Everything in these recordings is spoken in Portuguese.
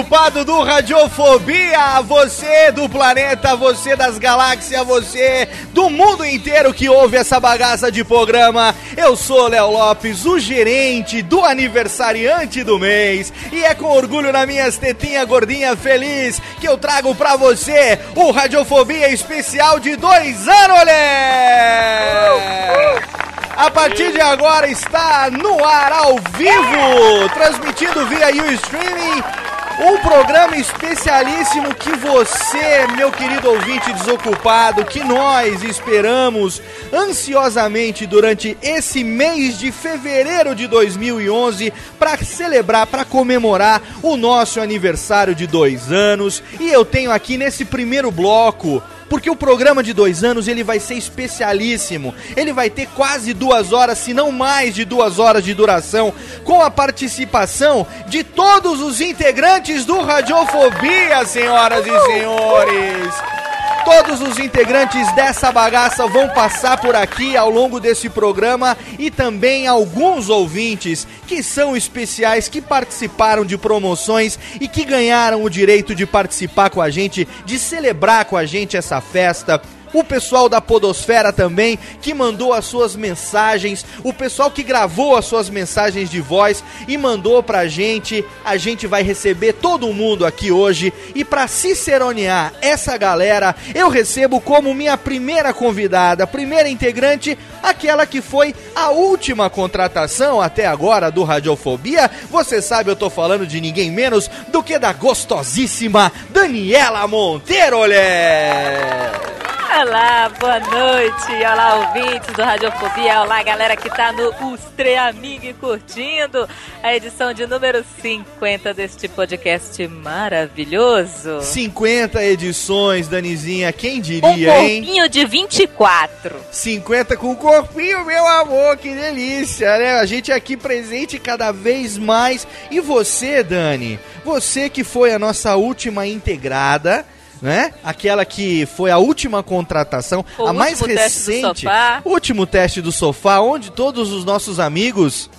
Desocupado do Radiofobia! Você do planeta, você das galáxias, você do mundo inteiro que ouve essa bagaça de programa. Eu sou Léo Lopes, o gerente do aniversariante do mês. E é com orgulho na minhas tetinha gordinha feliz que eu trago pra você o Radiofobia especial de dois anos, olé! A partir de agora está no ar ao vivo, transmitido via Ustreaming, um programa especialíssimo que você, meu querido ouvinte desocupado, que nós esperamos ansiosamente durante esse mês de fevereiro de 2011 para celebrar, para comemorar o nosso aniversário de dois anos. E eu tenho aqui nesse primeiro bloco porque o programa de dois anos ele vai ser especialíssimo. Ele vai ter quase duas horas, se não mais de duas horas de duração, com a participação de todos os integrantes do Radiofobia, senhoras e senhores. Todos os integrantes dessa bagaça vão passar por aqui ao longo desse programa e também alguns ouvintes que são especiais, que participaram de promoções e que ganharam o direito de participar com a gente, de celebrar com a gente essa festa o pessoal da Podosfera também, que mandou as suas mensagens, o pessoal que gravou as suas mensagens de voz e mandou pra gente. A gente vai receber todo mundo aqui hoje e para ciceronear essa galera, eu recebo como minha primeira convidada, primeira integrante, aquela que foi a última contratação até agora do Radiofobia. Você sabe, eu tô falando de ninguém menos do que da gostosíssima Daniela Monteiro, olé! Olá, boa noite. Olá, ouvintes do Radiofobia. Olá, galera que tá no Ustre Amigo e curtindo a edição de número 50 deste podcast maravilhoso. 50 edições, Danizinha, quem Um diria, hein? corpinho de 24. 50 com corpinho, meu amor, que delícia, né? A gente aqui presente cada vez mais. E você, Dani? Você que foi a nossa última integrada, né? Aquela que foi a última contratação, O a mais recente, último teste do sofá, onde todos os nossos amigos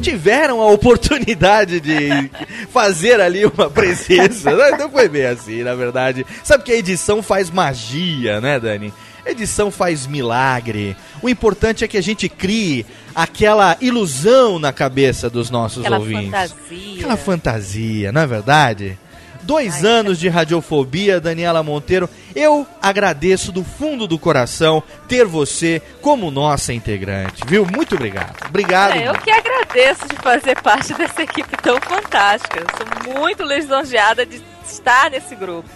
tiveram a oportunidade de fazer ali uma presença. Não- Não foi bem assim, na verdade. Sabe que a edição faz magia, né, Dani? Edição faz milagre. O importante é que a gente crie aquela ilusão na cabeça dos nossos Aquela ouvintes. fantasia. Aquela fantasia, não é verdade? Dois anos de radiofobia, Daniela Monteiro. Eu agradeço do fundo do coração ter você como nossa integrante, viu? Muito obrigado. Obrigado. É, eu que agradeço de fazer parte dessa equipe tão fantástica. Eu sou muito lisonjeada de estar nesse grupo.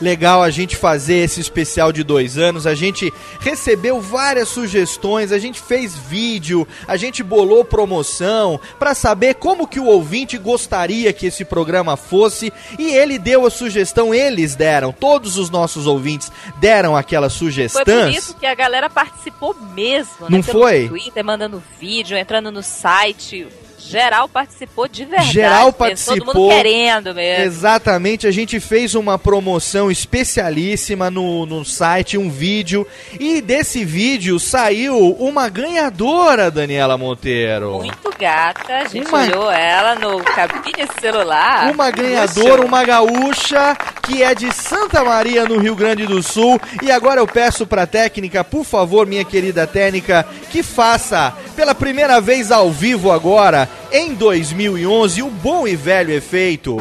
Legal a gente fazer esse especial de dois anos. A gente recebeu várias sugestões, a gente fez vídeo, a gente bolou promoção para saber como que o ouvinte gostaria que esse programa fosse e ele deu a sugestão, eles deram, todos os nossos ouvintes deram aquela Foi sugestão. por isso que a galera participou mesmo, né? Não Pelo foi? Twitter, mandando vídeo, entrando no site. Geral participou de verdade. Geral participou. Todo mundo querendo mesmo. Exatamente, a gente fez uma promoção especialíssima no, no site, um vídeo, e desse vídeo saiu uma ganhadora, Daniela Monteiro. Muito gata, a gente Uma- olhou ela no cabine celular. Uma ganhadora, uma gaúcha, que é de Santa Maria, no Rio Grande do Sul. E agora eu peço pra técnica, por favor, minha querida técnica, que faça pela primeira vez ao vivo agora, em 2011, o bom e velho efeito.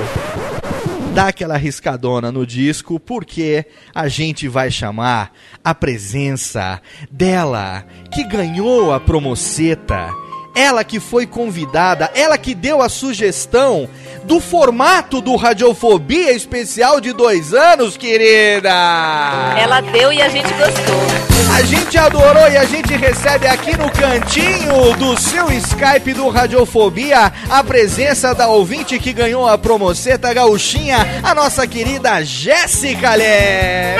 Dá aquela riscadona no disco, porque a gente vai chamar a presença dela, que ganhou a promoceta. Ela que foi convidada, ela que deu a sugestão do formato do Radiofobia especial de dois anos, querida! Ela deu e a gente gostou. A gente adorou e a gente recebe aqui no cantinho do seu Skype do Radiofobia a presença da ouvinte que ganhou a promoceta gauchinha, a nossa querida Jéssica Lé.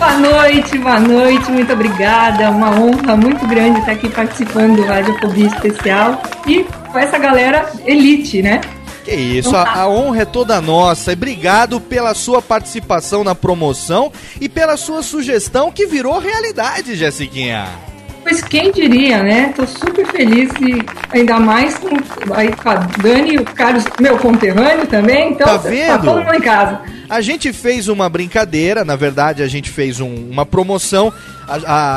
Boa noite, boa noite, muito obrigada. Uma honra muito grande estar aqui participando do Radiofobia Especial e com essa galera elite, né? Que isso, a, a honra é toda nossa. E obrigado pela sua participação na promoção e pela sua sugestão que virou realidade, Jessiquinha. Pois quem diria, né? Tô super feliz e ainda mais com, aí, com a Dani e o Carlos, meu conterrâneo também. Então, Tá vendo? todo mundo em casa. A gente fez uma brincadeira, na verdade a gente fez um- uma promoção. A,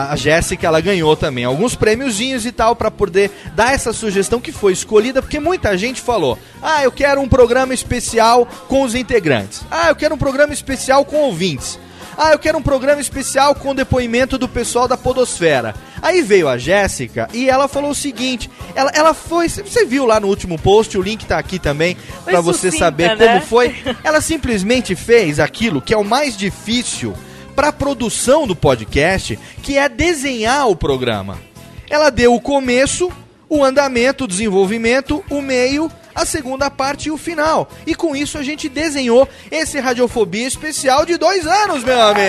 a, a Jéssica ela ganhou também alguns prêmiozinhos e tal pra poder dar essa sugestão que foi escolhida, porque muita gente falou: "Ah, eu quero um programa especial com os integrantes. Ah, eu quero um programa especial com ouvintes. Ah, eu quero um programa especial com depoimento do pessoal da Podosfera. Aí veio a Jéssica e ela falou o seguinte: ela, ela foi. Você viu lá no último post, o link tá aqui também, pra você sucinta, saber né? como foi. Ela simplesmente fez aquilo que é o mais difícil pra produção do podcast, que é desenhar o programa. Ela deu o começo, o andamento, o desenvolvimento, o meio, a segunda parte e o final. E com isso a gente desenhou esse Radiofobia especial de dois anos, meu amigo.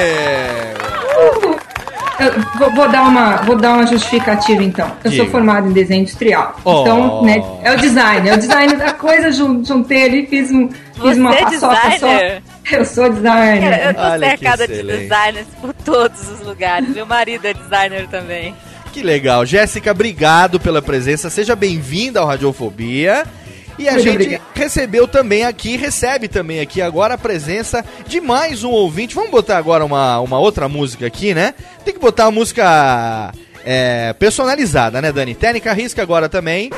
Eu vou, vou dar uma, vou dar uma justificativa então. Eu Diga. sou formado em desenho industrial. Oh. Então, né, é o design, é o design da coisa, jun- juntei ali, fiz, um, fiz Você uma é paçoca designer? só. Eu sou designer. Cara, eu tô Olha cercada de designers por todos os lugares. Meu marido é designer também. Que legal. Jéssica, obrigado pela presença. Seja bem-vinda ao Radiofobia. E a Muito gente obrigada. recebeu também aqui, recebe também aqui agora a presença de mais um ouvinte. Vamos botar agora uma, uma outra música aqui, né? Tem que botar uma música é, personalizada, né, Dani? Técnica risca agora também.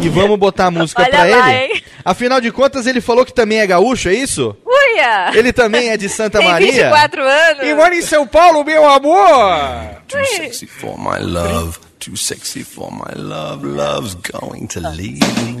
E vamos botar a música Olha pra lá, ele. hein? Afinal de contas, ele falou que também é gaúcho, é isso? Uia! Ele também é de Santa Tem Maria. 24 anos. E mora em São Paulo, meu amor! Too sexy for my love, too sexy for my love, love's going to leave me.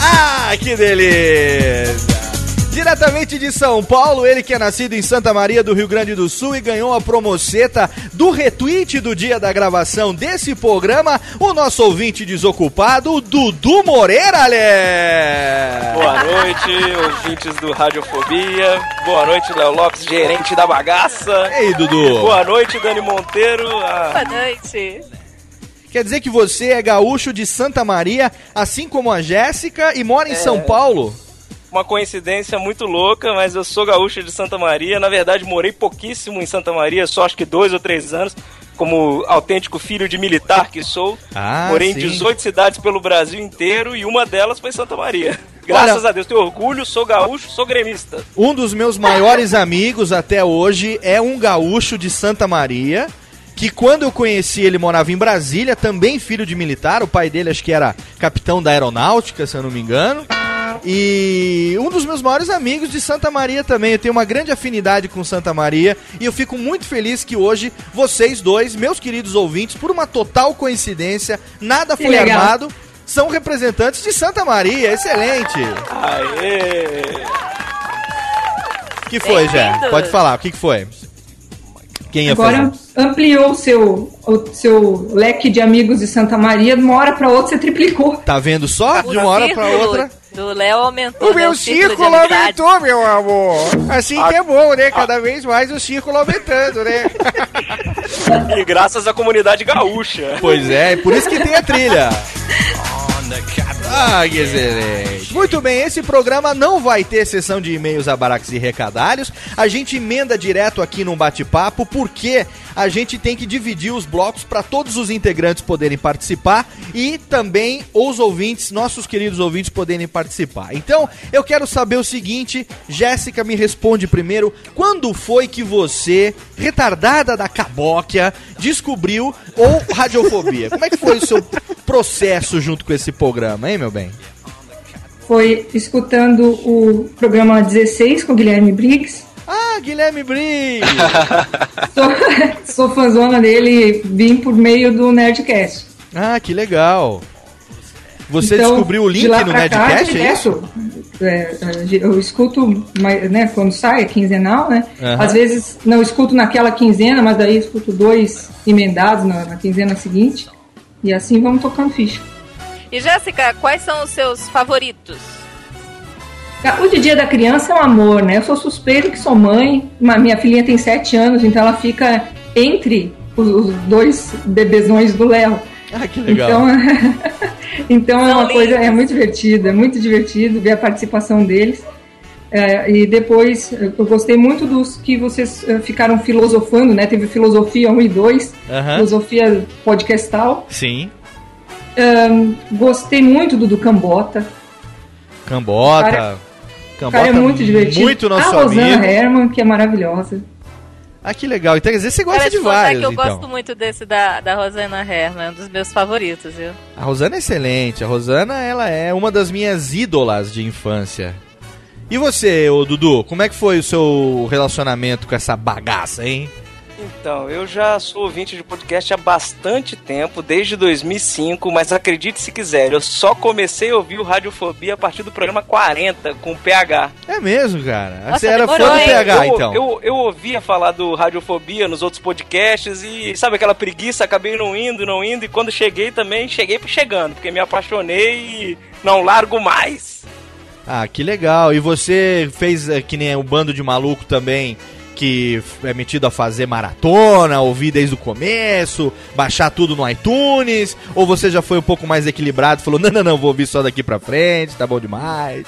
Ah, que delícia! Diretamente de São Paulo, ele que é nascido em Santa Maria do Rio Grande do Sul e ganhou a promoceta do retweet do dia da gravação desse programa, o nosso ouvinte desocupado, Dudu Moreira, Ale! Boa noite, ouvintes do Radiofobia. Boa noite, Léo Lopes, gerente da bagaça. Ei, Dudu! Boa noite, Dani Monteiro. a- Boa noite. Quer dizer que você é gaúcho de Santa Maria, assim como a Jéssica, e mora em É. São Paulo? Uma coincidência muito louca, mas eu sou gaúcho de Santa Maria. Na verdade, morei pouquíssimo em Santa Maria, só acho que dois ou três anos, como autêntico filho de militar que sou. Ah, morei sim. em 18 cidades pelo Brasil inteiro e uma delas foi Santa Maria. Graças Olha- a Deus, tenho orgulho, sou gaúcho, sou gremista. Um dos meus maiores amigos até hoje é um gaúcho de Santa Maria. Que quando eu conheci ele morava em Brasília, também filho de militar. O pai dele acho que era capitão da aeronáutica, se eu não me engano. E um dos meus maiores amigos de Santa Maria também. Eu tenho uma grande afinidade com Santa Maria. E eu fico muito feliz que hoje vocês dois, meus queridos ouvintes, por uma total coincidência, nada foi armado, são representantes de Santa Maria. Excelente! Aê! O que foi, Jé? Pode falar, o que que foi? Quem Agora ampliou o seu, o seu leque de amigos de Santa Maria, de uma hora para outra você triplicou. Tá vendo só? De uma hora pra círculo outra. Do Léo aumentou. O né, meu círculo círculo aumentou, meu amor. Assim que é bom, né? Cada vez mais o círculo aumentando, né? E graças à comunidade gaúcha. Pois é, por isso que tem a trilha. Ah, que excelente. Muito bem, esse programa não vai ter sessão de e-mails a baraques e recadalhos. A gente emenda direto aqui num bate-papo, porque a gente tem que dividir os blocos para todos os integrantes poderem participar e também os ouvintes, nossos queridos ouvintes, poderem participar. Então, eu quero saber o seguinte, Jéssica me responde primeiro, quando foi que você, retardada da cabóquia, descobriu ou radiofobia? Como é que foi o seu processo junto com esse programa, hein, meu bem? Foi escutando o programa 16 com o Guilherme Briggs. Ah, Guilherme Briggs! Sou, sou fãzona dele, vim por meio do Nerdcast. Ah, que legal. Você Então, descobriu o link no pra cá, Nerdcast, é isso? é, eu escuto, mas, né, quando sai, é quinzenal, né? Aham. Às vezes não escuto naquela quinzena, mas daí escuto dois emendados na, na quinzena seguinte. E assim vamos tocando ficha. E Jéssica, quais são os seus favoritos? O de Dia da Criança é um amor, né? Eu sou suspeito que sou mãe, mas minha filhinha tem sete anos, então ela fica entre os, os dois bebezões do Léo. Ah, que legal. Então, então é uma coisa, lindos. é muito divertida, é muito divertido ver a participação deles. É, e depois, eu gostei muito dos que vocês eh, ficaram filosofando, né? Teve Filosofia 1 e 2, Aham. Filosofia Podcastal. Sim. Ahn, gostei muito do do Cambota. Cambota. Cara- O Cambota cara é muito divertido. Muito nosso a Rosana amigo. Herman, que é maravilhosa. Ah, que legal. Então, quer dizer, você gosta Para de vários, que eu então. gosto muito desse da, da Rosana Herman, é um dos meus favoritos, viu? A Rosana é excelente. A Rosana, ela é uma das minhas ídolas de infância. E você, ô Dudu, como é que foi o seu relacionamento com essa bagaça, hein? Então, eu já sou ouvinte de podcast há bastante tempo, desde 2005, mas acredite se quiser, eu só comecei a ouvir o Radiofobia a partir do programa 40, com o PH. É mesmo, cara. Nossa, você era demorou, fã do hein? PH, eu, então. eu, eu ouvia falar do Radiofobia nos outros podcasts e, sabe aquela preguiça, acabei não indo, não indo, e quando cheguei também, cheguei chegando, porque me apaixonei e não largo mais. Ah, que legal. E você fez eh, que nem o bando de maluco também, que é metido a fazer maratona, ouvir desde o começo, baixar tudo no iTunes? Ou você já foi um pouco mais equilibrado e falou: não, não, não, vou ouvir só daqui pra frente, tá bom demais?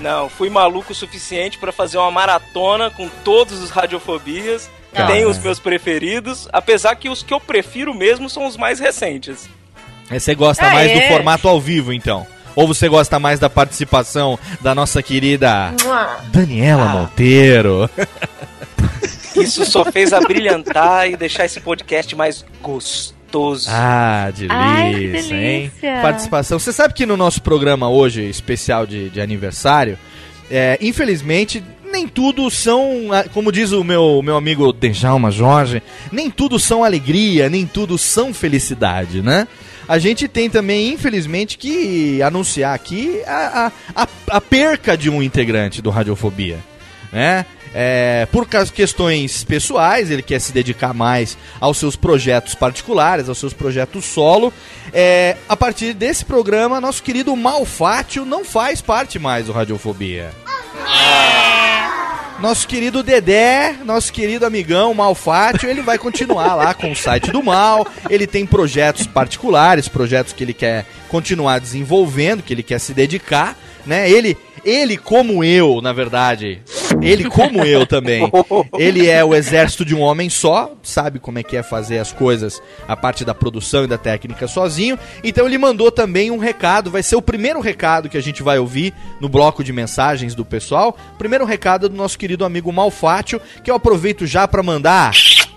Não, fui maluco o suficiente pra fazer uma maratona com todos os radiofobias. Cara. Tenho os meus preferidos, apesar que os que eu prefiro mesmo são os mais recentes. Aí Você gosta Ah, mais do é? formato ao vivo, então? Ou você gosta mais da participação da nossa querida Daniela Ah. Monteiro? Isso só fez abrilhantar e deixar esse podcast mais gostoso. Ah, delícia, Ai, que hein? delícia. Participação. Você sabe que no nosso programa hoje, especial de, de aniversário, é, infelizmente, nem tudo são, como diz o meu, meu amigo Dejalma Jorge, nem tudo são alegria, nem tudo são felicidade, né? A gente tem também, infelizmente, que anunciar aqui a, a, a, a perca de um integrante do Radiofobia, né? É, por questões pessoais, ele quer se dedicar mais aos seus projetos particulares, aos seus projetos solo. É, a partir desse programa, nosso querido Malfátio não faz parte mais do Radiofobia. Nosso querido Dedé, nosso querido amigão Malfátio, ele vai continuar lá com o site do Mal. Ele tem projetos particulares, projetos que ele quer continuar desenvolvendo, que ele quer se dedicar, né? Ele, ele como eu, na verdade, Ele, como eu também, ele é o exército de um homem só, sabe como é que é fazer as coisas, a parte da produção e da técnica sozinho. Então ele mandou também um recado, vai ser o primeiro recado que a gente vai ouvir no bloco de mensagens do pessoal. Primeiro recado do nosso querido amigo Malfátio, que eu aproveito já para mandar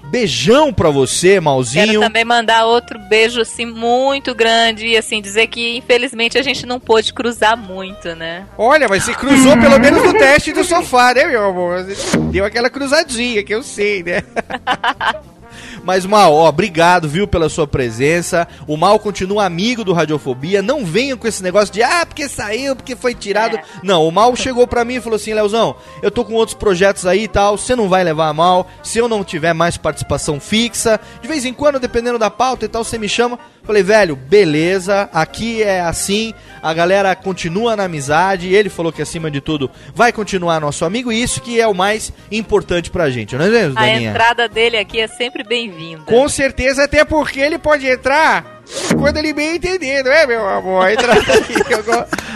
beijão pra você, Quero Malzinho. também mandar outro beijo, assim, muito grande e, assim, dizer que, infelizmente, a gente não pôde cruzar muito, né? Olha, mas você cruzou pelo menos no teste do sofá, né, meu amor? Deu aquela cruzadinha que eu sei, né? Mas, Mal, ó, obrigado, viu, pela sua presença. O Mal continua amigo do Radiofobia. Não venham com esse negócio de, ah, porque saiu, porque foi tirado. É. Não, o Mal chegou pra mim e falou assim, Leozão, eu tô com outros projetos aí e tal, você não vai levar a mal. Se eu não tiver mais participação fixa, de vez em quando, dependendo da pauta e tal, você me chama. Falei, velho, beleza, aqui é assim, a galera continua na amizade. Ele falou que, acima de tudo, vai continuar nosso amigo. E isso que é o mais importante pra gente, não é mesmo, A Daninha? entrada dele aqui é sempre bem-vinda. Com certeza, até porque ele pode entrar quando ele bem entender, não é, meu amor? Entra aqui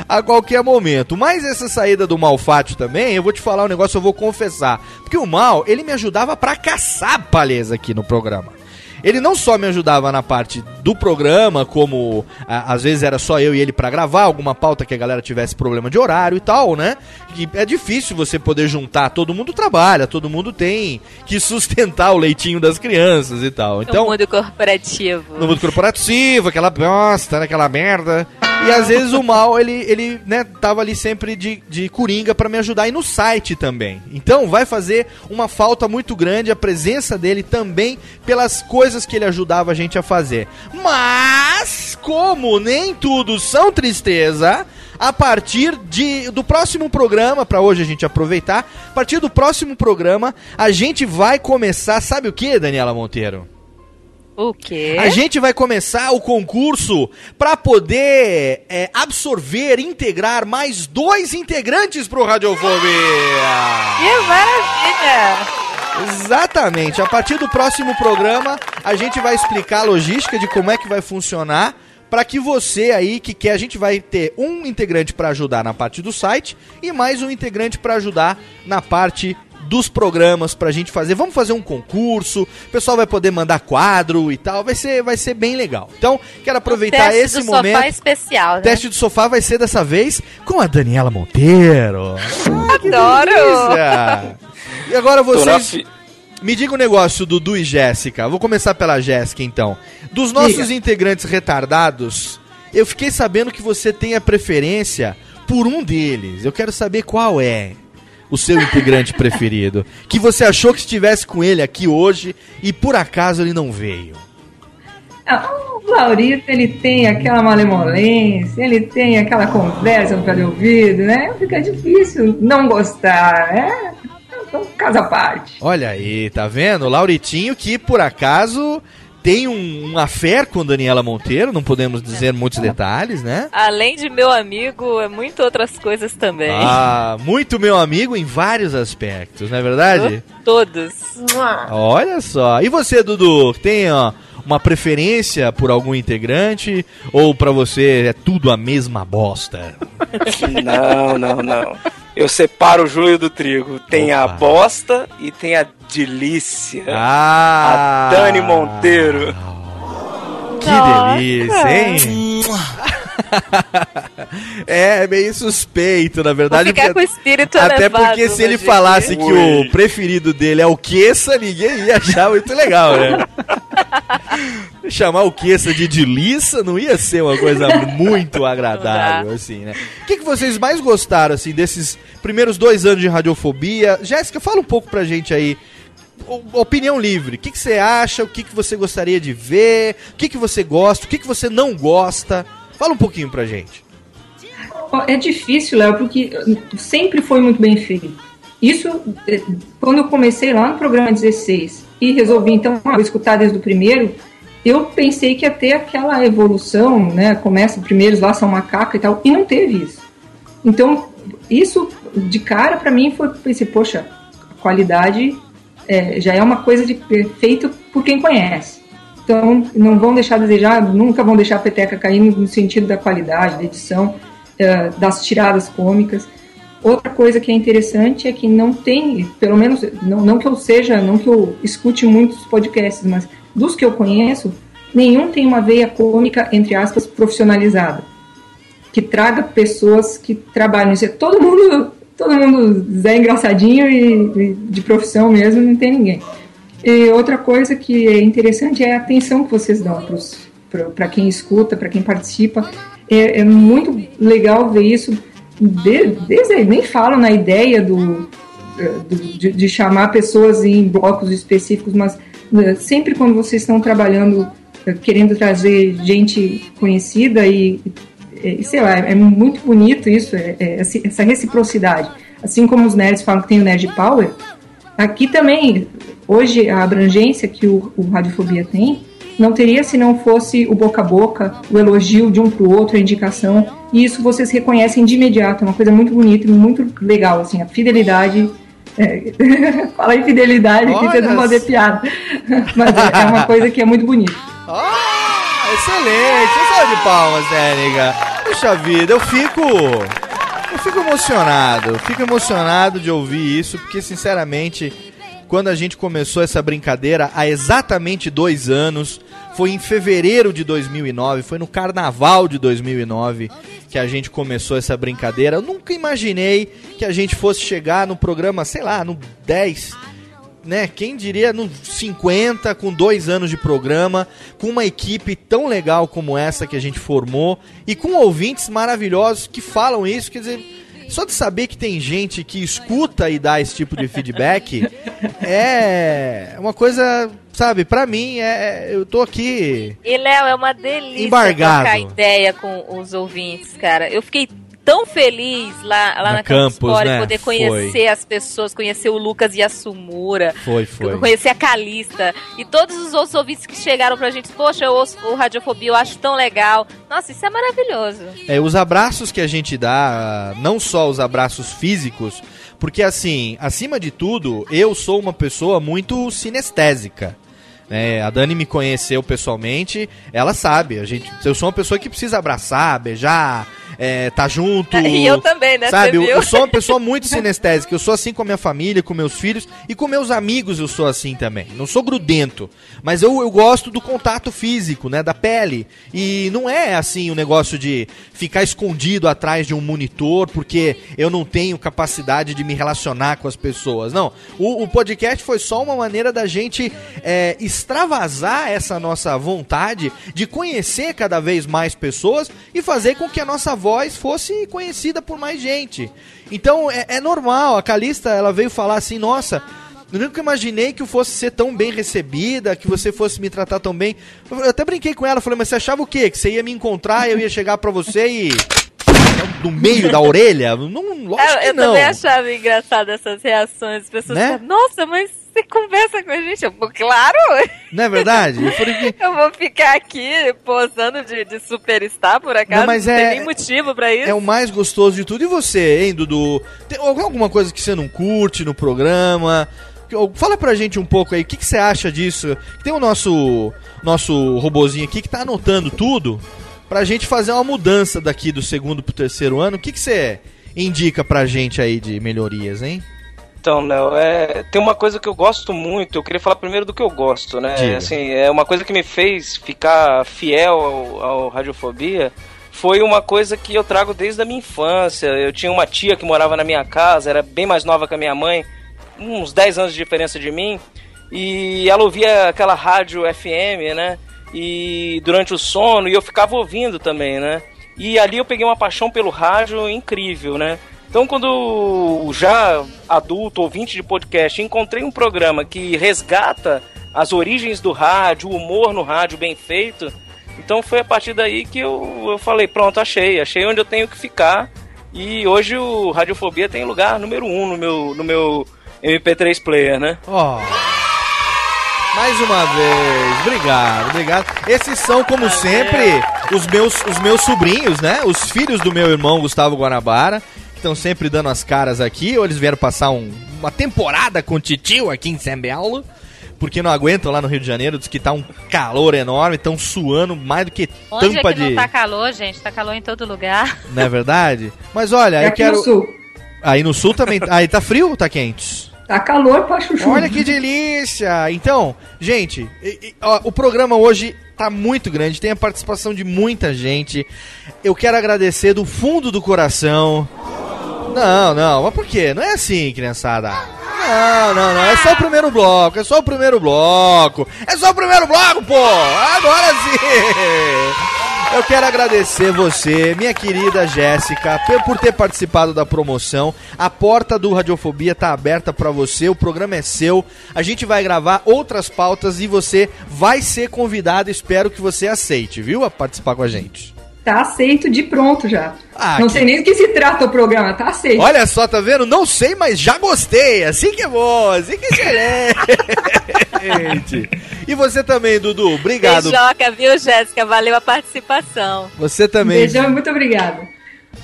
a a qualquer momento. Mas essa saída do Malfátio também, eu vou te falar um negócio, eu vou confessar. Porque o Mal, ele me ajudava pra caçar palhas aqui no programa. Ele não só me ajudava na parte do programa, como a- às vezes era só eu e ele pra gravar, alguma pauta que a galera tivesse problema de horário e tal, né? Que é difícil você poder juntar, todo mundo trabalha, todo mundo tem que sustentar o leitinho das crianças e tal. no Então, mundo corporativo. no mundo corporativo, aquela bosta, né, aquela merda. E às vezes o mal, ele, ele né, tava ali sempre de, de coringa pra me ajudar. E no site também. Então vai fazer uma falta muito grande a presença dele também pelas coisas que ele ajudava a gente a fazer. Mas, como nem tudo são tristeza, a partir de, do próximo programa, pra hoje a gente aproveitar, a partir do próximo programa, a gente vai começar, sabe o que, Daniela Monteiro? O quê? A gente vai começar o concurso para poder é, absorver, integrar mais dois integrantes pro Radiofobia. Que maravilha! Exatamente. A partir do próximo programa, a gente vai explicar a logística de como é que vai funcionar para que você aí que quer, a gente vai ter um integrante para ajudar na parte do site e mais um integrante para ajudar na parte dos programas pra gente fazer. Vamos fazer um concurso, o pessoal vai poder mandar quadro e tal, vai ser vai ser bem legal. Então, quero aproveitar Teste esse do momento. sofá especial, né? Teste do sofá vai ser dessa vez com a Daniela Monteiro. Adoro! E agora vocês me diga um negócio, Dudu e Jéssica. Vou começar pela Jéssica, então. Dos nossos integrantes retardados, eu fiquei sabendo que você tem a preferência por um deles. Eu quero saber qual é o seu integrante preferido. Que você achou que estivesse com ele aqui hoje e por acaso ele não veio. Ah, O Laurito, ele tem aquela malemolência, ele tem aquela conversa no pé do ouvido, né? Fica difícil não gostar, né? Então, casa à parte. Olha aí, tá vendo? O Lauritinho que por acaso tem um, um affair com Daniela Monteiro, não podemos dizer muitos detalhes, né? Além de meu amigo, é muito outras coisas também. Ah, muito meu amigo em vários aspectos, não é verdade? Todos. Olha só. E você, Dudu, tem ó, uma preferência por algum integrante? Ou pra você é tudo a mesma bosta? Não, não, não. Eu separo o joio do trigo. Tem a Opa. bosta e tem a delícia. Ah! A Dani Monteiro. Que delícia, hein? é meio suspeito, na Vou verdade. ficar com o porque- espírito Até elevado porque se ele hoje falasse que o preferido dele é o Queça, ninguém ia achar muito legal, né? Chamar o Queça de delícia não ia ser uma coisa muito agradável, assim, né? O que, que vocês mais gostaram, assim, desses primeiros dois anos de radiofobia? Jéssica, fala um pouco pra gente aí. Opinião livre. O que, que você acha? O que, que você gostaria de ver? O que, que você gosta? O que, que você não gosta? Fala um pouquinho pra gente. É difícil, Léo, porque sempre foi muito bem feito. Isso, eh, quando eu comecei lá no programa 16 e resolvi, então, ah, escutar desde o primeiro, eu pensei que ia ter aquela evolução, né? Começa primeiros lá, são macaca e tal, e não teve isso. Então, isso de cara para mim foi, pensei, poxa, qualidade eh, já é uma coisa de, feito por quem conhece. Então, não vão deixar desejar, nunca vão deixar a peteca cair no sentido da qualidade, da edição, eh, das tiradas cômicas. Outra coisa que é interessante é que não tem, pelo menos, não, não que eu seja, não que eu escute muitos podcasts, mas dos que eu conheço, nenhum tem uma veia cômica, entre aspas, profissionalizada. Que traga pessoas que trabalham. É todo mundo, todo mundo Zé engraçadinho e, de profissão mesmo, não tem ninguém. E outra coisa que é interessante é a atenção que vocês dão para quem escuta, para quem participa. É, é, muito legal ver isso. De, desde nem falo na ideia do, do de, de, chamar pessoas em blocos específicos, mas uh, sempre quando vocês estão trabalhando, uh, querendo trazer gente conhecida e, e sei lá, é muito bonito isso, é, é, essa reciprocidade. Assim como os nerds falam que tem o Nerd Power, aqui também, hoje, a abrangência que o, o Radiofobia tem, não teria se não fosse o boca a boca, o elogio de um para o outro, a indicação. E isso vocês reconhecem de imediato, é uma coisa muito bonita e muito legal, assim, a fidelidade. É, fala em fidelidade aqui, vocês vão fazer piada. Mas é, é uma coisa que é muito bonita. Oh, excelente! Salve de palmas, Técnica. Puxa vida, eu fico. Eu fico emocionado. Fico emocionado de ouvir isso, porque sinceramente quando a gente começou essa brincadeira há exatamente dois anos. Foi em fevereiro de 2009, foi no carnaval de 2009 que a gente começou essa brincadeira. Eu nunca imaginei que a gente fosse chegar no programa, sei lá, no 10, né? Quem diria no 50, com dois anos de programa, com uma equipe tão legal como essa que a gente formou e com ouvintes maravilhosos que falam isso, quer dizer só de saber que tem gente que escuta e dá esse tipo de feedback é uma coisa, sabe, pra mim, é, eu tô aqui. E Léo, é uma delícia embargado. trocar ideia com os ouvintes, cara. Eu fiquei tão feliz lá, lá na, na Campus, Campus né? poder conhecer Foi. as pessoas, conhecer o Lucas Yasumura, Foi, foi. conhecer a Calista e todos os outros ouvintes que chegaram pra gente. Poxa, eu ouço o Radiofobia, eu acho tão legal. Nossa, isso é maravilhoso. É, os abraços que a gente dá, não só os abraços físicos, porque assim, acima de tudo, eu sou uma pessoa muito sinestésica. né? a Dani me conheceu pessoalmente, ela sabe. A gente, eu sou uma pessoa que precisa abraçar, beijar, é, tá junto. E eu também, né? Sabe, eu, eu sou uma pessoa muito sinestésica. Eu sou assim com a minha família, com meus filhos e com meus amigos eu sou assim também. Não sou grudento, mas eu, eu gosto do contato físico, né? Da pele. E não é assim o negócio de ficar escondido atrás de um monitor porque eu não tenho capacidade de me relacionar com as pessoas. Não. O, o podcast foi só uma maneira da gente é, extravasar essa nossa vontade de conhecer cada vez mais pessoas e fazer com que a nossa voz fosse conhecida por mais gente. Então é, é normal, a Calista ela veio falar assim, nossa, eu nunca imaginei que eu fosse ser tão bem recebida, que você fosse me tratar tão bem. Eu até brinquei com ela, falei, mas você achava o quê? Que você ia me encontrar, eu ia chegar pra você e no meio da orelha? Não, lógico eu que eu não. também achava engraçado essas reações. As pessoas Né? falam, nossa, mas você conversa com a gente? Eu, "Pô, claro! Não é verdade? Eu Eu vou ficar aqui posando de, de superstar, por acaso. Não, mas tem é- nem motivo pra isso. É o mais gostoso de tudo. E você, hein, Dudu? Tem alguma coisa que você não curte no programa? Fala pra gente um pouco aí, o que, que você acha disso? Tem o nosso, nosso robozinho aqui que tá anotando tudo pra gente fazer uma mudança daqui do segundo pro terceiro ano. O que, que você indica pra gente aí de melhorias, hein? Então, Léo, é, tem uma coisa que eu gosto muito, eu queria falar primeiro do que eu gosto, né? Diga. Assim, é uma coisa que me fez ficar fiel ao, ao Radiofobia foi uma coisa que eu trago desde a minha infância. Eu tinha uma tia que morava na minha casa, era bem mais nova que a minha mãe, uns 10 anos de diferença de mim, e ela ouvia aquela rádio FM, né? E durante o sono, e eu ficava ouvindo também, né? E ali eu peguei uma paixão pelo rádio incrível, né? Então, quando já adulto, ouvinte de podcast, encontrei um programa que resgata as origens do rádio, o humor no rádio bem feito, então foi a partir daí que eu, eu falei, pronto, achei, achei onde eu tenho que ficar. E hoje o Radiofobia tem lugar número um no meu, no meu MP3 player, né? Ó. Mais uma vez, obrigado, obrigado. Esses são, como sempre, os meus, os meus sobrinhos, né? Os filhos do meu irmão Gustavo Guanabara, estão sempre dando as caras aqui. Ou eles vieram passar um- uma temporada com o titio aqui em São Belo, porque não aguentam lá no Rio de Janeiro. Diz que tá um calor enorme, estão suando mais do que Onde tampa é que de. não tá calor, gente? Tá calor em todo lugar. Não é verdade? Mas olha, É eu aqui quero. no sul. Aí no sul também. Aí tá frio ou tá quente? Tá calor pra chuchu. Olha que delícia! Então, gente, ó, o programa hoje tá muito grande, tem a participação de muita gente. Eu quero agradecer do fundo do coração. Não, não, mas por quê? Não é assim, criançada. Não, não, não. É só o primeiro bloco, é só o primeiro bloco. É só o primeiro bloco, pô! Agora sim! Eu quero agradecer você, minha querida Jéssica, por ter participado da promoção. A porta do Radiofobia tá aberta pra você, o programa é seu. A gente vai gravar outras pautas e você vai ser convidado. Espero que você aceite, viu? A participar com a gente. Tá aceito de pronto já. Ah, Não que- sei nem do que se trata o programa, tá aceito. Olha só, tá vendo? Não sei, mas já gostei. Assim que é bom, assim que é excelente. E você também, Dudu. Obrigado. Beijoca, viu, Jéssica? Valeu a participação. Você também. Beijão e muito obrigada.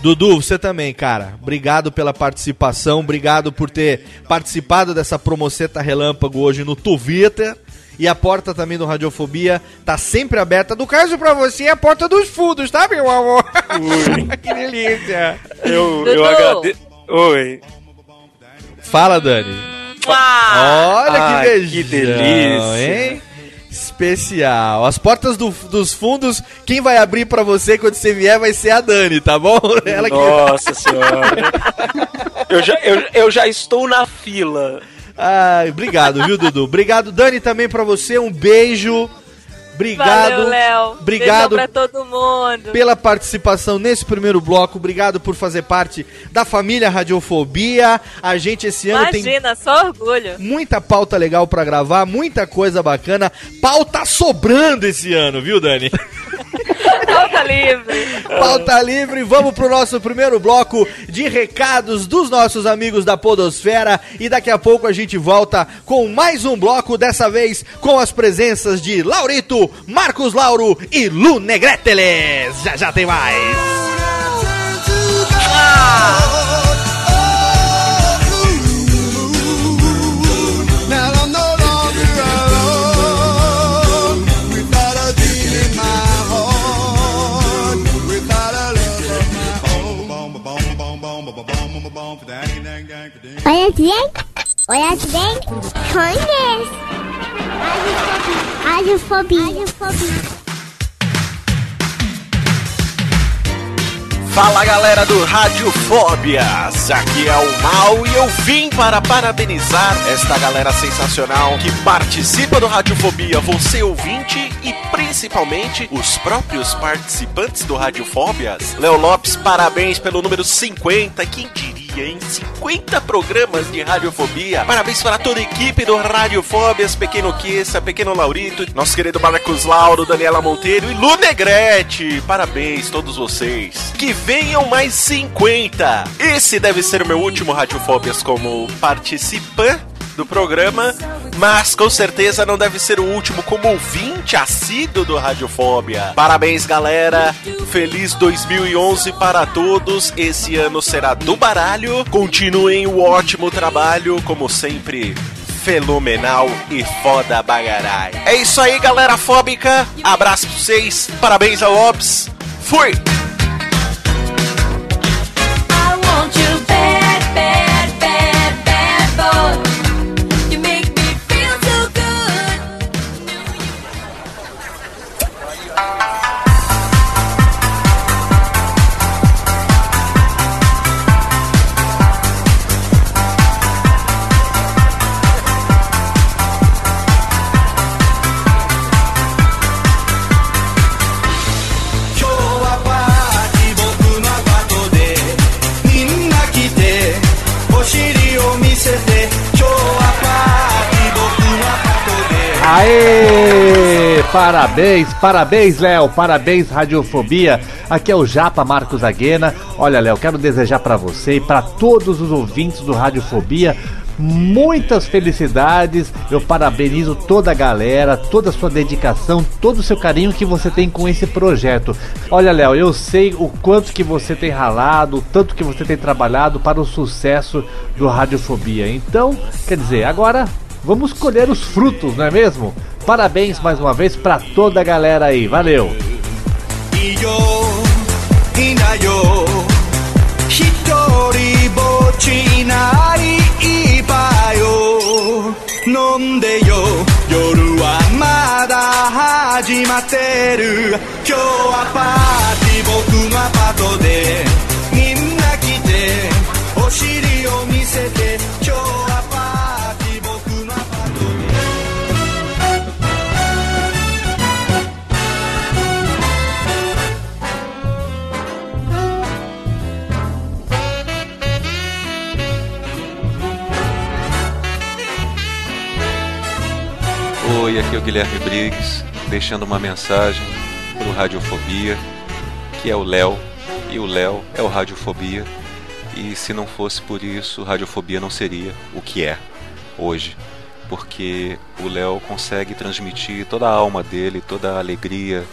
Dudu, você também, cara. Obrigado pela participação, obrigado por ter participado dessa promoceta relâmpago hoje no Twitter. E a porta também do Radiofobia tá sempre aberta. Do caso pra você é a porta dos fundos, tá, meu amor? que delícia. Eu, Dudu. eu agradeço. Oi. Fala, Dani. Mua! Olha Ai, que beijão, que delícia. hein? Especial. As portas do- dos fundos, quem vai abrir pra você quando você vier vai ser a Dani, tá bom? Ela que Nossa senhora. eu, já, eu, eu já estou na fila. Ai, obrigado, viu, Dudu? Obrigado, Dani, também pra você. Um beijo. Obrigado. Valeu, Léo. Obrigado pra todo mundo. pela participação nesse primeiro bloco. Obrigado por fazer parte da família Radiofobia. A gente esse ano tem Imagina, só orgulho. muita pauta legal pra gravar, muita coisa bacana. Pauta sobrando esse ano, viu, Dani? Pauta livre. Pauta livre, vamos pro nosso primeiro bloco de recados dos nossos amigos da Podosfera e daqui a pouco a gente volta com mais um bloco, dessa vez com as presenças de Laurito, Marcos Lauro e Lu Negreteles. Já já tem mais. Now おやつですおやつです本ですアルフォビアルフォビ Fala galera do Radiofobia, aqui é o Mal e eu vim para parabenizar esta galera sensacional que participa do Radiofobia, você ouvinte e principalmente os próprios participantes do Radiofobias. Léo Lopes, parabéns pelo número 50, quem diria? Hein? 50 programas de Radiofobia. Parabéns para toda a equipe do Radiofóbias, Pequeno Queça, Pequeno Laurito, nosso querido Marcos Lauro, Daniela Monteiro e Lu Negrete. Parabéns todos vocês. Que venham mais 50. Esse deve ser o meu último Radiofóbias como participante do programa, mas com certeza não deve ser o último como ouvinte assíduo do Radiofobia. Parabéns, galera! Feliz 2011 para todos! Esse ano será do baralho. Continuem o ótimo trabalho, como sempre. Fenomenal e foda bagarai. É isso aí, galera fóbica. Abraço pra vocês. Parabéns a Lopes. Fui! Aê! Parabéns, parabéns, Léo, parabéns, Radiofobia. Aqui é o Japa Marcos Aguena. Olha, Léo, quero desejar pra você e pra todos os ouvintes do Radiofobia muitas felicidades. Eu parabenizo toda a galera, toda a sua dedicação, todo o seu carinho que você tem com esse projeto. Olha, Léo, eu sei o quanto que você tem ralado, o tanto que você tem trabalhado para o sucesso do Radiofobia. Então, quer dizer, agora vamos colher os frutos, não é mesmo? Parabéns mais uma vez para toda a galera aí. Valeu. い Oi, aqui é o Guilherme Briggs, deixando uma mensagem pro Radiofobia, que é o Léo, e o Léo é o Radiofobia, e se não fosse por isso, Radiofobia não seria o que é hoje, porque o Léo consegue transmitir toda a alma dele, toda a alegria,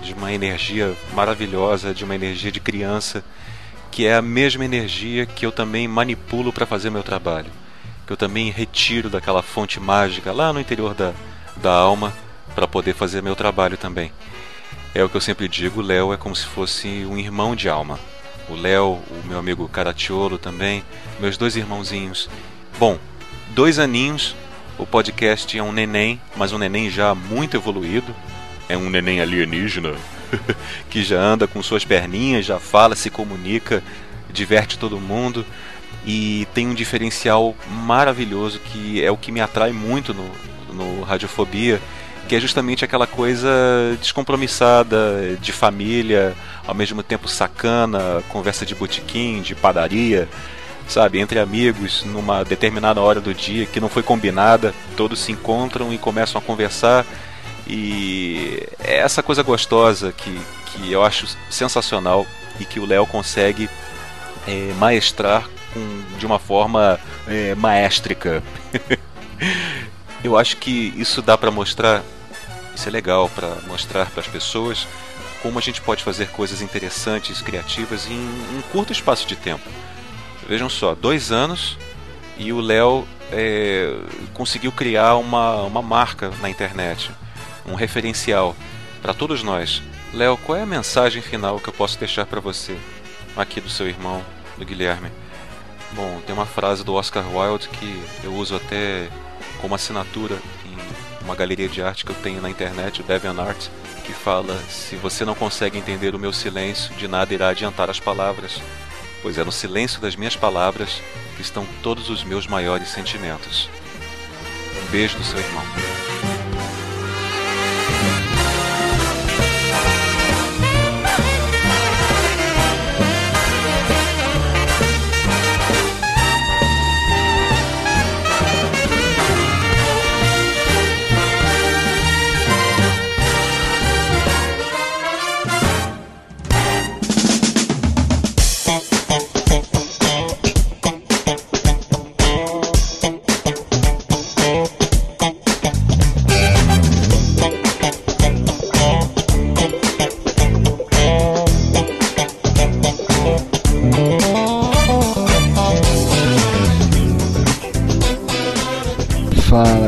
de uma energia maravilhosa, de uma energia de criança, que é a mesma energia que eu também manipulo para fazer meu trabalho que eu também retiro daquela fonte mágica lá no interior da, da alma para poder fazer meu trabalho também. É o que eu sempre digo, o Léo é como se fosse um irmão de alma. O Léo, o meu amigo Caratiolo também, meus dois irmãozinhos. Bom, dois aninhos, o podcast é um neném, mas um neném já muito evoluído. É um neném alienígena que já anda com suas perninhas, já fala, se comunica, diverte todo mundo e tem um diferencial maravilhoso que é o que me atrai muito no, no Radiofobia, que é justamente aquela coisa descompromissada, de família, ao mesmo tempo sacana, conversa de botequim, de padaria, sabe, entre amigos, numa determinada hora do dia que não foi combinada, todos se encontram e começam a conversar. E é essa coisa gostosa que, que eu acho sensacional e que o Léo consegue é, maestrar com, de uma forma é, maestrica. Eu acho que isso dá para mostrar, isso é legal para mostrar para as pessoas como a gente pode fazer coisas interessantes, criativas em um curto espaço de tempo. Vejam só, dois anos e o Léo é, conseguiu criar uma, uma marca na internet, um referencial para todos nós. Léo, qual é a mensagem final que eu posso deixar para você, aqui do seu irmão, do Guilherme? Bom, tem uma frase do Oscar Wilde que eu uso até como assinatura em uma galeria de arte que eu tenho na internet, o DeviantArt, que fala: Se você não consegue entender o meu silêncio, de nada irá adiantar as palavras, pois é no silêncio das minhas palavras que estão todos os meus maiores sentimentos. Um beijo do seu irmão.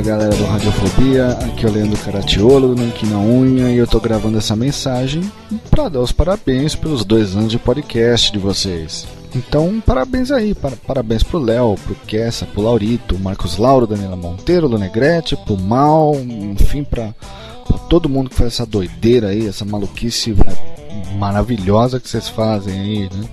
Galera do Radiofobia, aqui é o Leandro Caratiolo do Nanquim na Unha e eu tô gravando essa mensagem para dar os parabéns pelos dois anos de podcast de vocês. Então, parabéns aí, para, parabéns pro Léo, pro Kessa, pro Laurito, Marcos Lauro, Daniela Monteiro, Lonegrete, pro Mal, enfim, pra, pra todo mundo que faz essa doideira aí, essa maluquice maravilhosa que vocês fazem aí, né?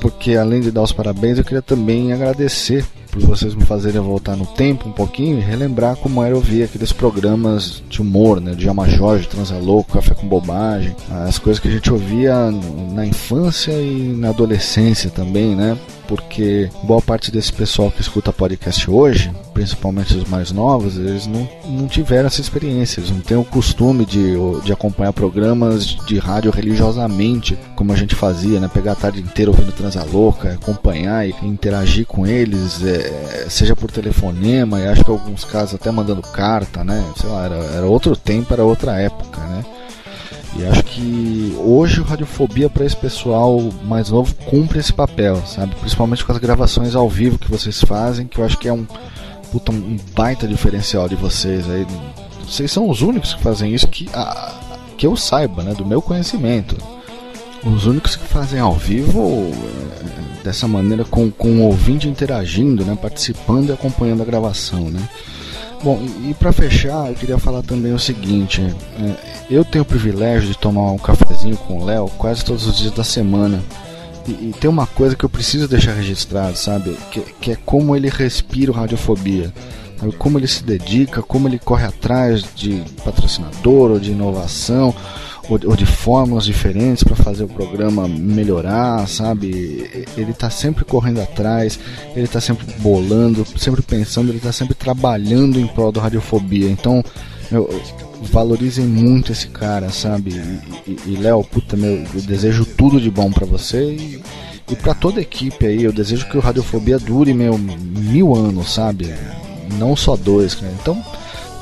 Porque além de dar os parabéns, eu queria também agradecer por vocês me fazerem voltar no tempo um pouquinho e relembrar como era ouvir aqueles programas de humor, né? Djalma Jorge, Transa Louco, Café com Bobagem, as coisas que a gente ouvia na infância e na adolescência também, né? Porque boa parte desse pessoal que escuta podcast hoje, principalmente os mais novos, eles não, não tiveram essa experiência, eles não têm o costume de, de acompanhar programas de rádio religiosamente, como a gente fazia, né? Pegar a tarde inteira ouvindo Transa Louca, acompanhar e interagir com eles, é, seja por telefonema, e acho que alguns casos até mandando carta, né? Sei lá, era, era outro tempo, era outra época, né? E acho que hoje o Radiofobia para esse pessoal mais novo cumpre esse papel, sabe? Principalmente com as gravações ao vivo que vocês fazem, que eu acho que é um, puta, um baita diferencial de vocês aí. Vocês são os únicos que fazem isso que, a, que eu saiba, né? Do meu conhecimento. os únicos que fazem ao vivo é, dessa maneira com, com o ouvinte interagindo, né, participando e acompanhando a gravação, né. Bom, e, para fechar, eu queria falar também o seguinte: é, eu tenho o privilégio de tomar um cafezinho com o Léo quase todos os dias da semana. E, e tem uma coisa que eu preciso deixar registrado, sabe? Que, que é como ele respira o radiofobia. Sabe? Como ele se dedica, como ele corre atrás de patrocinador ou de inovação ou, ou de fórmulas diferentes para fazer o programa melhorar, sabe? Ele tá sempre correndo atrás, ele tá sempre bolando, sempre pensando, ele tá sempre trabalhando em prol da radiofobia. Então, eu, valorizem muito esse cara, sabe? E, e- e, Léo, puta, meu, eu desejo tudo de bom pra você e, e para toda a equipe aí. Eu desejo que o Radiofobia dure, meu, mil anos, sabe? Não só dois, cara. Então,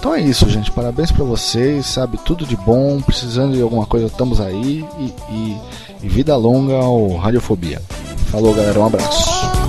então é isso, gente. Parabéns pra vocês, sabe? Tudo de bom. Precisando de alguma coisa, estamos aí. E, e- e vida longa ao Radiofobia. Falou, galera. Um abraço.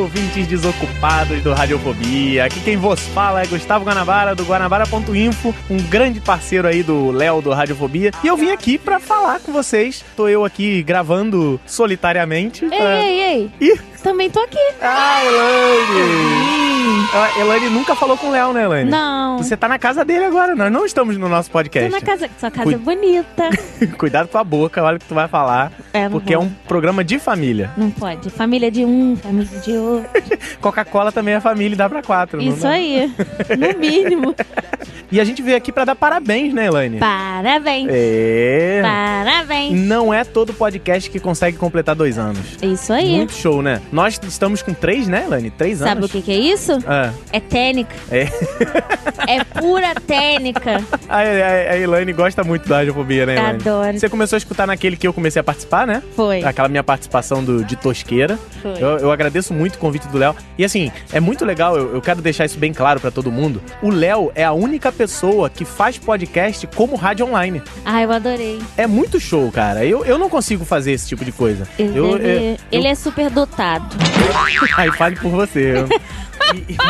Ouvintes desocupados do Radiofobia. Aqui quem vos fala é Gustavo Guanabara, do Guanabara.info, um grande parceiro aí do Léo do Radiofobia. E eu vim aqui pra falar com vocês. Tô eu aqui gravando solitariamente. Ei, pra- ei, ei. Ih. Também tô aqui. Ah, Elaine! Ah, Elaine nunca falou com o Léo, né, Elaine? Não. Você tá na casa dele agora, nós não estamos no nosso Tô podcast. na casa. Sua casa Cui- é bonita. Cuidado com a boca, olha o que tu vai falar. É, não porque é vou. um programa de família. Não pode. Família de um, família de outro. Coca-Cola também é família e dá pra quatro. não Isso dá? aí. No mínimo. E a gente veio aqui pra dar parabéns, né, Elaine? Parabéns. É. Parabéns. Não é todo podcast que consegue completar dois anos. Isso aí. Muito show, né? Nós estamos com três, né, Elaine? Três Sabe anos. o que, que é isso? É técnica. é. É pura técnica. A, a, a Elaine gosta muito da radiofobia, né, Elaine? Adoro. Você começou a escutar naquele que eu comecei a participar, né? Foi. Aquela minha participação do, de Tosqueira. Foi. Eu, eu agradeço muito o convite do Léo. E assim, é muito legal, eu, eu quero deixar isso bem claro pra todo mundo. O Léo é a única pessoa que faz podcast como rádio online. Ah, eu adorei. É muito show, cara. Eu, eu não consigo fazer esse tipo de coisa. Ele, eu, ele, eu- ele é super dotado. Aí fale por você. E,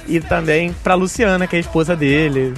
e também pra Luciana, que é a esposa dele.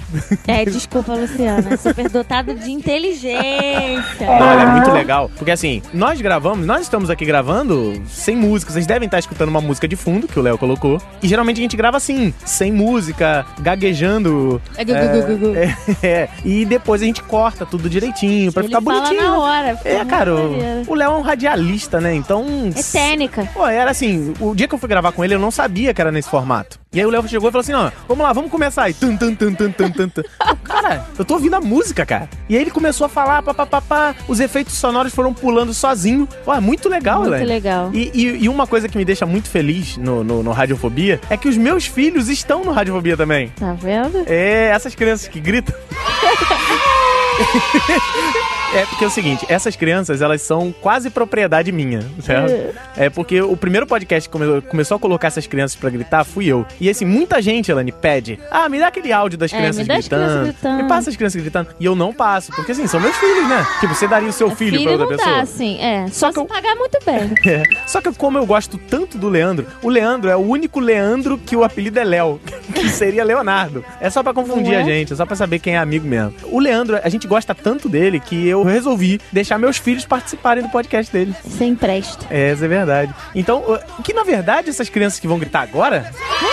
É, desculpa, Luciana. Super dotado de inteligência. Olha, é muito legal. Porque assim, nós gravamos, nós estamos aqui gravando sem música. Vocês devem estar escutando uma música de fundo que o Léo colocou. E geralmente a gente grava assim, sem música, gaguejando. É, gu, gu, gu, gu, gu. é, é. E depois a gente corta tudo direitinho pra Ele ficar fala bonitinho. na hora, fica É, cara, o, o Léo é um radialista, né? Então. É técnica. Pô, era assim, o dia que eu fui gravar com ele, eu não sabia que era nesse formato. E aí o Léo chegou e falou assim, ó, vamos lá, vamos começar aí. Tum, tum, tum, tum, tum, tum, tum. Eu, Cara, eu tô ouvindo a música, cara. E aí ele começou a falar, papapá, os efeitos sonoros foram pulando sozinho. Pô, é muito legal, Muito Elaine. legal. E, e- e uma coisa que me deixa muito feliz no, no, no Radiofobia é que os meus filhos estão no Radiofobia também. Tá vendo? É, essas crianças que gritam. É porque é o seguinte, essas crianças, elas são quase propriedade minha, certo? É porque o primeiro podcast que come- começou a colocar essas crianças pra gritar fui eu. E assim, muita gente, Elane, pede, ah, me dá aquele áudio das É, crianças gritando. crianças gritando. Me passa as crianças gritando. E eu não passo, porque assim, são meus filhos, né? Tipo, você daria o seu filho, Filho pra outra pessoa? dá, assim. É, só, se pagar muito bem. É. Só que como eu gosto tanto do Leandro, o Leandro é o único Leandro que o apelido é Léo, que seria Leonardo. É só pra confundir é? a gente, é só pra saber quem é amigo mesmo. O Leandro, a gente gosta tanto dele que eu resolvi deixar meus filhos participarem do podcast dele. Você empresta. É, é verdade. Então, que na verdade essas crianças que vão gritar agora fui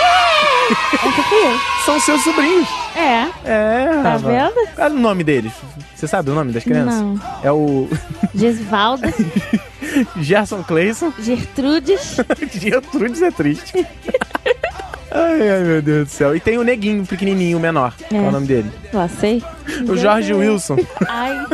eu. são seus sobrinhos. É. É, Tá vendo? Qual é o nome deles? Você sabe o nome das crianças? Não. É o Gesvalda, Gerson Clayson. Gertrudes. Gertrudes é triste. Ai, ai, meu Deus do céu. E tem o neguinho, pequenininho, menor. Qual é o nome dele? Lá sei. O Jorge Wilson. Ai.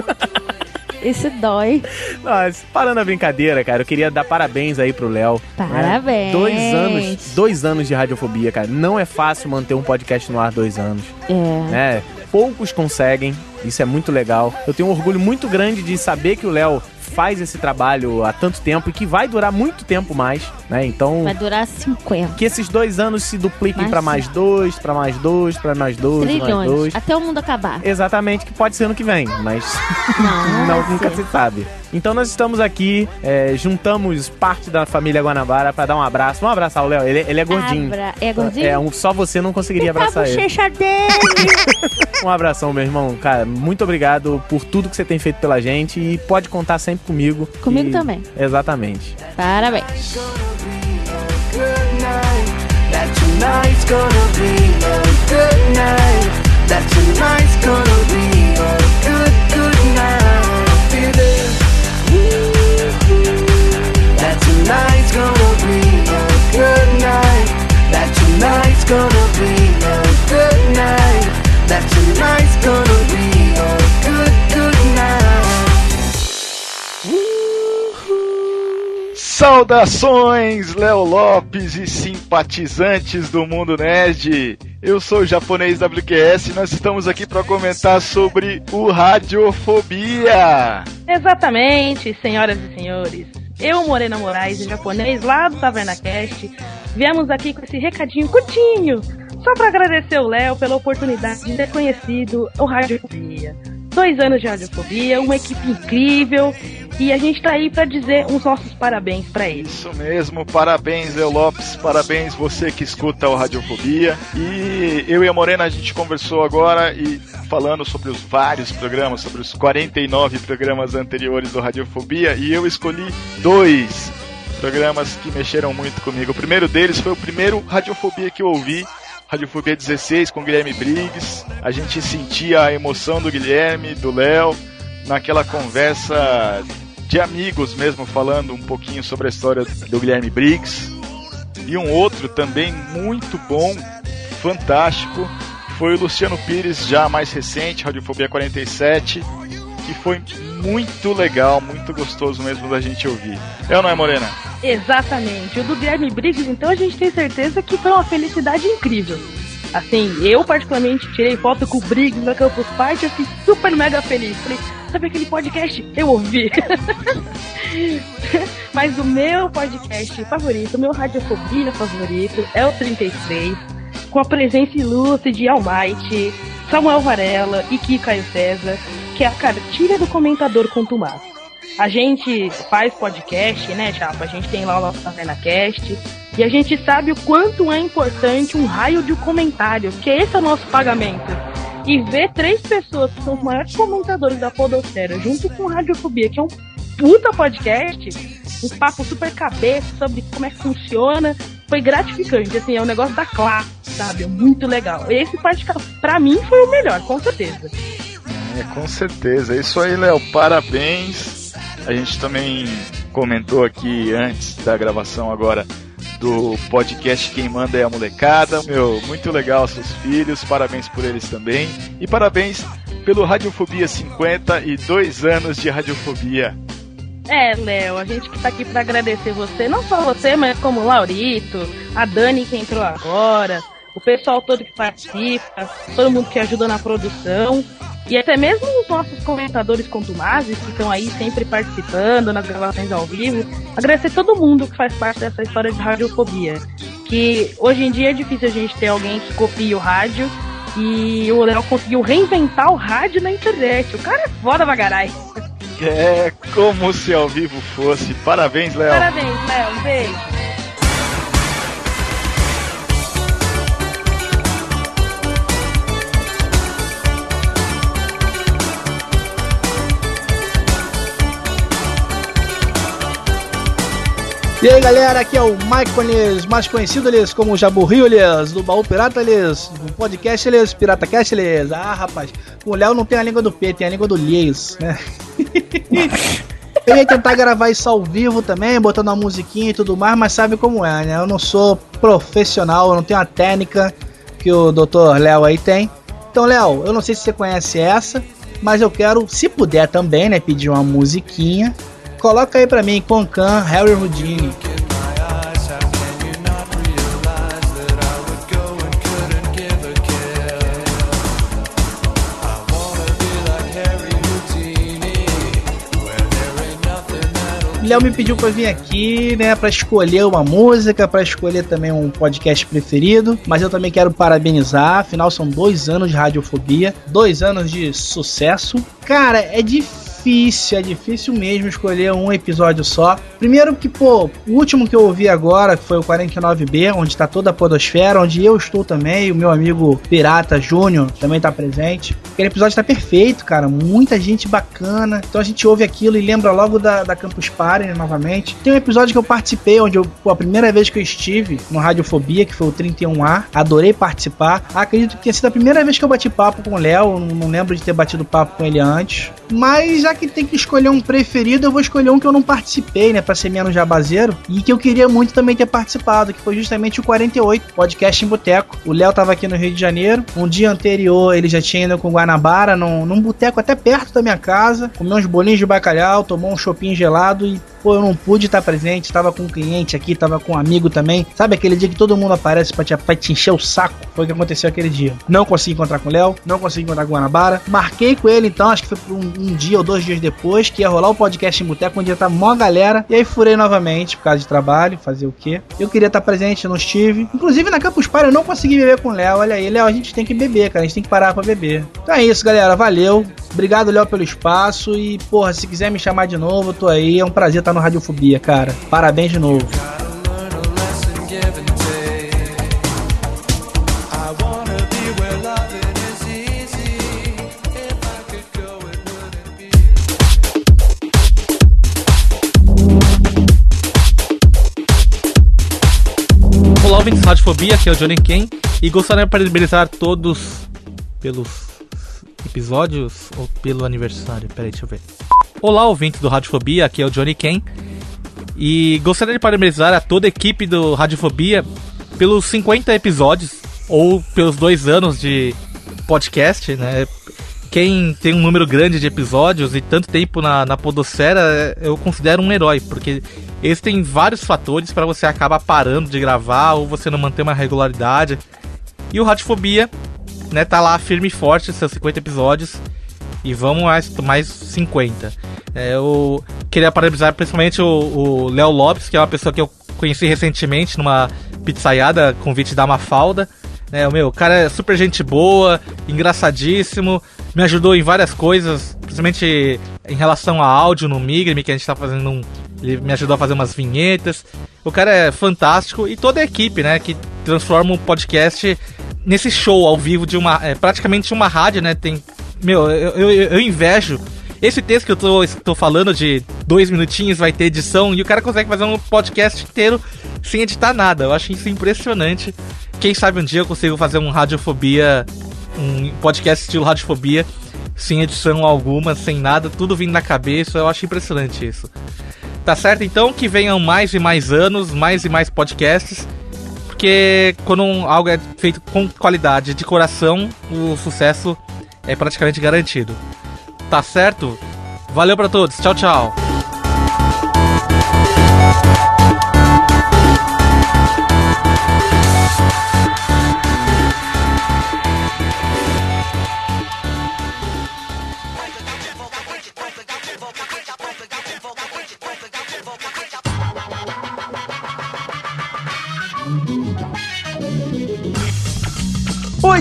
Esse dói. Mas, parando a brincadeira, cara, eu queria dar parabéns aí pro Léo. né? Parabéns. Dois anos, dois anos de radiofobia, cara. Não é fácil manter um podcast no ar dois anos. É. né? Poucos conseguem, isso é muito legal. Eu tenho um orgulho muito grande de saber que o Léo faz esse trabalho há tanto tempo e que vai durar muito tempo mais, né? Então. Vai durar 50. Que esses dois anos se dupliquem Mais pra mais dois, pra mais dois, pra mais dois, mais Trilhões. dois. Até o mundo acabar. Exatamente, que pode ser ano que vem, mas Não, não, nunca ser. se sabe. Então nós estamos aqui, é, juntamos parte da família Guanabara pra dar um abraço. Vamos abraçar o Léo, ele, ele é gordinho. Abra- É gordinho? É, um, só você não conseguiria Tá a abraçar ele. bochecha dele. Um abração, meu irmão. Cara, muito obrigado por tudo que você tem feito pela gente e pode contar sempre comigo. Comigo E- também. Exatamente. Parabéns. That tonight's gonna be a good night. That tonight's gonna be Saudações, Léo Lopes e simpatizantes do mundo nerd. Eu sou o japonês WQS e nós estamos aqui para comentar sobre o Radiofobia. Exatamente, senhoras e senhores. Eu, Morena Moraes, em japonês, lá do Taverna Cast, viemos aqui com esse recadinho curtinho, só para agradecer o Léo pela oportunidade de ter conhecido o Radiofobia. Dois anos de Radiofobia, uma equipe incrível, e a gente tá aí para dizer uns nossos parabéns para ele. Isso mesmo, parabéns, Léo Lopes, parabéns você que escuta o Radiofobia. E eu e a Morena a gente conversou agora e falando sobre os vários programas, sobre os 49 programas anteriores do Radiofobia, e eu escolhi dois programas que mexeram muito comigo. O primeiro deles foi o primeiro Radiofobia que eu ouvi. Radiofobia 16 com Guilherme Briggs. A gente sentia a emoção do Guilherme, do Léo, naquela conversa de amigos mesmo, falando um pouquinho sobre a história do Guilherme Briggs. E um outro também muito bom, fantástico, foi o Luciano Pires, já mais recente, Radiofobia 47, que foi muito legal, muito gostoso mesmo da gente ouvir. É ou não é, Morena? Exatamente. O do Guilherme Briggs, então a gente tem certeza que foi uma felicidade incrível. Assim, eu particularmente tirei foto com o Briggs na Campus Party, eu fiquei super mega feliz. Falei, sabe aquele podcast? Eu ouvi. Mas o meu podcast favorito, o meu radiofobia favorito é o 33, com a presença ilustre de Almighty, Samuel Varela e Kiko Caio César, que é a cartilha do comentador contumaz. A gente faz podcast, né, Chapa? A gente tem lá o nosso Taverna Cast. E a gente sabe o quanto é importante um raio de comentário, que esse é o nosso pagamento. E ver três pessoas que são os maiores comentadores da Podosfera, junto com Radiofobia, que é um puta podcast, um papo super cabeça sobre como é que funciona, foi gratificante. Assim, é um negócio da classe, sabe? É muito legal. Esse podcast, pra mim, foi o melhor, com certeza. É, com certeza. É isso aí, Léo. Parabéns. A gente também comentou aqui antes da gravação agora do podcast Quem Manda é a Molecada. Meu, muito legal seus filhos, parabéns por eles também. E parabéns pelo Radiofobia 50 e dois anos de Radiofobia. É, Léo, a gente que tá aqui pra agradecer você, não só você, mas como o Laurito, a Dani que entrou agora, o pessoal todo que participa, todo mundo que ajuda na produção, e até mesmo os nossos comentadores contumazes que estão aí sempre participando nas gravações ao vivo. Agradecer todo mundo que faz parte dessa história de radiofobia. Que hoje em dia é difícil a gente ter alguém que copie o rádio. E o Léo conseguiu reinventar o rádio na internet. O cara é foda bagarai. É como se ao vivo fosse. Parabéns, Léo. Parabéns, Léo. Um beijo. E aí galera, aqui é o Michaelis, mais conhecido eles como Jaburrio eles, do Baú Pirata eles, do podcast eles, Pirata Cast eles. Ah, rapaz, o Léo não tem a língua do P, tem a língua do Lies, né? Eu ia tentar gravar isso ao vivo também, botando uma musiquinha e tudo mais, mas sabe como é, né? Eu não sou profissional, eu não tenho a técnica que o Dr. Léo aí tem. Então, Léo, eu não sei se você conhece essa, mas eu quero, se puder também, né, pedir uma musiquinha. Coloca aí pra mim, Concan, Harry Houdini. Léo me pediu pra vir aqui, né, pra escolher uma música, pra escolher também um podcast preferido. Mas eu também quero parabenizar, afinal são dois anos de radiofobia, dois anos de sucesso. Cara, é difícil difícil, é difícil mesmo escolher um episódio só. Primeiro que, pô, o último que eu ouvi agora, foi o 49B, onde tá toda a podosfera, onde eu estou também, o meu amigo Pirata Júnior também tá presente. Aquele episódio tá perfeito, cara, muita gente bacana. Então a gente ouve aquilo e lembra logo da, da Campus Party, né, novamente. Tem um episódio que eu participei, onde eu, pô, a primeira vez que eu estive no Radiofobia, que foi o 31A, adorei participar. Acredito que tenha sido a primeira vez que eu bati papo com o Léo, não lembro de ter batido papo com ele antes. Mas já que tem que escolher um preferido, eu vou escolher um que eu não participei, né, pra ser menos jabazeiro, e que eu queria muito também ter participado, que foi justamente o 48, podcast em boteco. O Léo tava aqui no Rio de Janeiro, um dia anterior ele já tinha ido com Guanabara, num, num boteco até perto da minha casa, comeu uns bolinhos de bacalhau, tomou um chopinho gelado e Pô, eu não pude estar presente, tava com um cliente aqui, tava com um amigo também. Sabe aquele dia que todo mundo aparece pra te, pra te encher o saco? Foi o que aconteceu aquele dia. Não consegui encontrar com o Léo, não consegui encontrar com o Guanabara. Marquei com ele então, acho que foi um, um dia ou dois dias depois, que ia rolar o podcast em Boteco, onde ia estar mó galera. E aí furei novamente, por causa de trabalho, fazer o quê? Eu queria estar presente, não estive. Inclusive na Campus Party eu não consegui beber com o Léo. Olha aí, Léo, a gente tem que beber, cara. A gente tem que parar pra beber. Então é isso, galera. Valeu. Obrigado, Léo, pelo espaço. E, porra, se quiser me chamar de novo, eu tô aí. É um prazer estar no Radiofobia, cara. Parabéns de novo. Olá, ouvintes Radiofobia, aqui é o Johnny Ken e gostaria de parabenizar todos pelos episódios ou pelo aniversário. Peraí, deixa eu ver. Olá, ouvintes do Radiofobia, aqui é o Johnny Ken e gostaria de parabenizar a toda a equipe do Radiofobia pelos 50 episódios ou pelos dois anos de podcast, né? Quem tem um número grande de episódios e tanto tempo na, na podosfera, eu considero um herói, porque eles têm vários fatores para você acabar parando de gravar ou você não manter uma regularidade. E o Radiofobia, né, tá lá firme e forte, seus 50 episódios. E vamos mais, mais 50. É, eu queria parabenizar principalmente o- Léo Lopes, que é uma pessoa que eu conheci recentemente numa pizzaiada, convite da Mafalda. É, o meu, o cara é super gente boa, engraçadíssimo, me ajudou em várias coisas, principalmente em relação a áudio no Migrime, que a gente tá fazendo um. Ele me ajudou a fazer umas vinhetas. O cara é fantástico e toda a equipe, né, que transforma o podcast nesse show ao vivo de uma. É, praticamente uma rádio, né? Tem. Meu, eu, eu, eu invejo. Esse texto que eu tô, tô falando de dois minutinhos vai ter edição e o cara consegue fazer um podcast inteiro sem editar nada. Eu acho isso impressionante. Quem sabe um dia eu consigo fazer um Radiofobia, um podcast estilo Radiofobia, sem edição alguma, sem nada, tudo vindo na cabeça. Eu acho impressionante isso. Tá certo? Então que venham mais e mais anos, mais e mais podcasts. Porque quando algo é feito com qualidade de coração, o sucesso é praticamente garantido. Tá certo? Valeu pra todos. Tchau, tchau.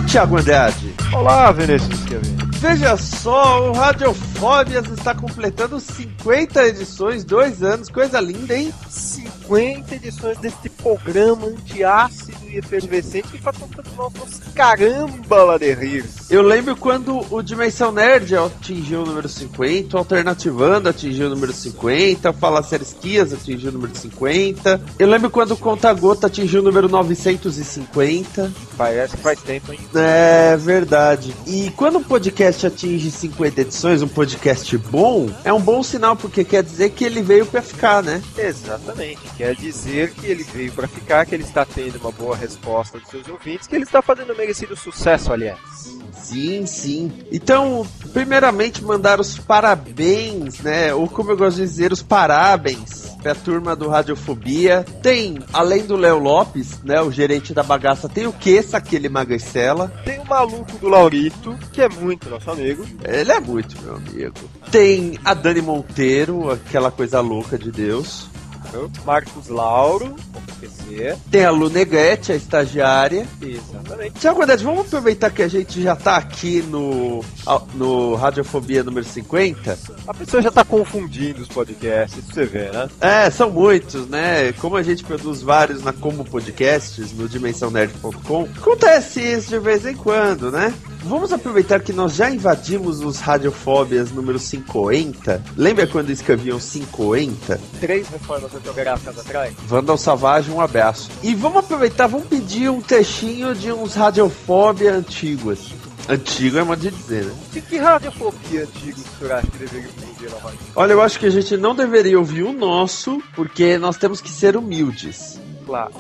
Oi, Thiago Andrade. Olá, Vinícius Kevin. Veja só, o Radiofóbias está completando 50 edições, dois anos, coisa linda, hein? 50 edições deste programa antiácido efervescente que faz nós caramba lá de rir. Eu lembro quando o Dimensão Nerd atingiu o número 50, o Alternativando atingiu o número 50, o Fala Séries Kias atingiu o número 50. Eu lembro quando o Conta Gota atingiu o número 950. Parece que faz tempo, hein? É verdade. E quando um podcast atinge 50 edições, um podcast bom, é um bom sinal, porque quer dizer que ele veio pra ficar, né? Exatamente. Quer dizer que ele veio pra ficar, que ele está tendo uma boa resposta dos seus ouvintes, que ele está fazendo merecido sucesso, aliás. Sim, sim. Então, primeiramente, mandar os parabéns, né? Ou como eu gosto de dizer, os parabéns é a turma do Radiofobia. Tem, além do Léo Lopes, né, o gerente da bagaça, tem o Queça, aquele magricela. Tem o maluco do Laurito, que é muito nosso amigo. Ele é muito meu amigo. Tem a Dani Monteiro, aquela coisa louca de Deus. Marcos Lauro, Tem a Lu Negrete, a estagiária. Exatamente. Tiago Guedes, vamos aproveitar que a gente já tá aqui no, no Radiofobia número 50. A pessoa já tá confundindo os podcasts, isso você vê, né? É, são muitos, né? Como a gente produz vários na Como Podcasts, no dimensãonerd.com, acontece isso de vez em quando, né? Vamos aproveitar que nós já invadimos os Radiofóbias número 50. Lembra quando escreviam 50? Três reformas ortográficas atrás. Vandal Savage, um abraço. E vamos aproveitar, vamos pedir um textinho de uns Radiofóbia antigos. Antigo é modo de dizer, né? Que, que radiofobia antiga o senhor acha que deveria ouvir novamente? Olha, eu acho que a gente não deveria ouvir o nosso, porque nós temos que ser humildes.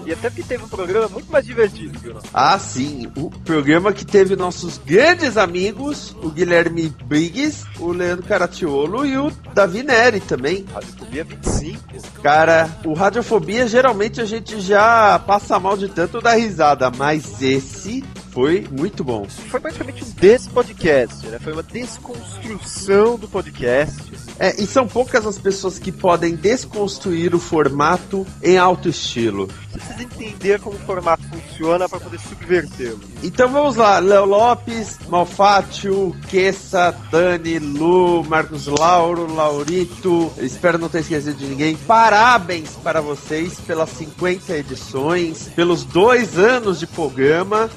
E até porque teve um programa muito mais divertido nosso. Ah, sim. O programa que teve nossos grandes amigos, o Guilherme Briggs, o Leandro Caratiolo e o Davi Neri também. Radiofobia 25. Cara, o Radiofobia geralmente a gente já passa mal de tanto dar risada, mas esse foi muito bom. Foi praticamente um despodcast, né? Foi uma desconstrução do podcast. É, e são poucas as pessoas que podem desconstruir o formato em alto estilo. Você precisa entender como o formato funciona para poder subvertê-lo. Então vamos lá, Léo Lopes, Malfátio, Quessa, Dani, Lu, Marcos Lauro, Laurito, espero não ter esquecido de ninguém. Parabéns para vocês pelas 50 edições, pelos dois anos de programa.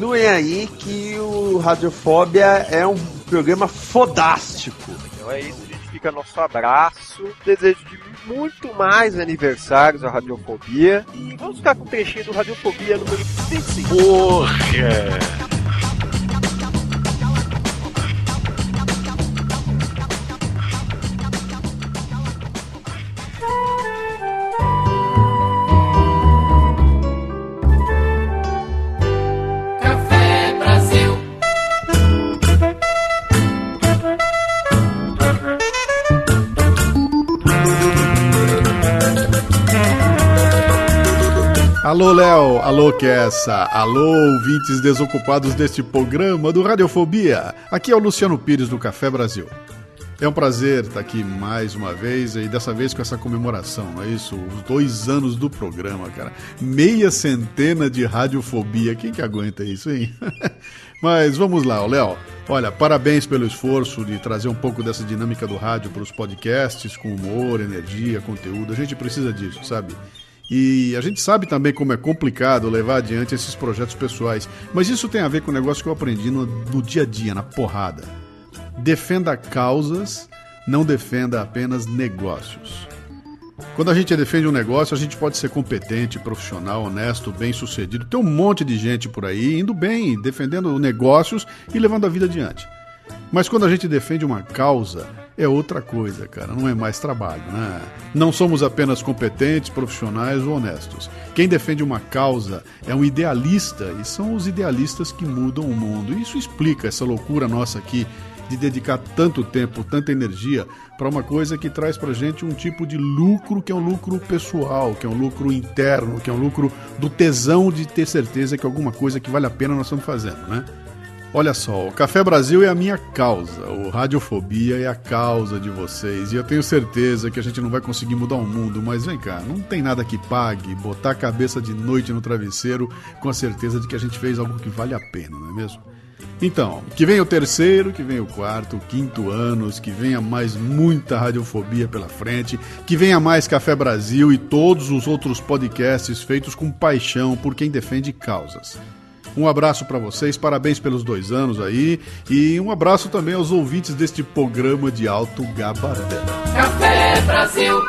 Continuem aí que o Radiofóbia é um programa fodástico. Então é isso, a gente fica nosso abraço. Desejo de muito mais aniversários à Radiofobia. E vamos ficar com o trechinho do Radiofobia número 25. Porra! Alô, Léo, alô, Kessa, alô, ouvintes desocupados deste programa do Radiofobia. Aqui é o Luciano Pires do Café Brasil. É um prazer estar aqui mais uma vez e dessa vez com essa comemoração, não é isso? Os dois anos do programa, cara. Meia centena de radiofobia. Quem que aguenta isso, hein? Mas vamos lá, Léo. Olha, parabéns pelo esforço de trazer um pouco dessa dinâmica do rádio para os podcasts, com humor, energia, conteúdo. A gente precisa disso, sabe? E a gente sabe também como é complicado levar adiante esses projetos pessoais. Mas isso tem a ver com o negócio que eu aprendi no, no dia a dia, na porrada. Defenda causas, não defenda apenas negócios. Quando a gente defende um negócio, a gente pode ser competente, profissional, honesto, bem sucedido. Tem um monte de gente por aí indo bem, defendendo negócios e levando a vida adiante. Mas quando a gente defende uma causa, é outra coisa, cara. Não é mais trabalho, né? Não somos apenas competentes, profissionais ou honestos. Quem defende uma causa é um idealista e são os idealistas que mudam o mundo. Isso explica essa loucura nossa aqui de dedicar tanto tempo, tanta energia para uma coisa que traz pra gente um tipo de lucro que é um lucro pessoal, que é um lucro interno, que é um lucro do tesão de ter certeza que alguma coisa que vale a pena nós estamos fazendo, né? Olha só, o Café Brasil é a minha causa, o Radiofobia é a causa de vocês. E eu tenho certeza que a gente não vai conseguir mudar o mundo, mas vem cá, não tem nada que pague botar a cabeça de noite no travesseiro com a certeza de que a gente fez algo que vale a pena, não é mesmo? Então, que venha o terceiro, que venha o quarto, o quinto anos, que venha mais muita radiofobia pela frente, que venha mais Café Brasil e todos os outros podcasts feitos com paixão por quem defende causas. Um abraço para vocês, parabéns pelos dois anos aí e um abraço também aos ouvintes deste programa de alto gabarito. Café Brasil.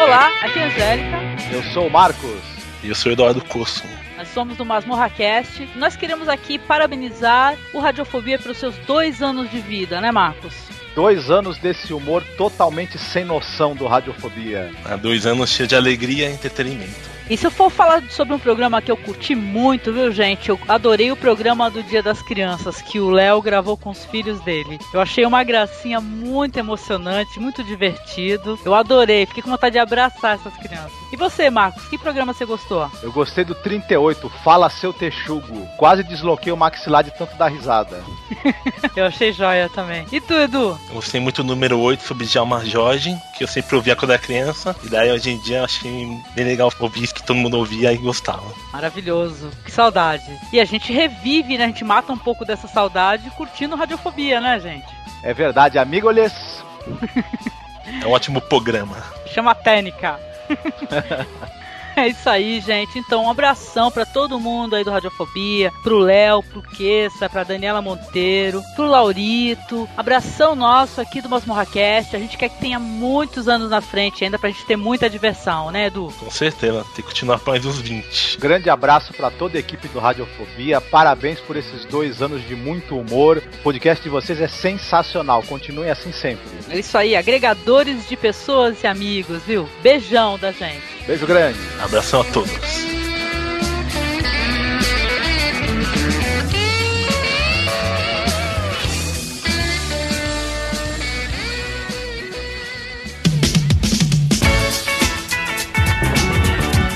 Olá, aqui é a Angélica. Eu sou o Marcos. E eu sou o Eduardo Corso. Nós somos do Masmorra Cast. Nós queremos aqui parabenizar o Radiofobia pelos seus dois anos de vida, né, Marcos? Dois anos desse humor totalmente sem noção do Radiofobia. Há dois anos cheio de alegria e entretenimento. E se eu for falar sobre um programa que eu curti muito, viu, gente? Eu adorei o programa do Dia das Crianças, que o Léo gravou com os filhos dele. Eu achei uma gracinha muito emocionante, muito divertido. Eu adorei, fiquei com vontade de abraçar essas crianças. E você, Marcos, que programa você gostou? Eu gostei do 38, Fala Seu Texugo. Quase desloquei o maxilar de tanto dar risada. Eu achei joia também. E tu, Edu? Eu gostei muito do número 8 sobre Djalma Jorge, que eu sempre ouvia quando era criança. E daí hoje em dia eu achei bem legal ouvir isso que todo mundo ouvia e gostava. Maravilhoso. Que saudade. E a gente revive, né? A gente mata um pouco dessa saudade curtindo Radiofobia, né, gente? É verdade, amigolhes. É um ótimo programa. Chama a técnica. É isso aí, gente. Então, um abração pra todo mundo aí do Radiofobia, pro Léo, pro Queça, pra Daniela Monteiro, pro Laurito. Abração nosso aqui do Masmorracast. A gente quer que tenha muitos anos na frente ainda pra gente ter muita diversão, né, Edu? Com certeza, tem que continuar por mais uns 20. Grande abraço pra toda a equipe do Radiofobia. Parabéns por esses dois anos de muito humor. O podcast de vocês é sensacional. Continuem assim sempre. É isso aí, agregadores de pessoas e amigos, viu? Beijão da gente. Beijo grande. Abração a todos.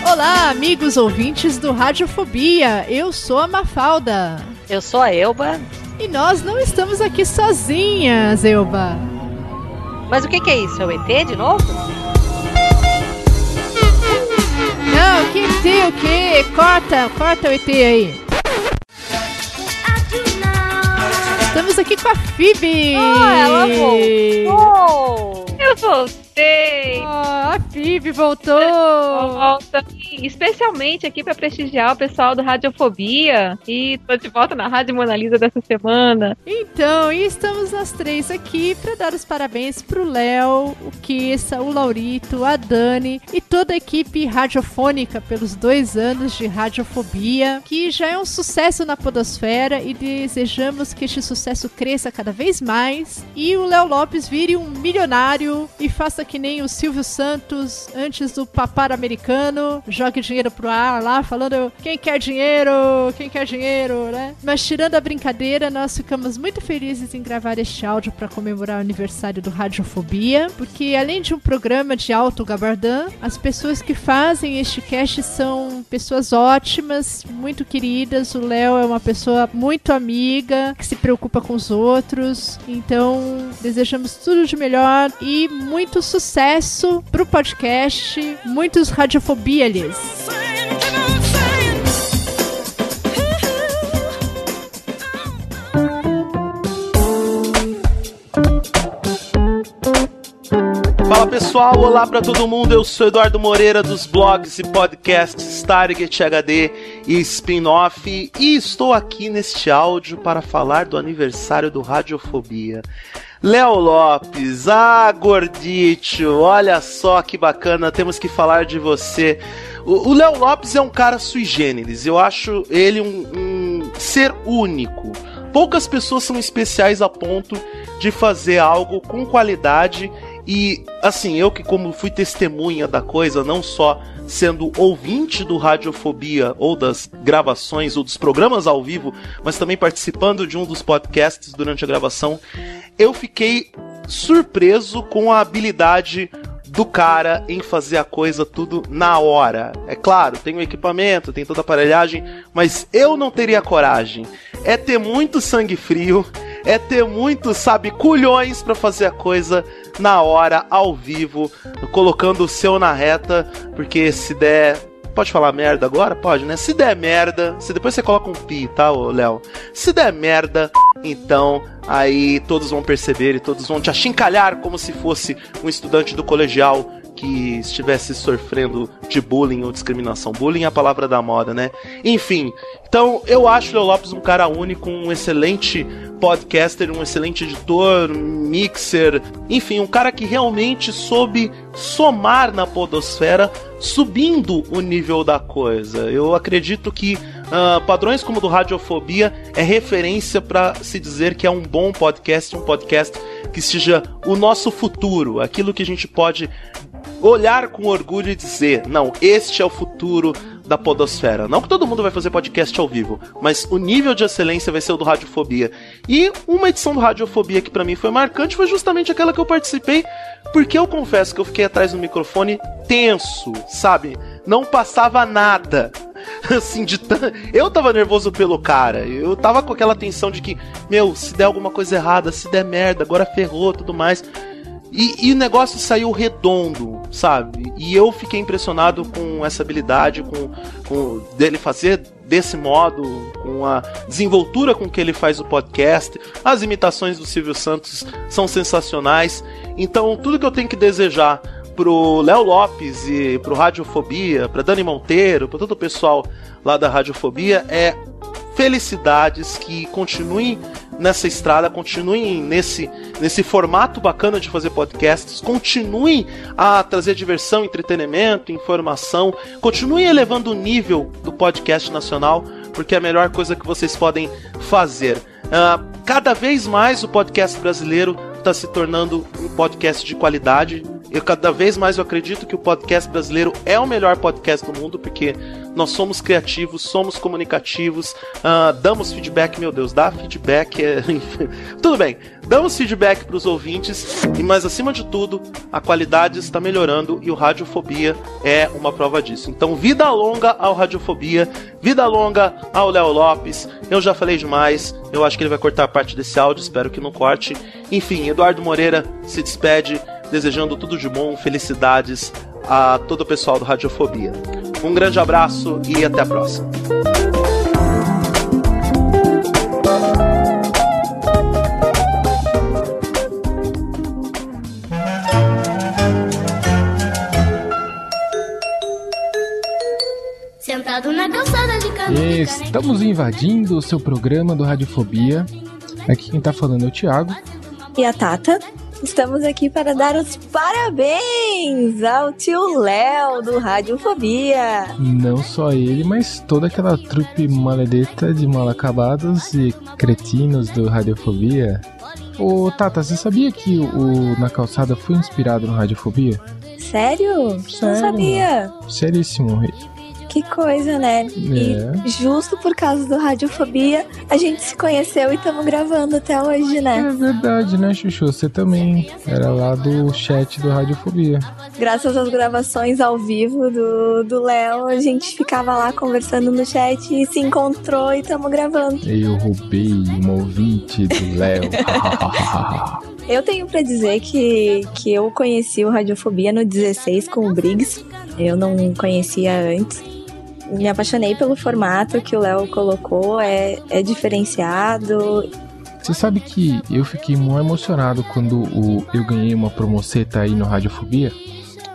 Olá, amigos ouvintes do Radiofobia. Eu sou a Mafalda. Eu sou a Elba. E nós não estamos aqui sozinhas, Elba. Mas o que, que é isso? É o ET de novo? Não, que ET o quê? Corta, corta o ET aí. Estamos aqui com a Phoebe. Ah, ela voltou. Eu voltei. Ah, a Phoebe voltou. Volta. Especialmente aqui para prestigiar o pessoal do Radiofobia. E tô de volta na Rádio Mona Lisa dessa semana. Então, e estamos nós três aqui para dar os parabéns pro Léo, o Kessa, o Laurito, a Dani e toda a equipe radiofônica pelos dois anos de Radiofobia, que já é um sucesso na podosfera e desejamos que este sucesso cresça cada vez mais e o Léo Lopes vire um milionário e faça que nem o Silvio Santos antes do papar americano, jogue dinheiro pro ar lá, falando quem quer dinheiro, quem quer dinheiro, né? Mas tirando a brincadeira, nós ficamos muito felizes em gravar este áudio para comemorar o aniversário do Radiofobia, porque além de um programa de alto gabardão, as pessoas que fazem este cast são pessoas ótimas, muito queridas. O Léo é uma pessoa muito amiga, que se preocupa com os outros. Então, desejamos tudo de melhor e muito sucesso pro podcast, muitos radiofobia lhes. Fala pessoal, olá pra todo mundo. Eu sou Eduardo Moreira dos blogs e podcasts Target HD e Spin-off e estou aqui neste áudio para falar do aniversário do Radiofobia. Léo Lopes, ah, gordito, olha só que bacana, temos que falar de você. O Léo Lopes é um cara sui generis, eu acho ele um, um ser único. Poucas pessoas são especiais a ponto de fazer algo com qualidade e assim, eu que como fui testemunha da coisa, não só sendo ouvinte do Radiofobia ou das gravações ou dos programas ao vivo, mas também participando de um dos podcasts durante a gravação, eu fiquei surpreso com a habilidade do cara em fazer a coisa tudo na hora. É claro, tem o equipamento, tem toda a aparelhagem, mas eu não teria coragem. É ter muito sangue frio, é ter muito, sabe, culhões pra fazer a coisa na hora, ao vivo, colocando o seu na reta, porque se der. Pode falar merda agora? Pode, né? Se der merda, se depois você coloca um pi, tá, Léo? Se der merda, então aí todos vão perceber e todos vão te achincalhar como se fosse um estudante do colegial que estivesse sofrendo de bullying ou discriminação. Bullying é a palavra da moda, né? Enfim, então eu acho o Leo Lopes um cara único, um excelente podcaster, um excelente editor, mixer, enfim, um cara que realmente soube somar na podosfera, subindo o nível da coisa. Eu acredito que ah, padrões como o do Radiofobia é referência para se dizer que é um bom podcast, um podcast que seja o nosso futuro, aquilo que a gente pode olhar com orgulho e dizer: não, este é o futuro da podosfera. Não que todo mundo vai fazer podcast ao vivo, mas o nível de excelência vai ser o do Radiofobia. E uma edição do Radiofobia que pra mim foi marcante foi justamente aquela que eu participei, porque eu confesso que eu fiquei atrás do microfone tenso, sabe? Não passava nada. Assim, de tan... Eu tava nervoso pelo cara. Eu tava com aquela tensão de que, meu, se der alguma coisa errada, se der merda, agora ferrou, tudo mais. E, e o negócio saiu redondo, sabe? E eu fiquei impressionado com essa habilidade, com, com dele fazer desse modo, com a desenvoltura com que ele faz o podcast. As imitações do Silvio Santos são sensacionais. Então, tudo que eu tenho que desejar pro Léo Lopes e pro Radiofobia, pra Dani Monteiro, pra todo o pessoal lá da Radiofobia é felicidades que continuem nessa estrada, continuem nesse, nesse formato bacana de fazer podcasts, continuem a trazer diversão, entretenimento, informação, continuem elevando o nível do podcast nacional, porque é a melhor coisa que vocês podem fazer. Uh, cada vez mais o podcast brasileiro está se tornando um podcast de qualidade. Eu cada vez mais eu acredito que o podcast brasileiro é o melhor podcast do mundo, porque nós somos criativos, somos comunicativos, ah, damos feedback, meu Deus, dá feedback é. Tudo bem, damos feedback para os ouvintes, e mas acima de tudo, a qualidade está melhorando e o Radiofobia é uma prova disso. Então, vida longa ao Radiofobia, vida longa ao Léo Lopes. Eu já falei demais, eu acho que ele vai cortar parte desse áudio, espero que não corte. Enfim, Eduardo Moreira se despede desejando tudo de bom, felicidades a todo o pessoal do Radiofobia. Um grande abraço e até a próxima. Sentado na calçada de cano de Estamos invadindo o seu programa do Radiofobia. Aqui quem tá falando é o Thiago. E a Tata? Estamos aqui para dar os parabéns ao tio Léo do Radiofobia. Não só ele, mas toda aquela trupe maledeta de mal acabados e cretinos do Radiofobia. Ô Tata, você sabia que o Na Calçada foi inspirado no Radiofobia? Sério? Não Sério? sabia. Seríssimo. Que coisa, né? É. E justo por causa do Radiofobia, a gente se conheceu e estamos gravando até hoje, É né? verdade, né, Chuchu? Você também era lá do chat do Radiofobia. Graças às gravações ao vivo do do Léo, a gente ficava lá conversando no chat e se encontrou e estamos gravando. Eu roubei uma ouvinte do Léo. Eu tenho pra dizer que, que eu conheci o Radiofobia no 16 com o Briggs. Eu não conhecia antes. Me apaixonei pelo formato que o Léo colocou, é, é diferenciado. Você sabe que eu fiquei muito emocionado quando o, eu ganhei uma promoceta aí no Radiofobia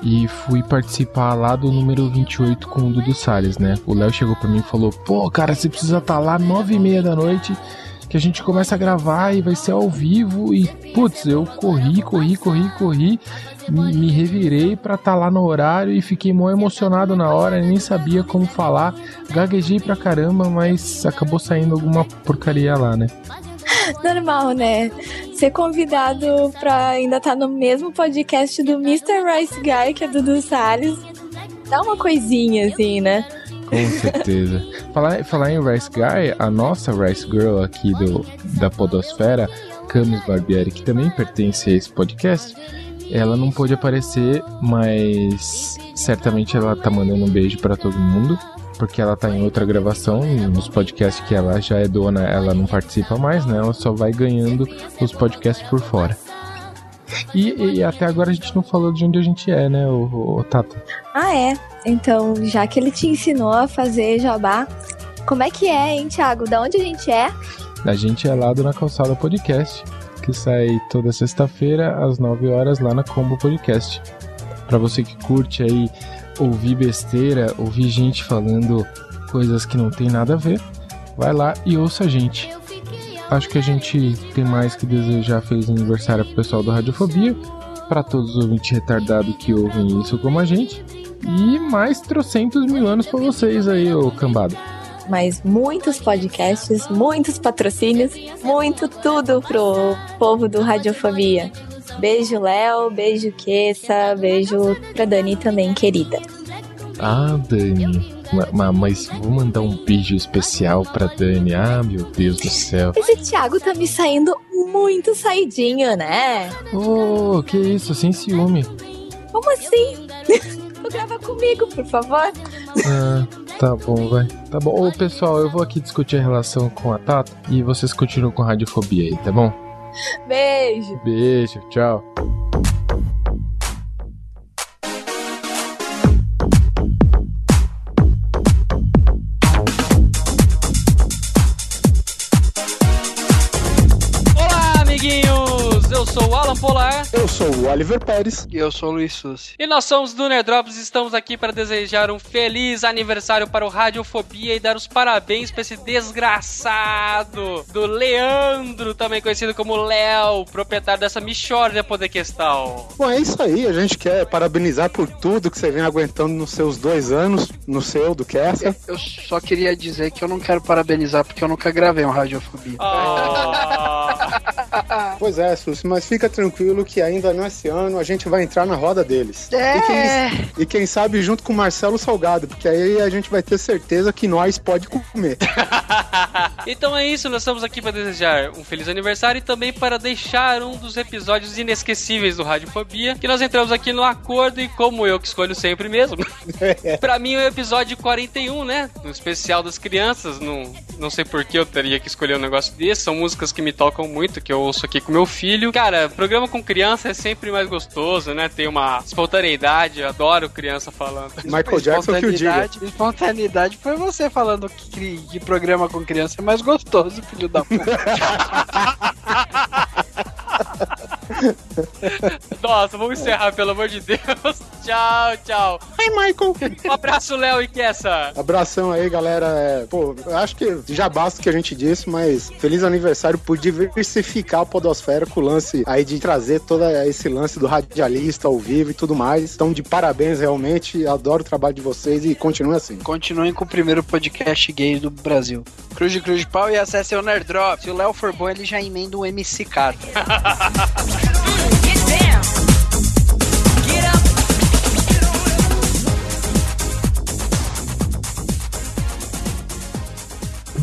e fui participar lá do número 28 com o Dudu Salles, né? O Léo chegou pra mim e falou: Pô, cara, você precisa estar lá nove e meia da noite que a gente começa a gravar e vai ser ao vivo. E putz, eu corri, corri, corri, corri, me revirei pra estar lá no horário e fiquei mó emocionado na hora, nem sabia como falar, gaguejei pra caramba, mas acabou saindo alguma porcaria lá, né? Normal, né? Ser convidado pra ainda estar no mesmo podcast do Mr. Rice Guy, que é do Dudu Salles, dá uma coisinha assim, né? Com certeza. falar, falar em Rice Guy, a nossa Rice Girl aqui do, da Podosfera, Camis Barbieri, que também pertence a esse podcast, ela não pôde aparecer, mas certamente ela tá mandando um beijo pra todo mundo, porque ela tá em outra gravação, nos podcasts que ela já é dona, ela não participa mais, né? Ela só vai ganhando os podcasts por fora. E, e até agora a gente não falou de onde a gente é, né, o, Tata? Ah, é? Então, já que ele te ensinou a fazer jabá, como é que é, hein, Thiago? Da onde a gente é? A gente é lá do Na Calçada Podcast, que sai toda sexta-feira às 9 horas lá na Combo Podcast. Pra você que curte aí ouvir besteira, ouvir gente falando coisas que não tem nada a ver, vai lá e ouça a gente. Acho que a gente tem mais que desejar feliz aniversário pro pessoal do Radiofobia, para todos os ouvintes retardados que ouvem isso como a gente, e mais trocentos mil anos pra vocês aí, ô cambada. Mas muitos podcasts, muitos patrocínios, muito tudo pro povo do Radiofobia. Beijo, Léo. Beijo, Kessa. Beijo pra Dani também, querida. Ah, Dani. Ma- ma- Mas vou mandar um beijo especial pra Dani. Ah, meu Deus do céu. Esse Thiago tá me saindo muito saidinho, né? Oh, que isso, sem ciúme. Como assim? Tu grava comigo, por favor. Ah, tá bom, vai. Tá bom. Ô, pessoal, eu vou aqui discutir a relação com a Tata e vocês continuam com radiofobia aí, tá bom? Beijo. Beijo, tchau. Sou o Oliver Pérez. E eu sou o Luiz Sussi. E nós somos do Nerdrops e estamos aqui para desejar um feliz aniversário para o Radiofobia e dar os parabéns para esse desgraçado do Leandro, também conhecido como Léo, proprietário dessa Michórdia Poder Questão. Bom, é isso aí. A gente quer parabenizar por tudo que você vem aguentando nos seus dois anos, no seu, do Kessa. Eu só queria dizer que eu não quero parabenizar porque eu nunca gravei um Radiofobia. Pois é, Susi, mas fica tranquilo que ainda nesse ano a gente vai entrar na roda deles. É. E, quem, e quem sabe junto com o Marcelo Salgado, porque aí a gente vai ter certeza que nós pode comer. Então é isso, nós estamos aqui para desejar um feliz aniversário e também para deixar um dos episódios inesquecíveis do Radiofobia, que nós entramos aqui no acordo e como eu que escolho sempre mesmo. Pra mim é o episódio 41, né? No especial das crianças. Não, não sei por que eu teria que escolher um negócio desse. São músicas que me tocam muito, que eu ouço aqui com meu filho. Cara, programa com criança é sempre mais gostoso, né? Tem uma espontaneidade, eu adoro criança falando. Michael Jackson que o diga. Espontaneidade, espontaneidade foi você falando que, que programa com criança é mais gostoso, filho da puta. Nossa, vamos encerrar, pelo amor de Deus. tchau, tchau. Ai, Michael. Um abraço, Léo e Kessa. Abração aí, galera. É, pô, eu acho que já basta o que a gente disse, mas feliz aniversário por diversificar a podosfera com o lance aí de trazer todo esse lance do radialista ao vivo e tudo mais. Então, de parabéns, realmente. Adoro o trabalho de vocês e continue assim. Continuem com o primeiro podcast gay do Brasil. Cruz de Cruz de Pau e acessem o Nerdrop. Se o Léo for bom, ele já emenda o MC Carter.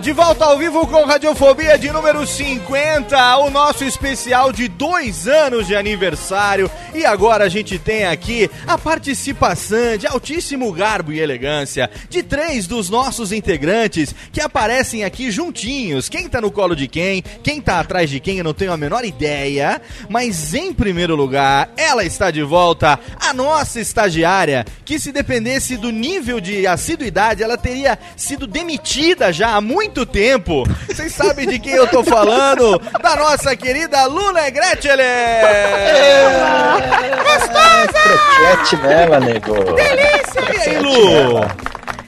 De volta! Ao vivo com Radiofobia de número 50, o nosso especial de dois anos de aniversário. E agora a gente tem aqui a participação de altíssimo garbo e elegância de três dos nossos integrantes que aparecem aqui juntinhos. Quem tá no colo de quem, quem tá atrás de quem, eu não tenho a menor ideia. Mas em primeiro lugar, ela está de volta, a nossa estagiária, que se dependesse do nível de assiduidade, ela teria sido demitida já há muito tempo. Vocês sabem de quem eu tô falando? Da nossa querida Luna Gretchen! Croquete nela, nego. Delícia! E aí, Lu?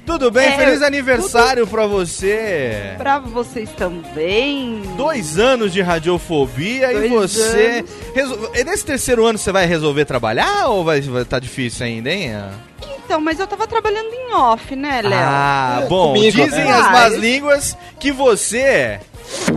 Tudo bem? É, Feliz aniversário pra você! Pra vocês também. Dois anos de radiofobia e Dois você. resol- E Nesse terceiro ano você vai resolver trabalhar ou vai estar tá difícil ainda, hein? Então, mas eu tava trabalhando em off, né, Léo? Ah, bom, comigo, dizem né? as más línguas que você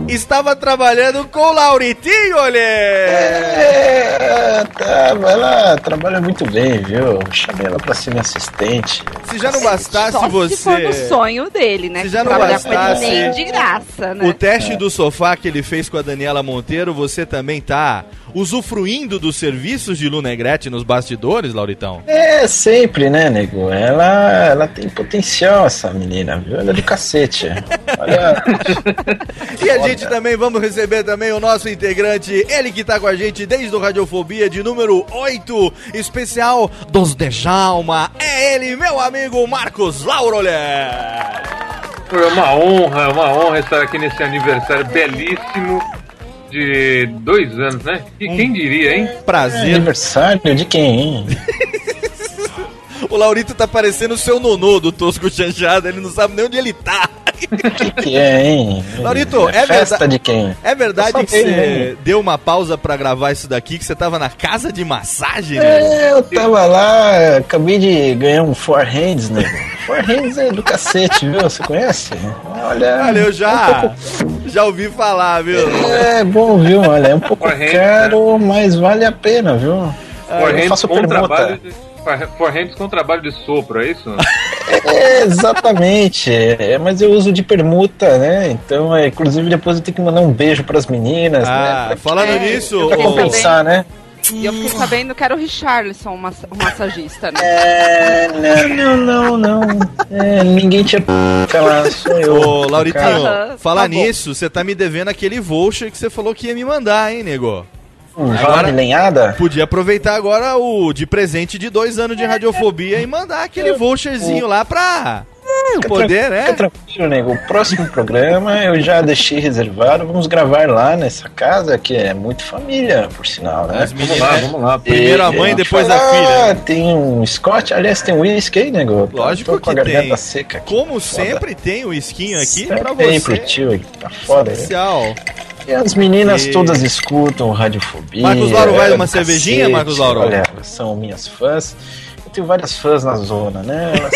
estava trabalhando com o Lauritinho, olha! É, tá, mas ela trabalha muito bem, viu? Chamei ela pra ser minha assistente. Se já não bastasse Só você. se for no sonho dele, né? Se já não trabalhar com ele bastasse nem de graça, né? O teste do sofá que ele fez com a Daniela Monteiro, você também tá usufruindo dos serviços de Lunegrete nos bastidores, Lauritão? É, sempre, né, nego? Ela, ela tem potencial, essa menina, viu? Ela é do cacete. Olha. E a gente também vamos receber também o nosso integrante, ele que tá com a gente desde o Radiofobia de número 8, especial dos Dejalma. É ele, meu amigo Marcos Laurolé. É uma honra, é uma honra estar aqui nesse aniversário belíssimo de dois anos, né? E quem diria, hein? Prazer. aniversário de quem, hein? O Laurito tá parecendo o seu nonô do Tosco Chanchado, ele não sabe nem onde ele tá. Que, que é, hein? Laurito, é festa verdade- de quem? É verdade Eu que você né? deu uma pausa pra gravar isso daqui, que você tava na casa de massagem, né? É, eu tava lá, acabei de ganhar um forehands, né? Forehands é do cacete, viu? Você conhece? Olha. Olha, eu já, já ouvi falar, viu? É bom, viu? Olha, é um pouco caro, mas vale a pena, viu? eu Forehands faço permuta. trabalho de, forehands com trabalho de sopro, é isso? É, exatamente. É, mas eu uso de permuta, né? Então, é, inclusive, depois eu tenho que mandar um beijo pras meninas, Ah, né? falando É, nisso, Pra ô- compensar, né? E eu fiquei sabendo que era o Richarlison, o massa- o massagista, né? É, não, não, não, não. É, ninguém tinha p lá, sou eu. Ô, Lauritinho, falar Tá nisso, você tá me devendo aquele voucher que você falou que ia me mandar, hein, nego? Um vale lenhada? Podia aproveitar agora o de presente de dois anos de radiofobia e mandar aquele voucherzinho lá pra poder, né? Fica tranquilo, nego. O próximo programa eu já deixei reservado. Vamos gravar lá nessa casa, que é muito família, por sinal, né? As meninas- Vamos lá, vamos lá. Primeiro a mãe, depois a filha. Tem um Scott, aliás, tem um whisky aí, nego. Lógico Tô com a que garganta tem. seca aqui. Como Foda. sempre, tem o esquinho aqui Sempre pra tem você. pro tio aqui, tá foda. né? Especial. E as meninas E- todas escutam Radiofobia. Marcos Lauro, vai uma cervejinha, cacete. Marcos Lauro? Olha, elas são minhas fãs. Eu tenho várias fãs na zona, né? Elas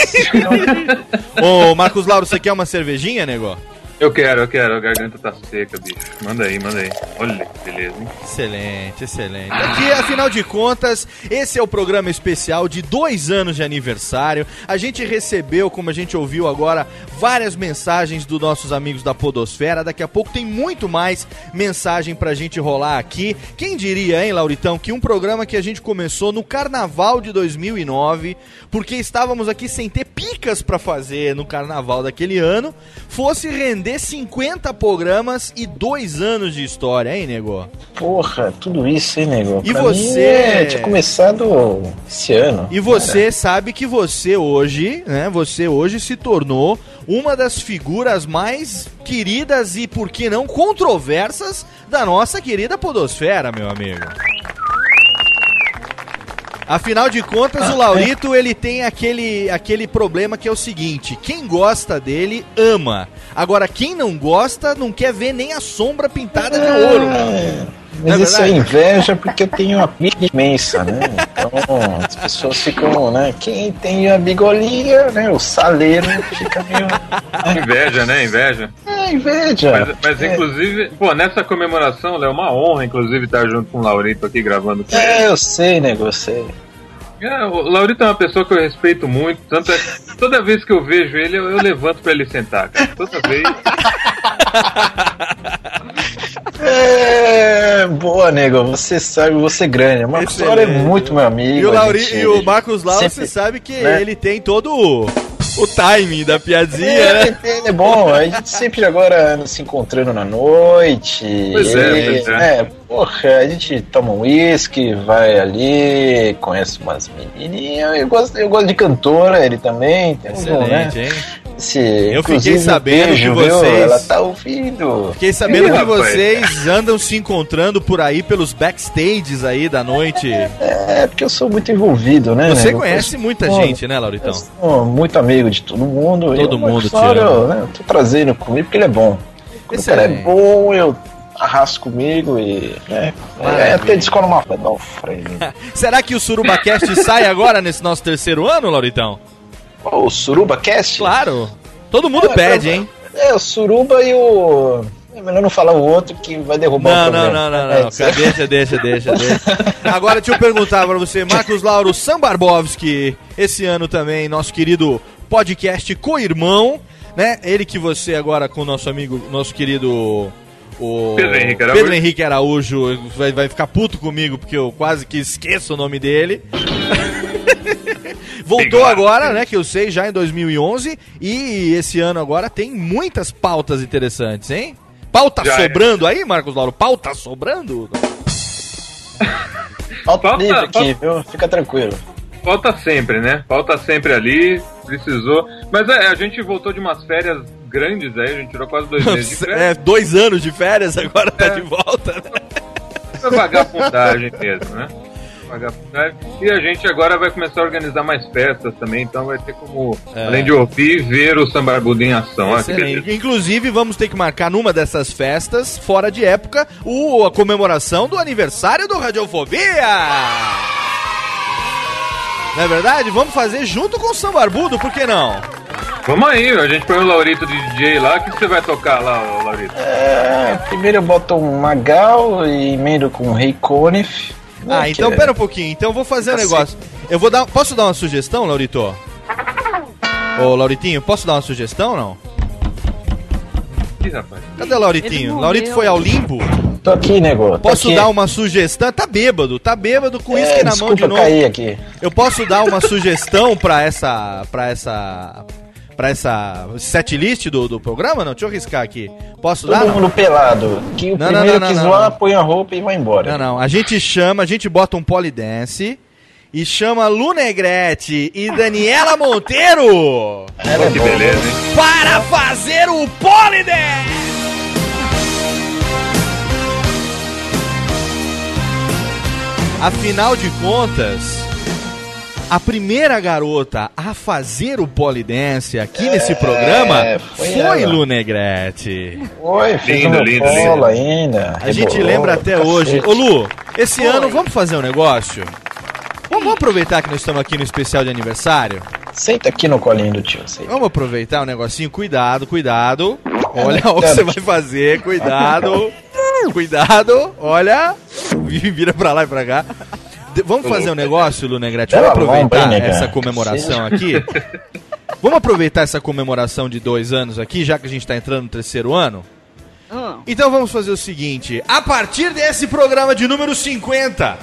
Ô, Marcos Lauro, você quer uma cervejinha, nego? Eu quero, eu quero, a garganta tá seca, bicho. Manda aí, manda aí. Olha beleza, hein? Excelente, excelente. Aqui, afinal de contas, esse é o programa especial de dois anos de aniversário. A gente recebeu, como a gente ouviu agora, várias mensagens dos nossos amigos da Podosfera. Daqui a pouco tem muito mais mensagem pra gente rolar aqui. Quem diria, hein, Lauritão, que um programa que a gente começou no carnaval de 2009, porque estávamos aqui sem ter picas pra fazer no carnaval daquele ano, fosse render 50 programas e dois anos de história, hein, nego? Porra, tudo isso, hein, nego? E Pra você- mim, é, tinha começado esse ano. E você sabe que você hoje, né? Você hoje se tornou uma das figuras mais queridas e, por que não, controversas da nossa querida Podosfera, meu amigo. Afinal de contas, o Laurito ele tem aquele, aquele problema que é o seguinte: quem gosta dele ama. Agora, quem não gosta não quer ver nem a sombra pintada de ouro. Mas é isso é inveja porque eu tenho uma vida imensa, né? Então as pessoas ficam, né? Quem tem a bigolinha, né? O saleiro fica meio. Inveja, né? Inveja. É, inveja. Mas, mas, É. inclusive, pô, nessa comemoração, Léo, é uma honra, inclusive, estar junto com o Laurito aqui gravando com. É, eu sei, nego, eu sei. É, o Laurito é uma pessoa que eu respeito muito, tanto é que toda vez que eu vejo ele, eu, eu levanto pra ele sentar, cara. Toda vez. É, boa, nego, você sabe, você grande. O Marcos Lauro é muito meu amigo. E o, Lauri, gente- e o Marcos Lauro, sempre- você sabe que né? ele tem todo o, o timing da piadinha, É, né? é bom, a gente sempre agora se encontrando na noite. Pois é, pois é. é, porra, a gente toma um uísque, vai ali, conhece umas menininhas. Eu gosto, eu gosto de cantora, ele também. Tem um, Excelente, né? hein? Esse, Eu fiquei sabendo beijo, que viu? vocês- Ela tá ouvindo. Fiquei sabendo Ih, que rapaz. vocês andam se encontrando por aí pelos backstages aí da noite. É, porque eu sou muito envolvido, né? Você nego? conhece Eu muita sou- gente, né, Lauritão? eu sou muito amigo de todo mundo. Todo e o mundo Marcos te Lauro, ama. né, eu tô trazendo comigo porque ele é bom. Quando o cara é bom, eu arrasto comigo e. É, é, até descola uma. Será que o SurubaCast sai agora nesse nosso terceiro ano, Lauritão? O Suruba Cast? Claro. Todo mundo É, pede, é, hein? É, o Suruba e o. É melhor não falar o outro que vai derrubar Não, o não, programa. não, não, É, não. Deixa, deixa, deixa, deixa. Agora deixa eu perguntar pra você, Marcos Lauro Sambarbowski, esse ano também, nosso querido podcast co-irmão, né? Ele que você agora com o nosso amigo, nosso querido. O Pedro Henrique Araújo. Pedro Henrique Araújo vai, vai ficar puto comigo porque eu quase que esqueço o nome dele. Voltou agora, né? Que eu sei, já em 2011. E esse ano agora tem muitas pautas interessantes, hein? Pauta Já é. sobrando aí, Marcos Lauro? Pauta sobrando? Falta Falta- livre aqui, viu? Fica tranquilo. Falta sempre, né? Falta sempre ali, precisou. Mas é, a gente voltou de umas férias grandes aí, a gente tirou quase dois meses de férias. É, dois anos de férias, agora tá É. de volta, né? É vagabundagem mesmo, né? Passagem. E a gente agora vai começar a organizar mais festas também, então vai ter como, É. além de ouvir, ver o Samba Barbudo em ação. Beleza. Excelente. Inclusive, vamos ter que marcar numa dessas festas, fora de época, o, a comemoração do aniversário do Radiofobia! Não é verdade? Vamos fazer junto com o São Barbudo, por que não? Vamos aí, a gente põe o Laurito de DJ lá, o que você vai tocar lá, Laurito? É, primeiro eu boto um Magal e emendo com o Rei Conif. Ah, então que é- pera um pouquinho. Então eu vou fazer um Cacete. negócio. Eu vou dar. Posso dar uma sugestão, Laurito? Ô, Lauritinho, posso dar uma sugestão ou não? Ih, rapaz. Cadê o Lauritinho? Laurito foi ao limbo? Tô aqui, nego. tô Posso aqui. dar uma sugestão? Tá bêbado, tá bêbado com É, uísque na mão de eu novo. caí aqui. Eu posso dar uma sugestão pra essa. pra essa. Pra essa setlist do, do programa? Não, deixa eu riscar aqui. Posso dar? Todo não? mundo pelado. Que o Não, não, primeiro não, que não, zoar, não. põe a roupa e vai embora. Não, não. A gente chama, a gente bota um polidense e chama Lu Negrete e Daniela Monteiro Ela é que beleza, hein? para fazer o polidense! Afinal de contas, a primeira garota a fazer o polidense aqui nesse programa foi foi, ela. Lu Negrete. Oi, fiz Lindo, lindo, cola ainda. A gente rebolou, lembra até cacete. hoje. Ô Lu, esse ano vamos fazer um negócio? Vamos, vamos aproveitar que nós estamos aqui no especial de aniversário? Senta aqui no colinho do tio. Senta. Vamos aproveitar o negocinho? Cuidado, cuidado. Olha É, o que é. você vai fazer, cuidado. Cuidado, olha. Vira pra lá e pra cá. De- vamos fazer um negócio, Lu Negrete? Vamos aproveitar essa comemoração aqui. Vamos aproveitar essa comemoração de dois anos aqui, já que a gente tá entrando no terceiro ano? Então vamos fazer o seguinte: a partir desse programa de número 50,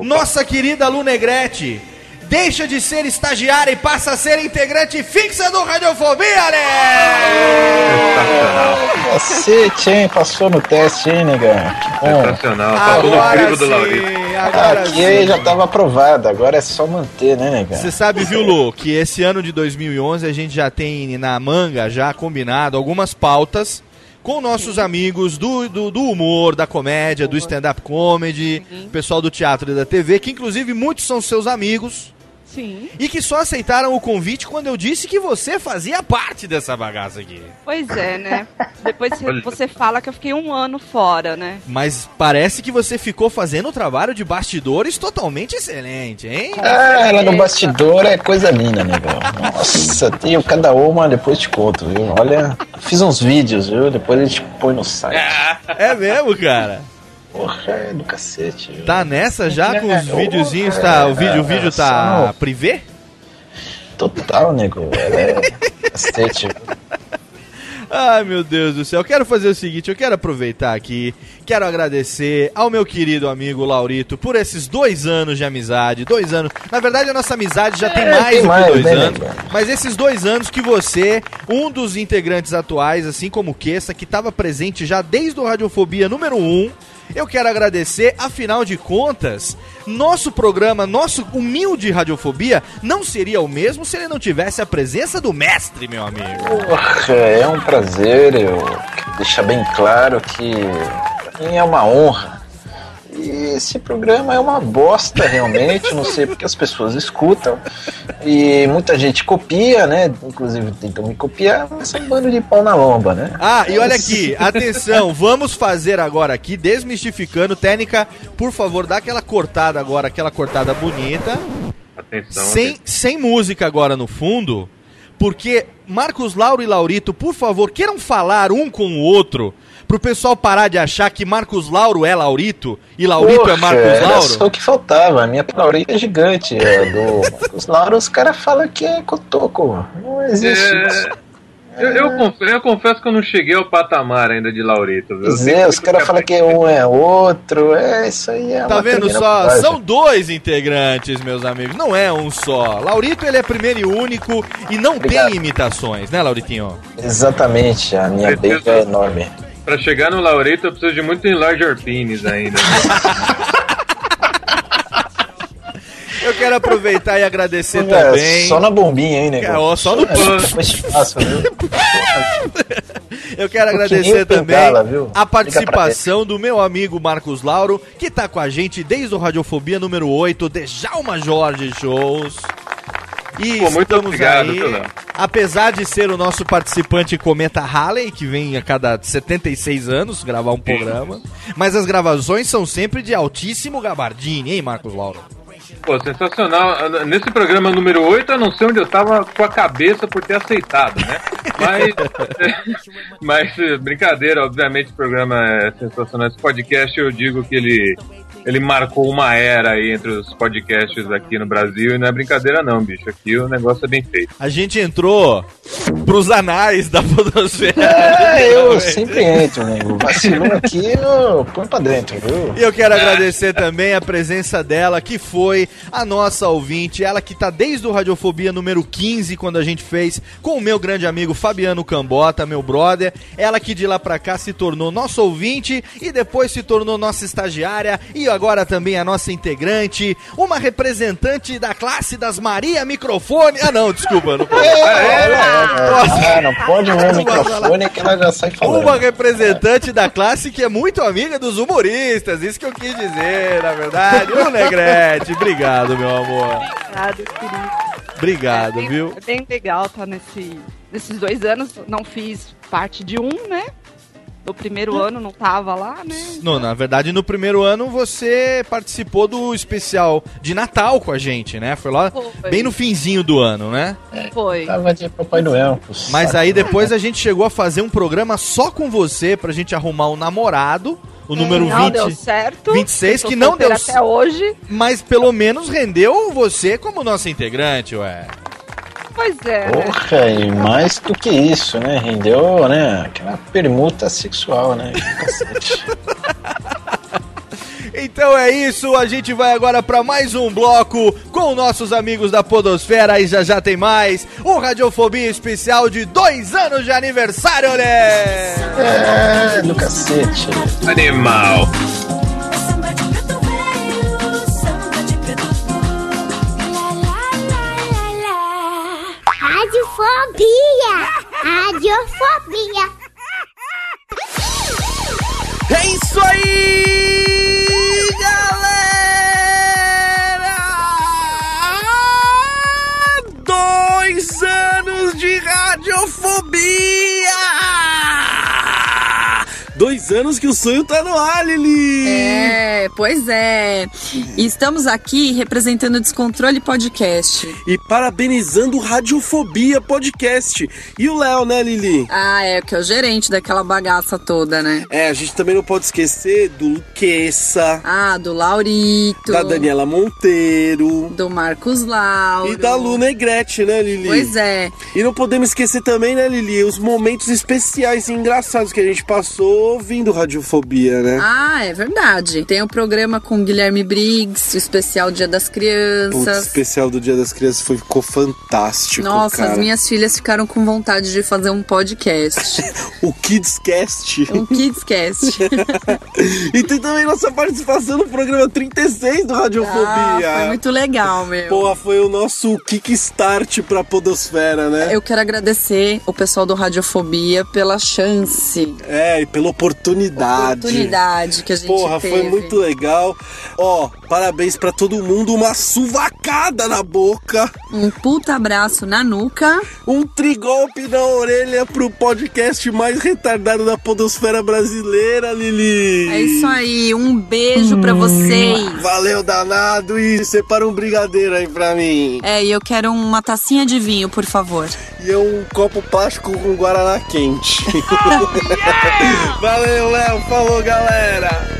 nossa querida Lu Negrete deixa de ser estagiária e passa a ser integrante fixa do Radiofobia, né? Cacete, hein? Passou no teste, hein, negão? Sensacional, passou no crivo do Laurito. Aqui sim. já tava aprovado, agora é só manter, né, negão? Você sabe, viu, Lu, que esse ano de 2011 a gente já tem na manga, já combinado, algumas pautas com nossos amigos do, do, do humor, da comédia, do stand-up comedy, pessoal do teatro e da TV, que inclusive muitos são seus amigos. Sim. E que só aceitaram o convite quando eu disse que você fazia parte dessa bagaça aqui. Pois é, né? Depois você- fala que eu fiquei um ano fora, né? Mas parece que você ficou fazendo um trabalho de bastidores totalmente excelente, hein? Ah, ela no bastidor é coisa linda, negão. Nossa, tenho cada uma, depois te conto, viu? Olha, fiz uns vídeos, viu? Depois a gente põe no site. É mesmo, cara? Porra, é do cacete, viu? Tá nessa já com os É, videozinhos, é, tá? O vídeo, o é, vídeo tá só- privê? Total, nego. É cacete. Ai, meu Deus do céu. Eu quero fazer o seguinte, eu quero aproveitar aqui, quero agradecer ao meu querido amigo Laurito por esses dois anos de amizade. Dois anos. Na verdade, a nossa amizade já tem É, mais tem do mais, que dois né, anos. Mas esses dois anos que você, um dos integrantes atuais, assim como o Kessa, que estava presente já desde o Radiofobia número 1, um, eu quero agradecer, afinal de contas, nosso programa, nosso humilde Radiofobia, não seria o mesmo se ele não tivesse a presença do mestre, meu amigo. Porra, é um prazer. Eu deixar bem claro que mim é uma honra. Esse programa é uma bosta, realmente. Não sei porque as pessoas escutam. E muita gente copia, né? Inclusive tentam me copiar, mas é um bando de pau na lomba, né? Ah, e olha aqui, atenção, vamos fazer agora aqui, desmistificando. Técnica, por favor, dá aquela cortada agora, aquela cortada bonita. Atenção, Sem, sem música agora no fundo, porque Marcos Lauro e Laurito, por favor, queiram falar um com o outro, pro pessoal parar de achar que Marcos Lauro é Laurito e Laurito é Poxa, Marcos era Lauro. só o que faltava. A minha Laurita é gigante. É do Marcos Lauro, os caras falam que é cotoco. Não existe É, isso. Eu, eu confesso, eu confesso que eu não cheguei ao patamar ainda de Laurito. viu? Pois é, os caras falam que um é outro. É, isso aí é Tá vendo só? São dois integrantes, meus amigos, não é um só. Laurito, ele é primeiro e único e não Obrigado. tem imitações, né, Lauritinho? Exatamente, a minha beija é enorme. Pra chegar no Laurito eu preciso de muito enlarger penis ainda. Eu quero aproveitar e agradecer É, também. Só na bombinha, hein, nego? É, ó, só no- É, foi espaço, viu? Eu quero agradecer também a participação do meu amigo Marcos Lauro, que tá com a gente desde o Radiofobia número 8, Djalma Jorge Shows. E Pô, muito estamos obrigado, aí, Léo? apesar de ser o nosso participante Cometa Halley, que vem a cada 76 anos gravar um programa, mas as gravações são sempre de altíssimo gabardine, hein, Marcos Lauro? Pô, sensacional. Nesse programa número 8, eu não sei onde eu tava com a cabeça por ter aceitado, né? Mas, mas brincadeira, obviamente o programa é sensacional. Esse podcast eu digo que ele, ele marcou uma era aí entre os podcasts aqui no Brasil e não é brincadeira não, bicho. Aqui o negócio é bem feito. A gente entrou pros anais da podosfera. É, eu sempre entro, nego. Vacilou aqui, eu põe pra dentro, viu? E eu quero agradecer também a presença dela, que foi a nossa ouvinte, ela que tá desde o Radiofobia número 15, quando a gente fez com o meu grande amigo Fabiano Cambota, meu brother. Ela que de lá pra cá se tornou nosso ouvinte e depois se tornou nossa estagiária e agora também a nossa integrante, uma representante da classe das Maria Microfone. Ah, não, desculpa, não pode. Ah, não pode ver o microfone que ela já sai falando. Uma representante da classe que é muito amiga dos humoristas, isso que eu quis dizer, na verdade. Ô, Negrete, obrigado, meu amor. Obrigado, querido. Obrigado, bem, viu? É bem legal tá nesse, nesses dois anos. Não fiz parte de um, né? No primeiro ano não tava lá, né? Não, na verdade, no primeiro ano você participou do especial de Natal com a gente, né? Foi lá Foi. bem no finzinho do ano, né? Foi. Tava de Papai Noel. Mas aí depois a gente chegou a fazer um programa só com você pra gente arrumar um namorado, o número não 20. deu certo. 26 Eu tô que não deu solteira até hoje. Mas pelo menos rendeu você como nosso integrante, ué. Pois é. né? Porra, e mais do que isso, né? Rendeu, né? Aquela permuta sexual, né? Cacete. Então é isso, a gente vai agora pra mais um bloco com nossos amigos da Podosfera e já já tem mais um Radiofobia especial de dois anos de aniversário, né? É, do cacete. Animal. Radiofobia! Radiofobia! É isso aí, galera! Dois anos de radiofobia! Anos que o sonho tá no ar, Lili! É, pois é. E estamos aqui representando o Descontrole Podcast. E parabenizando o Radiofobia Podcast. E o Léo, né, Lili? Ah, é, que é o gerente daquela bagaça toda, né? É, a gente também não pode esquecer do Luqueça, Ah, do Laurito. da Daniela Monteiro Do Marcos Lauro. e da Lu Negrete, né, Lili? Pois é. E não podemos esquecer também, né, Lili, os momentos especiais e engraçados que a gente passou ouvindo Radiofobia, né? Ah, é verdade. Tem o programa com o Guilherme Briggs, o especial Dia das Putz, o Crianças. especial do Dia das Crianças foi, ficou fantástico, Nossa, cara. as minhas filhas ficaram com vontade de fazer um podcast. O Kidscast. um Kidscast. e tem também nossa participação no programa 36 do Radiofobia. Ah, foi muito legal, meu. Porra, foi o nosso kickstart pra podosfera, né? Eu quero agradecer o pessoal do Radiofobia pela chance, É, e pela oportunidade. Oportunidade que a gente Porra, teve. foi muito legal. Ó, parabéns pra todo mundo. Uma suvacada na boca. Um puta abraço na nuca. Um trigolpe na orelha pro podcast mais retardado da podosfera brasileira, Lili. É isso aí, um beijo pra vocês. Valeu, danado. E separa um brigadeiro aí pra mim. É, e eu quero uma tacinha de vinho, por favor. E um copo plástico com guaraná quente. Valeu, Léo. Falou, galera.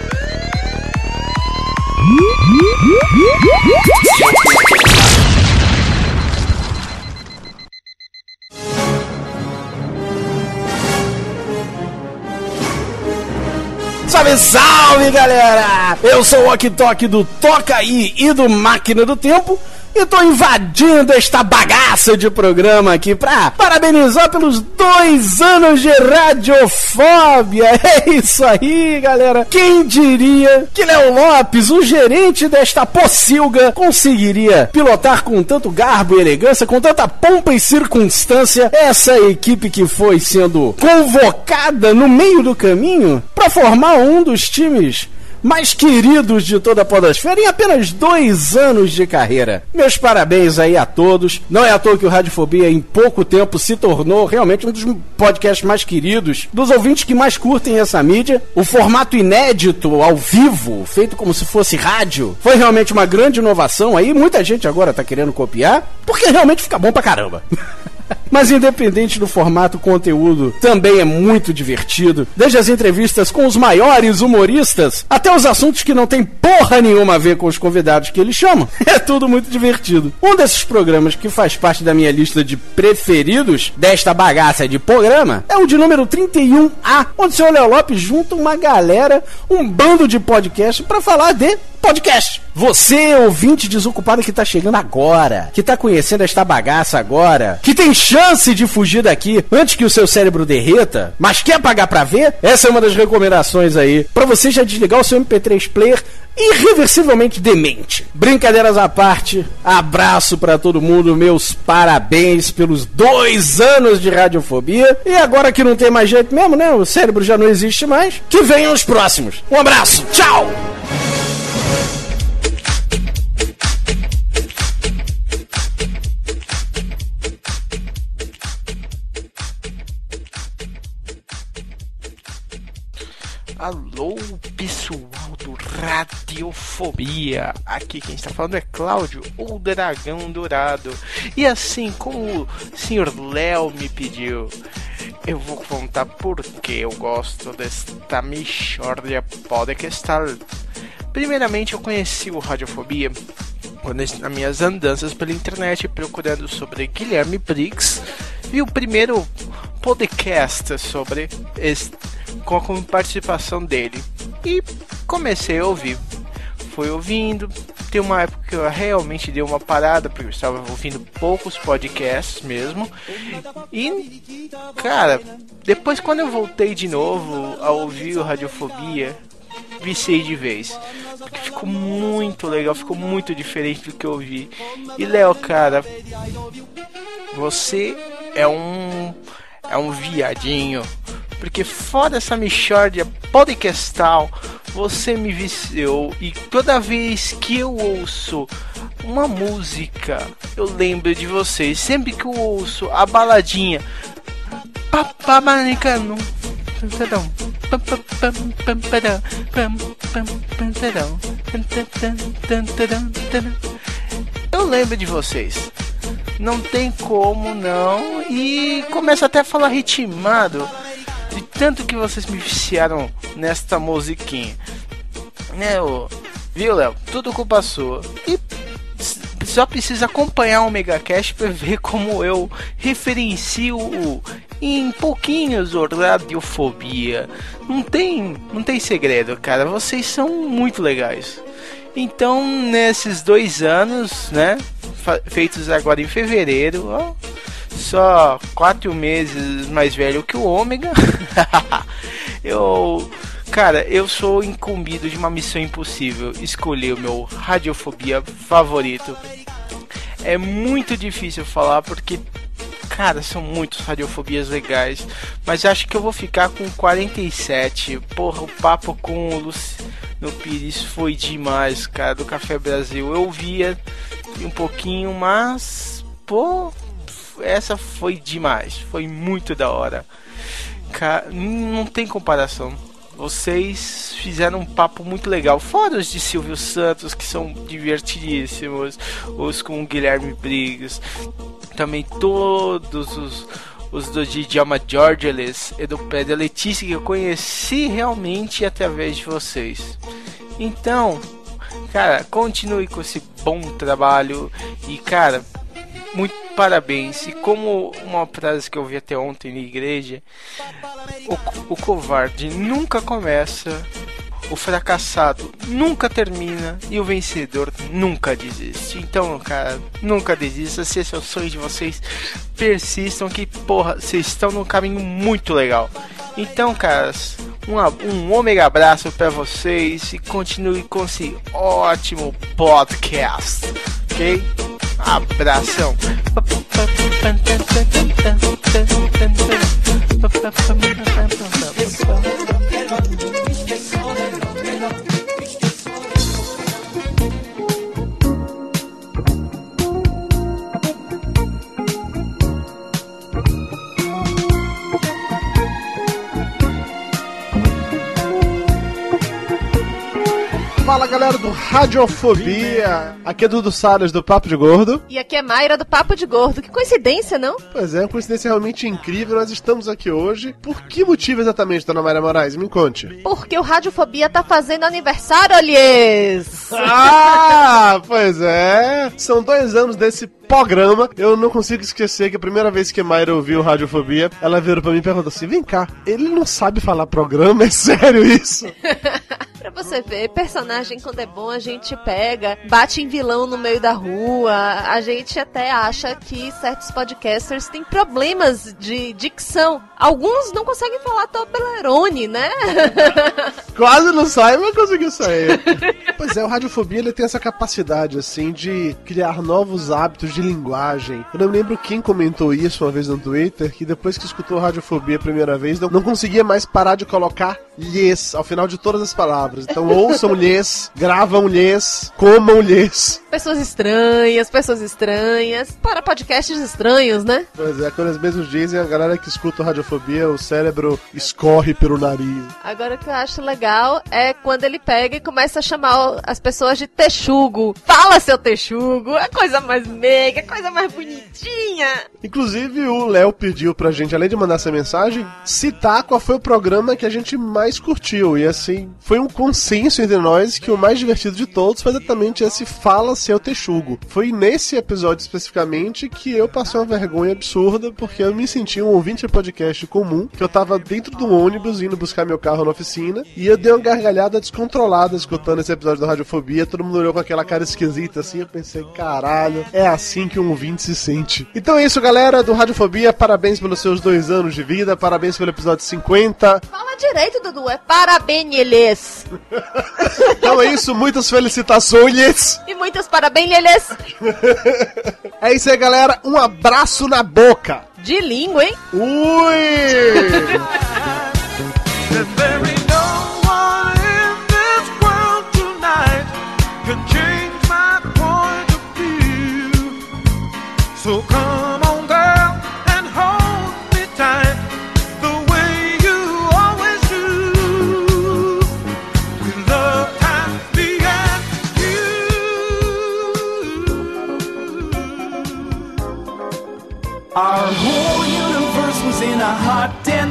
Salve, salve, galera! Eu sou o Ok Tok do Toca Aí e do Máquina do Tempo. E tô invadindo esta bagaça de programa aqui pra parabenizar pelos dois anos de radiofóbia. É isso aí, galera. Quem diria que Léo Lopes, o gerente desta pocilga, conseguiria pilotar com tanto garbo e elegância, com tanta pompa e circunstância, essa equipe que foi sendo convocada no meio do caminho para formar um dos times mais queridos de toda a Podosfera em apenas dois anos de carreira. Meus parabéns aí a todos. Não é à toa que o Radiofobia em pouco tempo se tornou realmente um dos podcasts mais queridos, dos ouvintes que mais curtem essa mídia. O formato inédito, ao vivo, feito como se fosse rádio, foi realmente uma grande inovação aí. Muita gente agora tá querendo copiar, porque realmente fica bom pra caramba. Mas independente do formato, o conteúdo também é muito divertido. Desde as entrevistas com os maiores humoristas, até os assuntos que não tem porra nenhuma a ver com os convidados que eles chamam. É tudo muito divertido. Um desses programas que faz parte da minha lista de preferidos desta bagaça de programa é o de número 31A, onde o senhor Léo Lopes junta uma galera, um bando de podcast para falar de podcast. Você, ouvinte desocupado que tá chegando agora, que tá conhecendo esta bagaça agora, que tem chance de fugir daqui antes que o seu cérebro derreta, mas quer pagar pra ver, essa é uma das recomendações aí, pra você já desligar o seu MP3 player irreversivelmente demente. Brincadeiras à parte, abraço pra todo mundo, meus parabéns pelos dois anos de radiofobia. E agora que não tem mais jeito mesmo, né? O cérebro já não existe mais. Que venham os próximos. Um abraço, tchau! Alô, pessoal do Radiofobia! Aqui quem está falando é Cláudio, o Dragão Dourado. E assim como o Sr. Léo me pediu, eu vou contar por que eu gosto desta Michordia Podcastal. Primeiramente, eu conheci o Radiofobia quando nas minhas andanças pela internet procurando sobre Guilherme Briggs vi o primeiro podcast sobre esse, com a participação dele e comecei a ouvir. Fui ouvindo, tem uma época que eu realmente dei uma parada porque eu estava ouvindo poucos podcasts mesmo. E cara, depois quando eu voltei de novo a ouvir o Radiofobia, viciei de vez. Porque ficou muito legal, ficou muito diferente do que eu vi. E Léo, cara, você é um é um viadinho. Porque fora essa mixórdia podcastal, você me viciou e toda vez que eu ouço uma música, eu lembro de vocês. Sempre que eu ouço a baladinha Papamaricano eu lembro de vocês. Não tem como não. E começa até a falar ritmado. De tanto que vocês me viciaram nesta musiquinha. Né, ô? Viu, Léo? Tudo culpa sua. E só precisa acompanhar o Megacast para ver como eu referencio o, em pouquinhos o Radiofobia. Não tem, não tem segredo, cara. Vocês são muito legais. Então, nesses dois anos, né? Feitos agora em fevereiro, ó, só quatro meses mais velho que o Ômega. eu, cara, eu sou incumbido de uma missão impossível: escolher o meu radiofobia favorito. É muito difícil falar porque Cara, são muitos radiofobias legais. Mas acho que eu vou ficar com 47. Porra, o papo com o Luciano Pires foi demais, cara, do Café Brasil. Eu via um pouquinho, mas. Pô, essa foi demais. Foi muito da hora. Cara, não tem comparação. Vocês fizeram um papo muito legal. Fora os de Silvio Santos, que são divertidíssimos. Os com Guilherme Briggs. Também todos os, os do Djalma Georgeles e do Pedro Letícia que eu conheci realmente através de vocês. Então, cara, continue com esse bom trabalho. E, cara, muito parabéns. E como uma frase que eu vi até ontem na igreja, o, o covarde nunca começa o fracassado nunca termina e o vencedor nunca desiste. Então, cara, nunca desista. Se esse é o sonho de vocês, persistam que, porra, vocês estão num caminho muito legal. Então, caras, um, um ômega abraço pra vocês e continue com esse ótimo podcast, ok? Abração. Fala galera do Radiofobia. Aqui é Dudu Salles do Papo de Gordo. E aqui é Mayra do Papo de Gordo. Que coincidência, não? Pois é, uma coincidência realmente incrível. Nós estamos aqui hoje. Por que motivo exatamente, dona Mayra Moraes? Me conte. Porque o Radiofobia tá fazendo aniversário, olhês! Ah, pois é. São dois anos desse programa. Eu não consigo esquecer que a primeira vez que a Mayra ouviu Radiofobia, ela virou pra mim e perguntou assim: vem cá, ele não sabe falar programa? É sério isso? Você ver, personagem quando é bom a gente pega, bate em vilão no meio da rua, a gente até acha que certos podcasters têm problemas de dicção. Alguns não conseguem falar Toblerone, né? Quase não sai, mas conseguiu sair. pois é, o Radiofobia ele tem essa capacidade, assim, de criar novos hábitos de linguagem. Eu não lembro quem comentou isso uma vez no Twitter, que depois que escutou Radiofobia a primeira vez, não, não conseguia mais parar de colocar lhes ao final de todas as palavras. Então ouçam lhes, gravam lhes, comam lhes. Pessoas estranhas, pessoas estranhas. Para podcasts estranhos, né? Pois é, quando eles mesmos dizem, a galera que escuta Radiofobia, o cérebro escorre pelo nariz. Agora o que eu acho legal é quando ele pega e começa a chamar as pessoas de texugo. Fala, seu texugo! É coisa mais meiga, é coisa mais bonitinha. Inclusive, o Léo pediu pra gente, além de mandar essa mensagem, citar qual foi o programa que a gente mais curtiu. E assim, foi um consenso entre nós que o mais divertido de todos foi exatamente esse Fala Seu Texugo. Foi nesse episódio especificamente que eu passei uma vergonha absurda, porque eu me senti um ouvinte de podcast comum, que eu tava dentro do ônibus indo buscar meu carro na oficina, e eu dei uma gargalhada descontrolada escutando esse episódio da Radiofobia. Todo mundo olhou com aquela cara esquisita assim. Eu pensei, caralho, é assim que um ouvinte se sente. Então é isso, galera do Radiofobia. Parabéns pelos seus dois anos de vida, parabéns pelo episódio 50. Fala direito, Dudu. É parabéns, Então é isso, muitas felicitações. E muitos parabéns, Lelês. É isso aí, galera. Um abraço na boca. De língua, hein? Ui!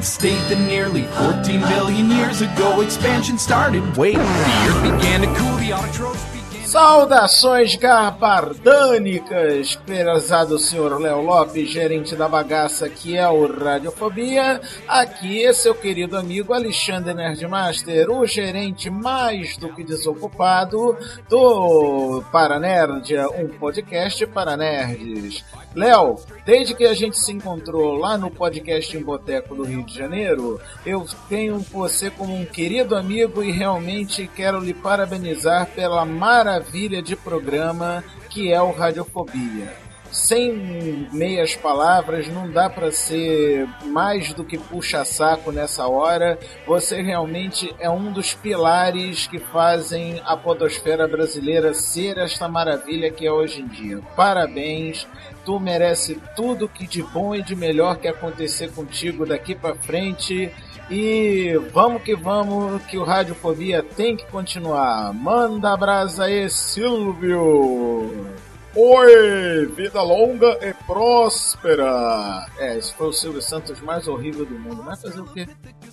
state nearly 14 billion years ago expansion started. Wait, the earth began to cool, the autotrophs Saudações gabardânicas, prezado senhor Léo Lopes, gerente da bagaça que é o Radiofobia. Aqui é seu querido amigo Alexandre Nerdmaster, o gerente mais do que desocupado do Paranerdia, um podcast para nerds. Léo, desde que a gente se encontrou lá no podcast em Boteco do Rio de Janeiro, eu tenho você como um querido amigo e realmente quero lhe parabenizar pela maravilha de programa que é o Radiofobia. Sem meias palavras, não dá para ser mais do que puxa-saco nessa hora. Você realmente é um dos pilares que fazem a podosfera brasileira ser esta maravilha que é hoje em dia. Parabéns, tu merece tudo que de bom e de melhor que acontecer contigo daqui para frente. E vamos que vamos, que o Radiofobia tem que continuar. Manda brasa aí, Silvio! Oi, vida longa e próspera! É, esse foi o Silvio Santos mais horrível do mundo. Mas fazer o quê?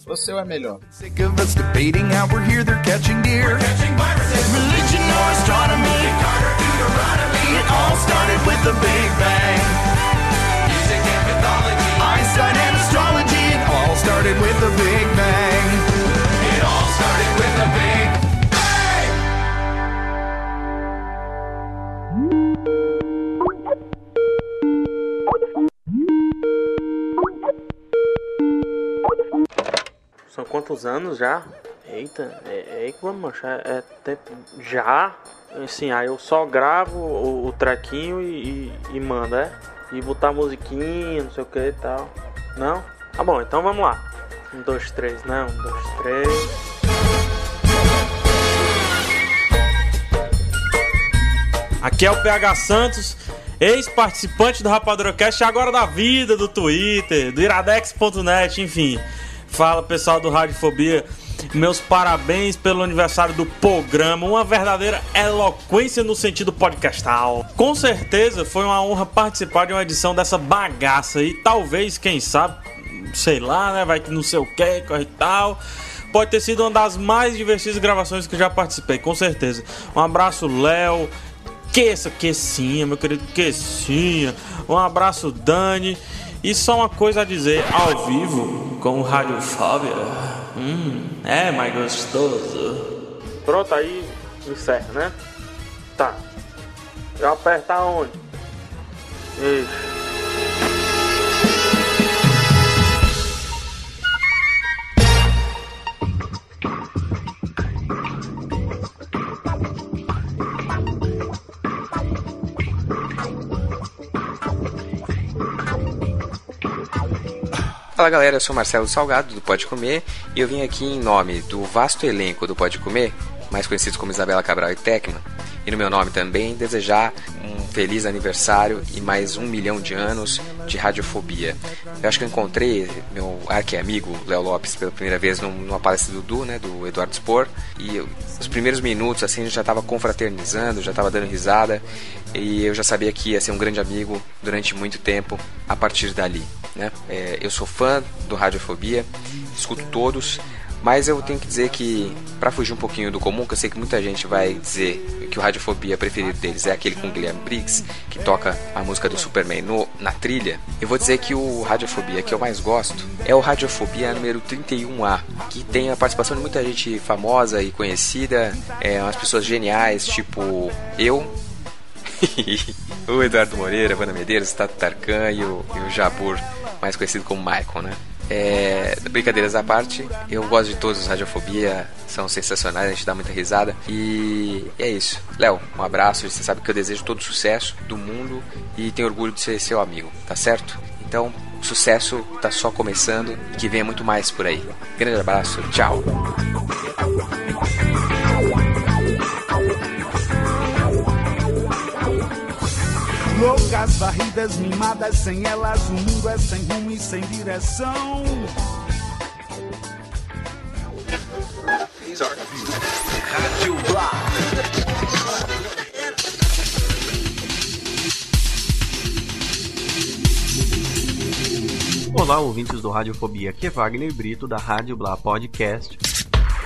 O seu é melhor. sick of us debating how we're here, they're catching deer. Religion or astronomy, it all started with the Big Bang. Music and mythology, Einstein and astrology, it all started with the Big Bang. It all started with the Big São quantos anos já? Eita, é, é aí que vamos manchar. É tempo já? Assim, aí eu só gravo o, o trequinho e, e, e mando, é? E botar musiquinha, não sei o que e tal. Não? Tá bom, então vamos lá. Um, dois, três, né? Um, dois, três. Aqui é o PH Santos, ex-participante do RapaduraCast, agora da vida, do Twitter, do iradex.net, enfim. Fala pessoal do Radiofobia, meus parabéns pelo aniversário do programa, uma verdadeira eloquência no sentido podcastal. Com certeza foi uma honra participar de uma edição dessa bagaça e talvez, quem sabe, sei lá, né, vai que não sei o que, e tal. Pode ter sido uma das mais divertidas gravações que já participei, com certeza. Um abraço, Léo, Queça, Quessinha, meu querido Quessinha. Um abraço, Dani. E só uma coisa a dizer, ao vivo, com o Radiofóbia. Hum, é mais gostoso. Pronto, aí encerra, né? Tá. Eu apertar onde? Isso. Fala galera, eu sou Marcelo Salgado do Pode Comer e eu vim aqui em nome do vasto elenco do Pode Comer, mais conhecidos como Isabela Cabral e Tecma, e no meu nome também desejar um feliz aniversário e mais um milhão de anos de radiofobia. Eu acho que eu encontrei meu arqui-amigo Léo Lopes pela primeira vez numa palestra do Du, né, do Eduardo Spor, e eu, os primeiros minutos assim a gente já estava confraternizando, já estava dando risada, e eu já sabia que ia ser um grande amigo durante muito tempo a partir dali. Né? É, eu sou fã do Radiofobia, escuto todos, mas eu tenho que dizer que, para fugir um pouquinho do comum, que eu sei que muita gente vai dizer que o Radiofobia preferido deles é aquele com Guilherme Briggs, que toca a música do Superman no, na trilha, eu vou dizer que o Radiofobia que eu mais gosto é o Radiofobia número 31A, que tem a participação de muita gente famosa e conhecida, é, umas pessoas geniais, tipo eu, o Eduardo Moreira, Vanda Medeiros, Tato Tarkan e o, e o Jabur, mais conhecido como Michael, né? É, brincadeiras à parte, eu gosto de todos os Radiofobia, são sensacionais, a gente dá muita risada. E é isso. Léo, um abraço, você sabe que eu desejo todo o sucesso do mundo e tenho orgulho de ser seu amigo, tá certo? Então, o sucesso tá só começando e que venha muito mais por aí. Grande abraço, tchau. Loucas, varridas, mimadas, sem elas o mundo é sem rumo e sem direção. Rádio Olá, ouvintes do Radiofobia, aqui é Wagner Brito da Rádio Blá Podcast.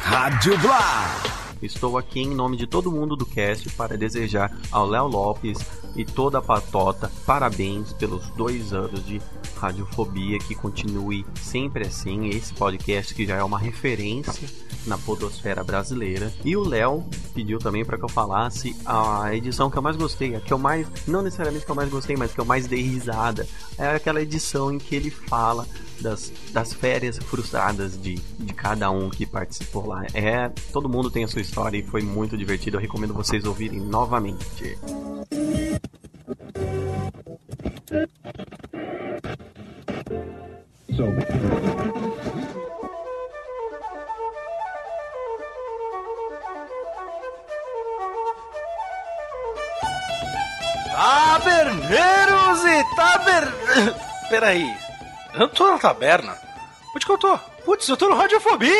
Rádio Blá. Estou aqui em nome de todo mundo do cast para desejar ao Léo Lopes e toda a patota parabéns pelos dois anos de radiofobia que continue sempre assim. Esse podcast que já é uma referência na podosfera brasileira. E o Léo pediu também para que eu falasse a edição que eu mais gostei a que eu mais não necessariamente que eu mais gostei mas que eu mais dei risada. É aquela edição em que ele fala das, das férias frustradas de, de cada um que participou lá. É, todo mundo tem a sua história e foi muito divertido. Eu recomendo vocês ouvirem novamente. Taberneiros e taber... Peraí, eu não tô na taberna. Onde que eu tô? Putz, eu tô no Radiofobia!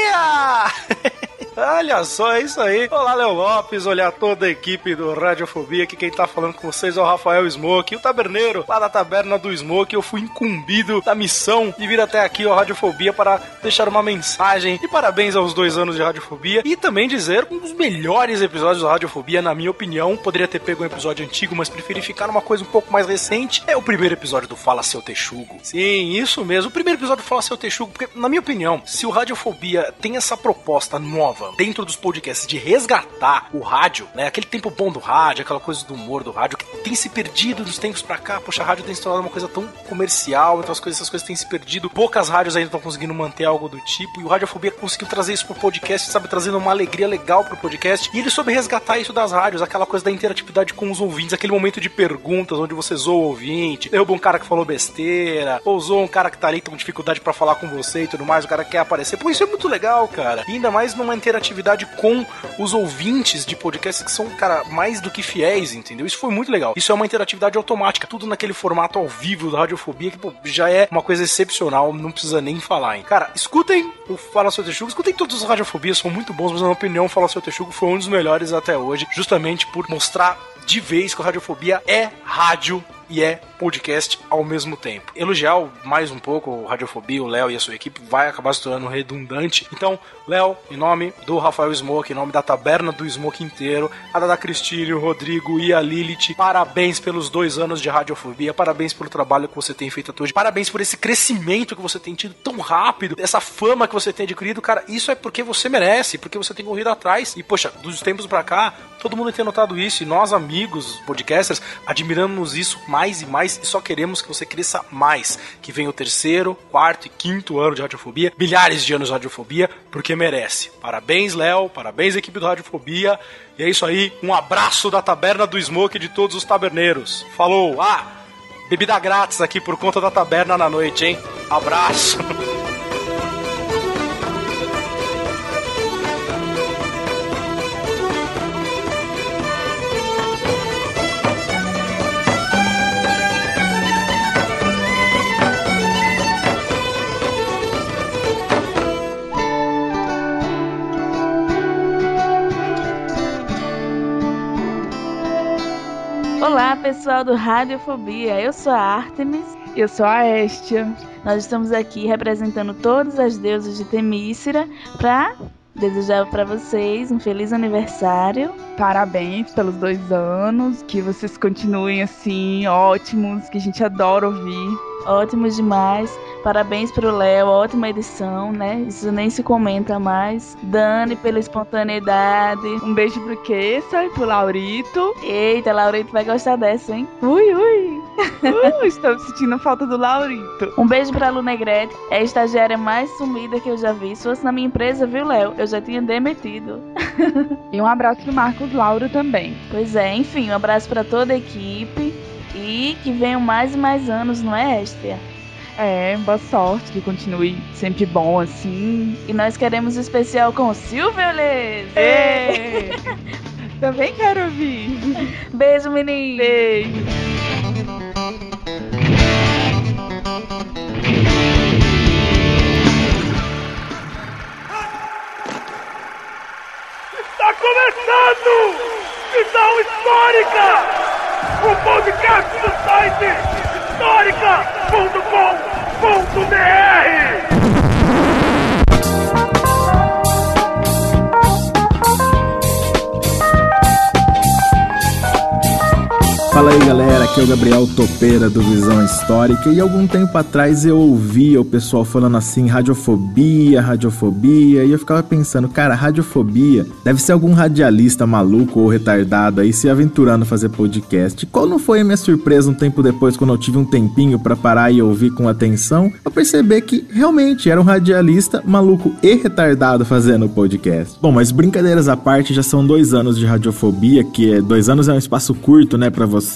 Olha só, é isso aí. Olá, Léo Lopes, olhar toda a equipe do Radiofobia, que quem tá falando com vocês é o Rafael Smoke, o taberneiro lá da taberna do Smoke. Eu fui incumbido da missão de vir até aqui ao Radiofobia para deixar uma mensagem de parabéns aos dois anos de Radiofobia e também dizer um dos melhores episódios do Radiofobia, na minha opinião. Poderia ter pego um episódio antigo, mas preferi ficar numa coisa um pouco mais recente. É o primeiro episódio do Fala Seu Texugo. Sim, isso mesmo. O primeiro episódio do Fala Seu Texugo, porque, na minha opinião, se o Radiofobia tem essa proposta nova falando, dentro dos podcasts, de resgatar o rádio, né? Aquele tempo bom do rádio, aquela coisa do humor do rádio, que tem se perdido dos tempos pra cá. Poxa, a rádio tem se tornado uma coisa tão comercial, então as coisas, essas coisas têm se perdido. Poucas rádios ainda estão conseguindo manter algo do tipo, e o Radiofobia conseguiu trazer isso pro podcast, sabe? Trazendo uma alegria legal pro podcast. E ele soube resgatar isso das rádios, aquela coisa da interatividade com os ouvintes, aquele momento de perguntas onde você zoa o ouvinte, derruba um cara que falou besteira, ou zoa um cara que tá ali com dificuldade pra falar com você e tudo mais, o cara quer aparecer. Pô, isso é muito legal, cara. E ainda mais numa interatividade com os ouvintes de podcast que são, cara, mais do que fiéis, entendeu? Isso foi muito legal. Isso é uma interatividade automática, tudo naquele formato ao vivo da Radiofobia, que pô, já é uma coisa excepcional, não precisa nem falar, hein. Cara, escutem o Fala Seu Texugo, escutem todos os Radiofobias, são muito bons, mas na minha opinião, o Fala Seu Texugo foi um dos melhores até hoje, justamente por mostrar de vez que o Radiofobia é rádio e é podcast ao mesmo tempo. Elogiar mais um pouco o Radiofobia, o Léo e a sua equipe vai acabar se tornando redundante. Então, Léo, em nome do Rafael Smoke, em nome da taberna do Smoke inteiro, a Dada Cristina, o Rodrigo e a Lilith, parabéns pelos dois anos de Radiofobia, parabéns pelo trabalho que você tem feito até hoje, parabéns por esse crescimento que você tem tido tão rápido, essa fama que você tem adquirido, cara, isso é porque você merece, porque você tem corrido atrás. E, poxa, dos tempos pra cá, todo mundo tem notado isso, e nós, amigos, podcasters, admiramos isso mais e mais e só queremos que você cresça mais. Que venha o terceiro, quarto e quinto ano de Radiofobia, milhares de anos de Radiofobia, porque merece. Parabéns, Léo, parabéns, equipe do Radiofobia. E é isso aí, um abraço da taberna do Smoke de todos os taberneiros. Falou! Ah, bebida grátis aqui por conta da taberna na noite, hein? Abraço! Olá, pessoal do Radiofobia. Eu sou a Artemis. Eu sou a Estia. Nós estamos aqui representando todas as deusas de Temícera para desejar para vocês um feliz aniversário. Parabéns pelos dois anos. Que vocês continuem assim, ótimos, que a gente adora ouvir. Ótimos demais. Parabéns pro Léo, ótima edição, né? Isso nem se comenta mais. Dani pela espontaneidade. Um beijo pro Kessa e pro Laurito. Eita, Laurito vai gostar dessa, hein? Ui, ui. Uh, estou sentindo falta do Laurito. Um beijo pra Lu Negrete, é a estagiária mais sumida que eu já vi. Se fosse na minha empresa, viu, Léo? Eu já tinha demitido. e um abraço pro Marcos Lauro também. Pois é, enfim, um abraço para toda a equipe. E que venham mais e mais anos, não é, Estia? É, boa sorte, que continue sempre bom assim. E nós queremos o especial com Silverless! Também quero ouvir. Beijo, menino! Beijo! Está começando! Visão Histórica! O podcast do site histórica.com.br Fala aí galera, aqui é o Gabriel Topeira do Visão Histórica e algum tempo atrás eu ouvia o pessoal falando assim, radiofobia, radiofobia, e eu ficava pensando, cara, radiofobia deve ser algum radialista maluco ou retardado aí se aventurando a fazer podcast. Qual não foi a minha surpresa um tempo depois, quando eu tive um tempinho para parar e ouvir com atenção, eu perceber que realmente era um radialista maluco e retardado fazendo podcast. Bom, mas brincadeiras à parte, já são dois anos de radiofobia, que é dois anos é um espaço curto, né, para você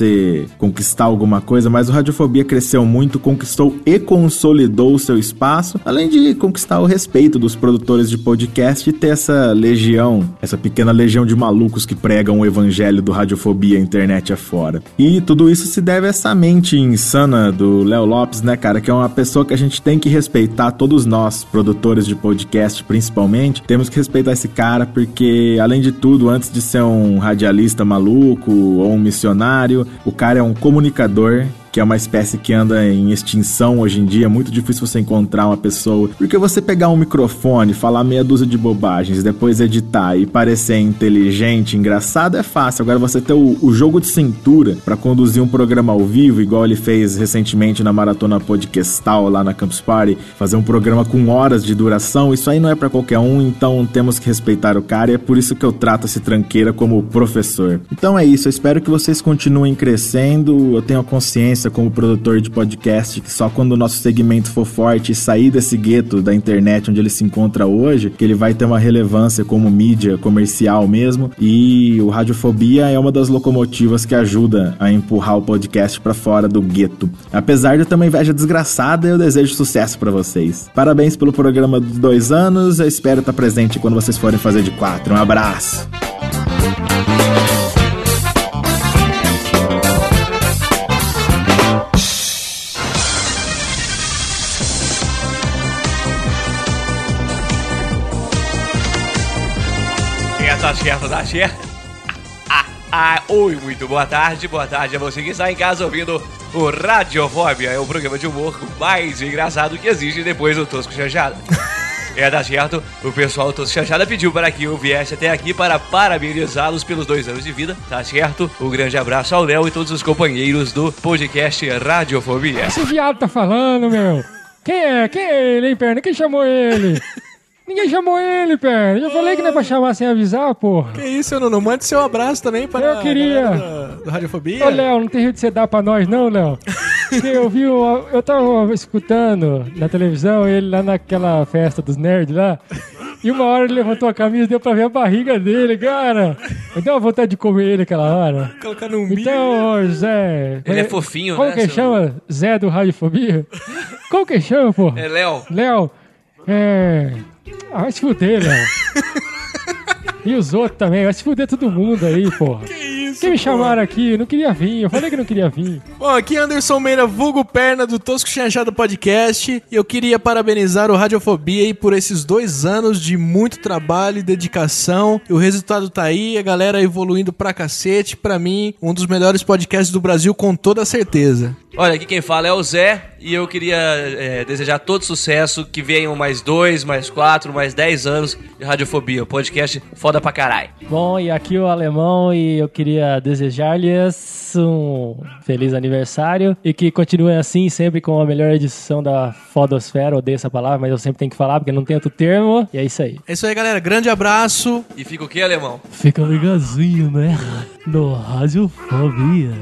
conquistar alguma coisa, mas o Radiofobia cresceu muito, conquistou e consolidou o seu espaço, além de conquistar o respeito dos produtores de podcast e ter essa legião, essa pequena legião de malucos que pregam o evangelho do Radiofobia internet afora. E tudo isso se deve a essa mente insana do Léo Lopes, né, cara, que é uma pessoa que a gente tem que respeitar, todos nós, produtores de podcast principalmente, temos que respeitar esse cara porque, além de tudo, antes de ser um radialista maluco ou um missionário, o cara é um comunicador que é uma espécie que anda em extinção hoje em dia, é muito difícil você encontrar uma pessoa. Porque você pegar um microfone, falar meia dúzia de bobagens, depois editar e parecer inteligente, engraçado, é fácil. Agora você ter o, o jogo de cintura pra conduzir um programa ao vivo, igual ele fez recentemente na Maratona Podcastal lá na Campus Party, fazer um programa com horas de duração, isso aí não é pra qualquer um, então temos que respeitar o cara e é por isso que eu trato esse tranqueira como professor. Então é isso, eu espero que vocês continuem crescendo. Eu tenho a consciência como produtor de podcast que só quando o nosso segmento for forte e sair desse gueto da internet onde ele se encontra hoje, que ele vai ter uma relevância como mídia comercial mesmo. E o Radiofobia é uma das locomotivas que ajuda a empurrar o podcast pra fora do gueto. Apesar de eu ter uma inveja desgraçada, eu desejo sucesso pra vocês. Parabéns pelo programa dos dois anos. Eu espero estar presente quando vocês forem fazer de quatro. Um abraço. Certo, tá certo? Ah, ah, oi, muito boa tarde, boa tarde a você que está em casa ouvindo o Radiofobia, é o programa de humor mais engraçado que existe depois do Tosco Chanchada. É, tá certo, o pessoal do Tosco Chanchada pediu para que eu viesse até aqui para parabenizá-los pelos dois anos de vida, tá certo? Um grande abraço ao Léo e todos os companheiros do podcast Radiofobia. Esse viado tá falando, meu. Quem é? Quem é ele, hein, perna? Quem chamou ele? Ninguém chamou ele, perna. Eu falei que não é pra chamar sem avisar, porra. Que isso, Nuno? Mande seu abraço também para Eu queria. do, do Radiofobia. Ô, Léo, não tem jeito de você dar pra nós, não, Léo? Porque eu vi, o- eu tava escutando na televisão ele lá naquela festa dos nerds lá. E uma hora ele levantou a camisa, deu pra ver a barriga dele, cara. Me deu uma vontade de comer ele aquela hora. Colocar no Então, ô, Zé. Ele é fofinho, Como né, que seu- chama? Zé do Radiofobia? Como que chama, porra? É Léo. Léo, é. Ah, vai se fuder, Léo. E os outros também, vai se fuder todo mundo aí, porra. Que Que me chamaram aqui, eu não queria vir, eu falei que não queria vir. Bom, aqui é Anderson Meira, vulgo perna do Tosco Chanchado Podcast. E eu queria parabenizar o Radiofobia aí por esses dois anos de muito trabalho e dedicação. E o resultado tá aí, a galera evoluindo pra cacete. Pra mim, um dos melhores podcasts do Brasil, com toda certeza. Olha, aqui quem fala é o Zé e eu queria é, desejar todo sucesso, que venham mais dois, mais quatro, mais dez anos de Radiofobia, podcast foda pra caralho. Bom, e aqui o alemão e eu queria desejar-lhes um feliz aniversário e que continuem assim, sempre com a melhor edição da Fodosfera. Odeio essa palavra, mas eu sempre tenho que falar porque não tem outro termo. E é isso aí. É isso aí, galera. Grande abraço. E fica o que, alemão? Fica ligadinho, né? No Radiofobia.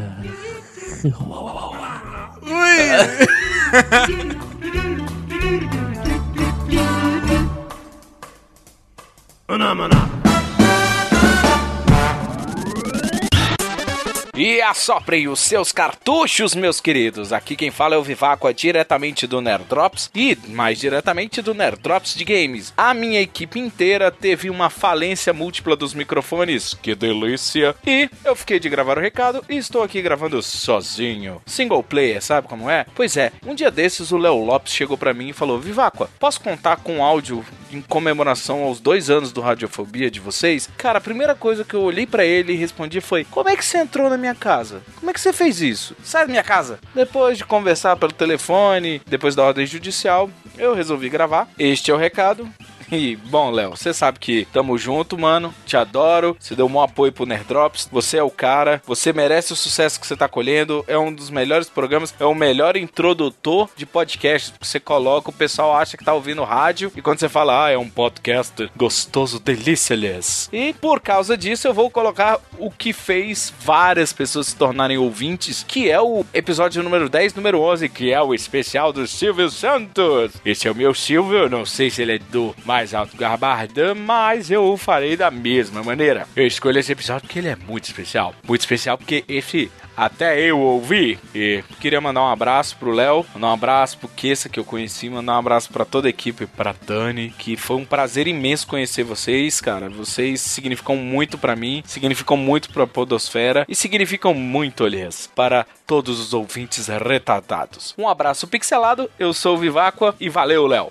E assoprem os seus cartuchos, meus queridos. Aqui quem fala é o Viváqua, diretamente do Nerd Drops e mais diretamente do Nerd Drops de Games. A minha equipe inteira teve uma falência múltipla dos microfones. Que delícia! E eu fiquei de gravar o recado e estou aqui gravando sozinho. Single player, sabe como é? Pois é, um dia desses o Léo Lopes chegou pra mim e falou: Viváqua, posso contar com áudio em comemoração aos dois anos do Radiofobia de vocês? Cara, a primeira coisa que eu olhei pra ele e respondi foi: Como é que você entrou na minha casa? Como é que você fez isso? Sai da minha casa. Depois de conversar pelo telefone, depois da ordem judicial, eu resolvi gravar. Este é o recado. E, bom, Léo, você sabe que tamo junto, mano. Te adoro. Você deu um bom apoio pro Nerd Drops. Você é o cara. Você merece o sucesso que você tá colhendo. É um dos melhores programas. É o melhor introdutor de podcast. Você coloca, o pessoal acha que tá ouvindo rádio. E quando você fala, ah, é um podcast gostoso, delicious. E por causa disso, eu vou colocar o que fez várias pessoas se tornarem ouvintes, que é o episódio número 10, número 11, que é o especial do Silvio Santos. Esse é o meu Silvio, não sei se ele é do mais alto garbardão, mas eu o farei da mesma maneira. Eu escolhi esse episódio porque ele é muito especial. Muito especial porque esse até eu ouvi. E queria mandar um abraço pro Léo, mandar um abraço pro Kessa que eu conheci, mandar um abraço pra toda a equipe, pra Dani, que foi um prazer imenso conhecer vocês, cara. Vocês significam muito pra mim, significam muito pra Podosfera e significam muito, aliás, para todos os ouvintes retardados. Um abraço pixelado, eu sou o Viváqua e valeu, Léo.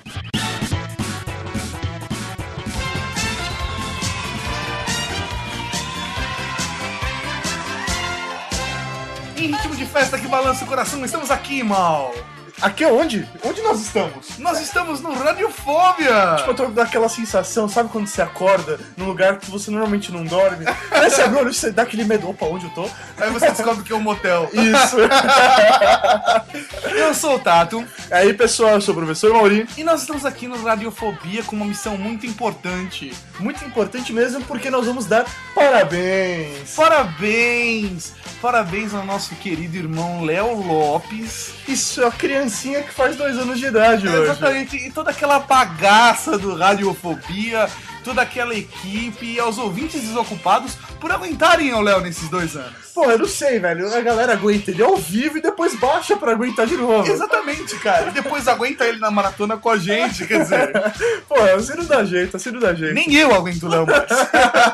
Festa que balança o coração. Estamos aqui, mal. Aqui é onde? Onde nós estamos? Nós estamos no Radiofobia! Tipo, eu tô daquela sensação, sabe quando você acorda num lugar que você normalmente não dorme? Aí você abre o olho você dá aquele medo, opa, onde eu tô? Aí você descobre que é um motel. Isso! eu sou o Tato. Aí, pessoal, eu sou o professor Mauri. E nós estamos aqui no Radiofobia com uma missão muito importante. Muito importante mesmo, porque nós vamos dar parabéns! Parabéns! Parabéns ao nosso querido irmão Léo Lopes. Isso é a criancinha que faz dois anos de idade hoje. Exatamente, e toda aquela bagaça do Radiofobia, toda aquela equipe e aos ouvintes desocupados por aguentarem o Léo nesses dois anos. Pô, eu não sei, velho. A galera aguenta ele ao vivo e depois baixa pra aguentar de novo. Exatamente, cara. E depois aguenta ele na maratona com a gente, quer dizer. Pô, assim não dá jeito, assim não dá jeito. Nem eu aguento o Léo mais.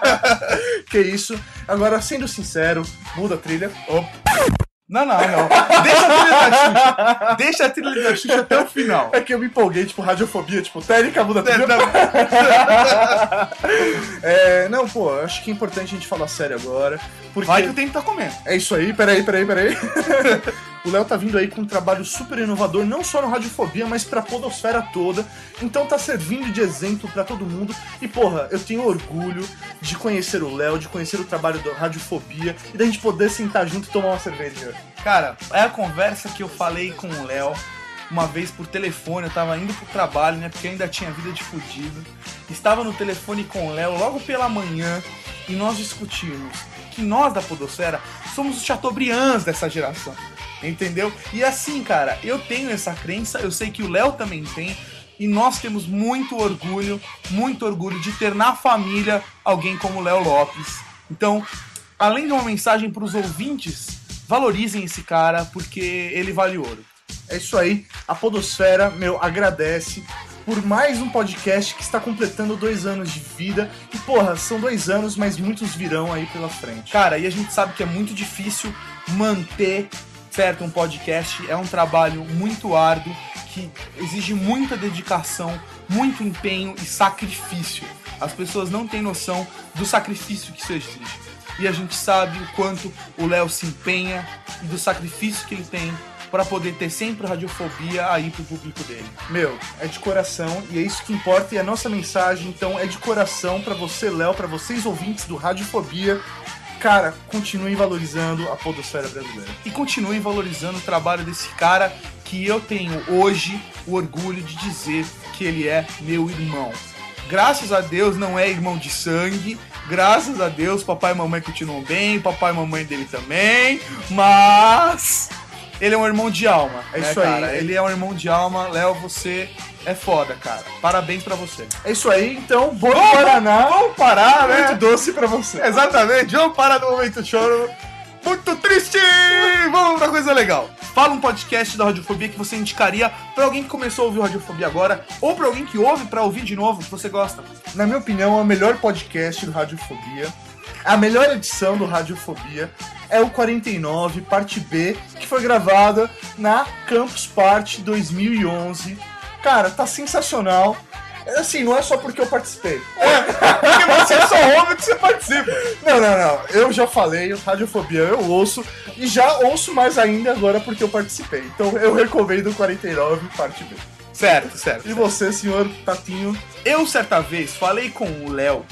que isso. Agora, sendo sincero, muda a trilha. Opa. Não, não, não. Deixa a trilha da Xuxa. Deixa a trilha da Xuxa até o final. É que eu me empolguei, tipo, radiofobia, tipo, técnica muda trilha. É, não, pô, acho que é importante a gente falar sério agora. Porque... Vai que o tempo tá comendo. É isso aí, peraí, peraí, peraí. O Léo tá vindo aí com um trabalho super inovador, não só no Radiofobia, mas pra podosfera toda. Então tá servindo de exemplo pra todo mundo. E, porra, eu tenho orgulho de conhecer o Léo, de conhecer o trabalho do Radiofobia e da gente poder sentar junto e tomar uma cerveja. Cara, é a conversa que eu falei com o Léo uma vez por telefone, eu tava indo pro trabalho, né? Porque ainda tinha vida de fudido. Estava no telefone com o Léo logo pela manhã e nós discutimos que nós da Podosfera somos os Chateaubriands dessa geração. Entendeu? E assim, cara, eu tenho essa crença, eu sei que o Léo também tem. E nós temos muito orgulho, muito orgulho de ter na família alguém como o Léo Lopes. Então, além de uma mensagem para os ouvintes, valorizem esse cara porque ele vale ouro. É isso aí. A Podosfera, meu, agradece por mais um podcast que está completando dois anos de vida. E, porra, são dois anos, mas muitos virão aí pela frente. Cara, e a gente sabe que é muito difícil manter, certo, um podcast. É um trabalho muito árduo, que exige muita dedicação, muito empenho e sacrifício. As pessoas não têm noção do sacrifício que isso exige. E a gente sabe o quanto o Léo se empenha e do sacrifício que ele tem para poder ter sempre radiofobia aí pro público dele. Meu, é de coração e é isso que importa e é a nossa mensagem, então é de coração para você, Léo, para vocês ouvintes do Radiofobia. Cara, continuem valorizando a podosfera brasileira. E continuem valorizando o trabalho desse cara que eu tenho hoje o orgulho de dizer que ele é meu irmão. Graças a Deus não é irmão de sangue. Graças a Deus, papai e mamãe continuam bem, papai e mamãe dele também. Mas ele é um irmão de alma. É isso aí. cara? Ele é um irmão de alma. Léo, você é foda, cara. Parabéns pra você. É isso aí, então, bom Vamos- Paraná. Vamos parar, né? Muito doce pra você. Exatamente. Vamos parar no momento choro. Muito triste! Vamos pra coisa legal. Fala um podcast da Radiofobia que você indicaria pra alguém que começou a ouvir Radiofobia agora ou pra alguém que ouve pra ouvir de novo, que você gosta. Na minha opinião, é o melhor podcast do Radiofobia. A melhor edição do Radiofobia é o 49, parte B, que foi gravada na Campus Party 2011. Cara, tá sensacional. Assim, não é só porque eu participei. É, porque você só ouve que você participa. Não, não, não. Eu já falei, Radiofobia eu ouço. E já ouço mais ainda agora porque eu participei. Então eu recomendo o 49, parte B. Certo, certo. E você, senhor Tatinho? Eu, certa vez, falei com o Léo.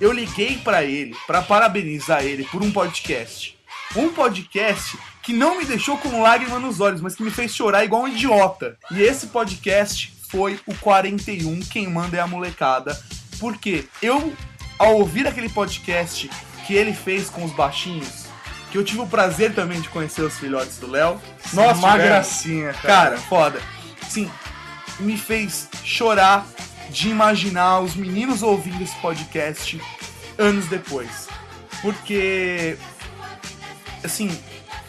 Eu liguei pra ele pra parabenizar ele por um podcast. Um podcast que não me deixou com lágrima nos olhos, mas que me fez chorar igual um idiota. E esse podcast foi o 41, quem manda é a molecada. Porque eu, ao ouvir aquele podcast que ele fez com os baixinhos, que eu tive o prazer também de conhecer os filhotes do Léo. Nossa, uma velho. gracinha, cara. Cara, foda. Sim, me fez chorar de imaginar os meninos ouvindo esse podcast anos depois. Porque, assim,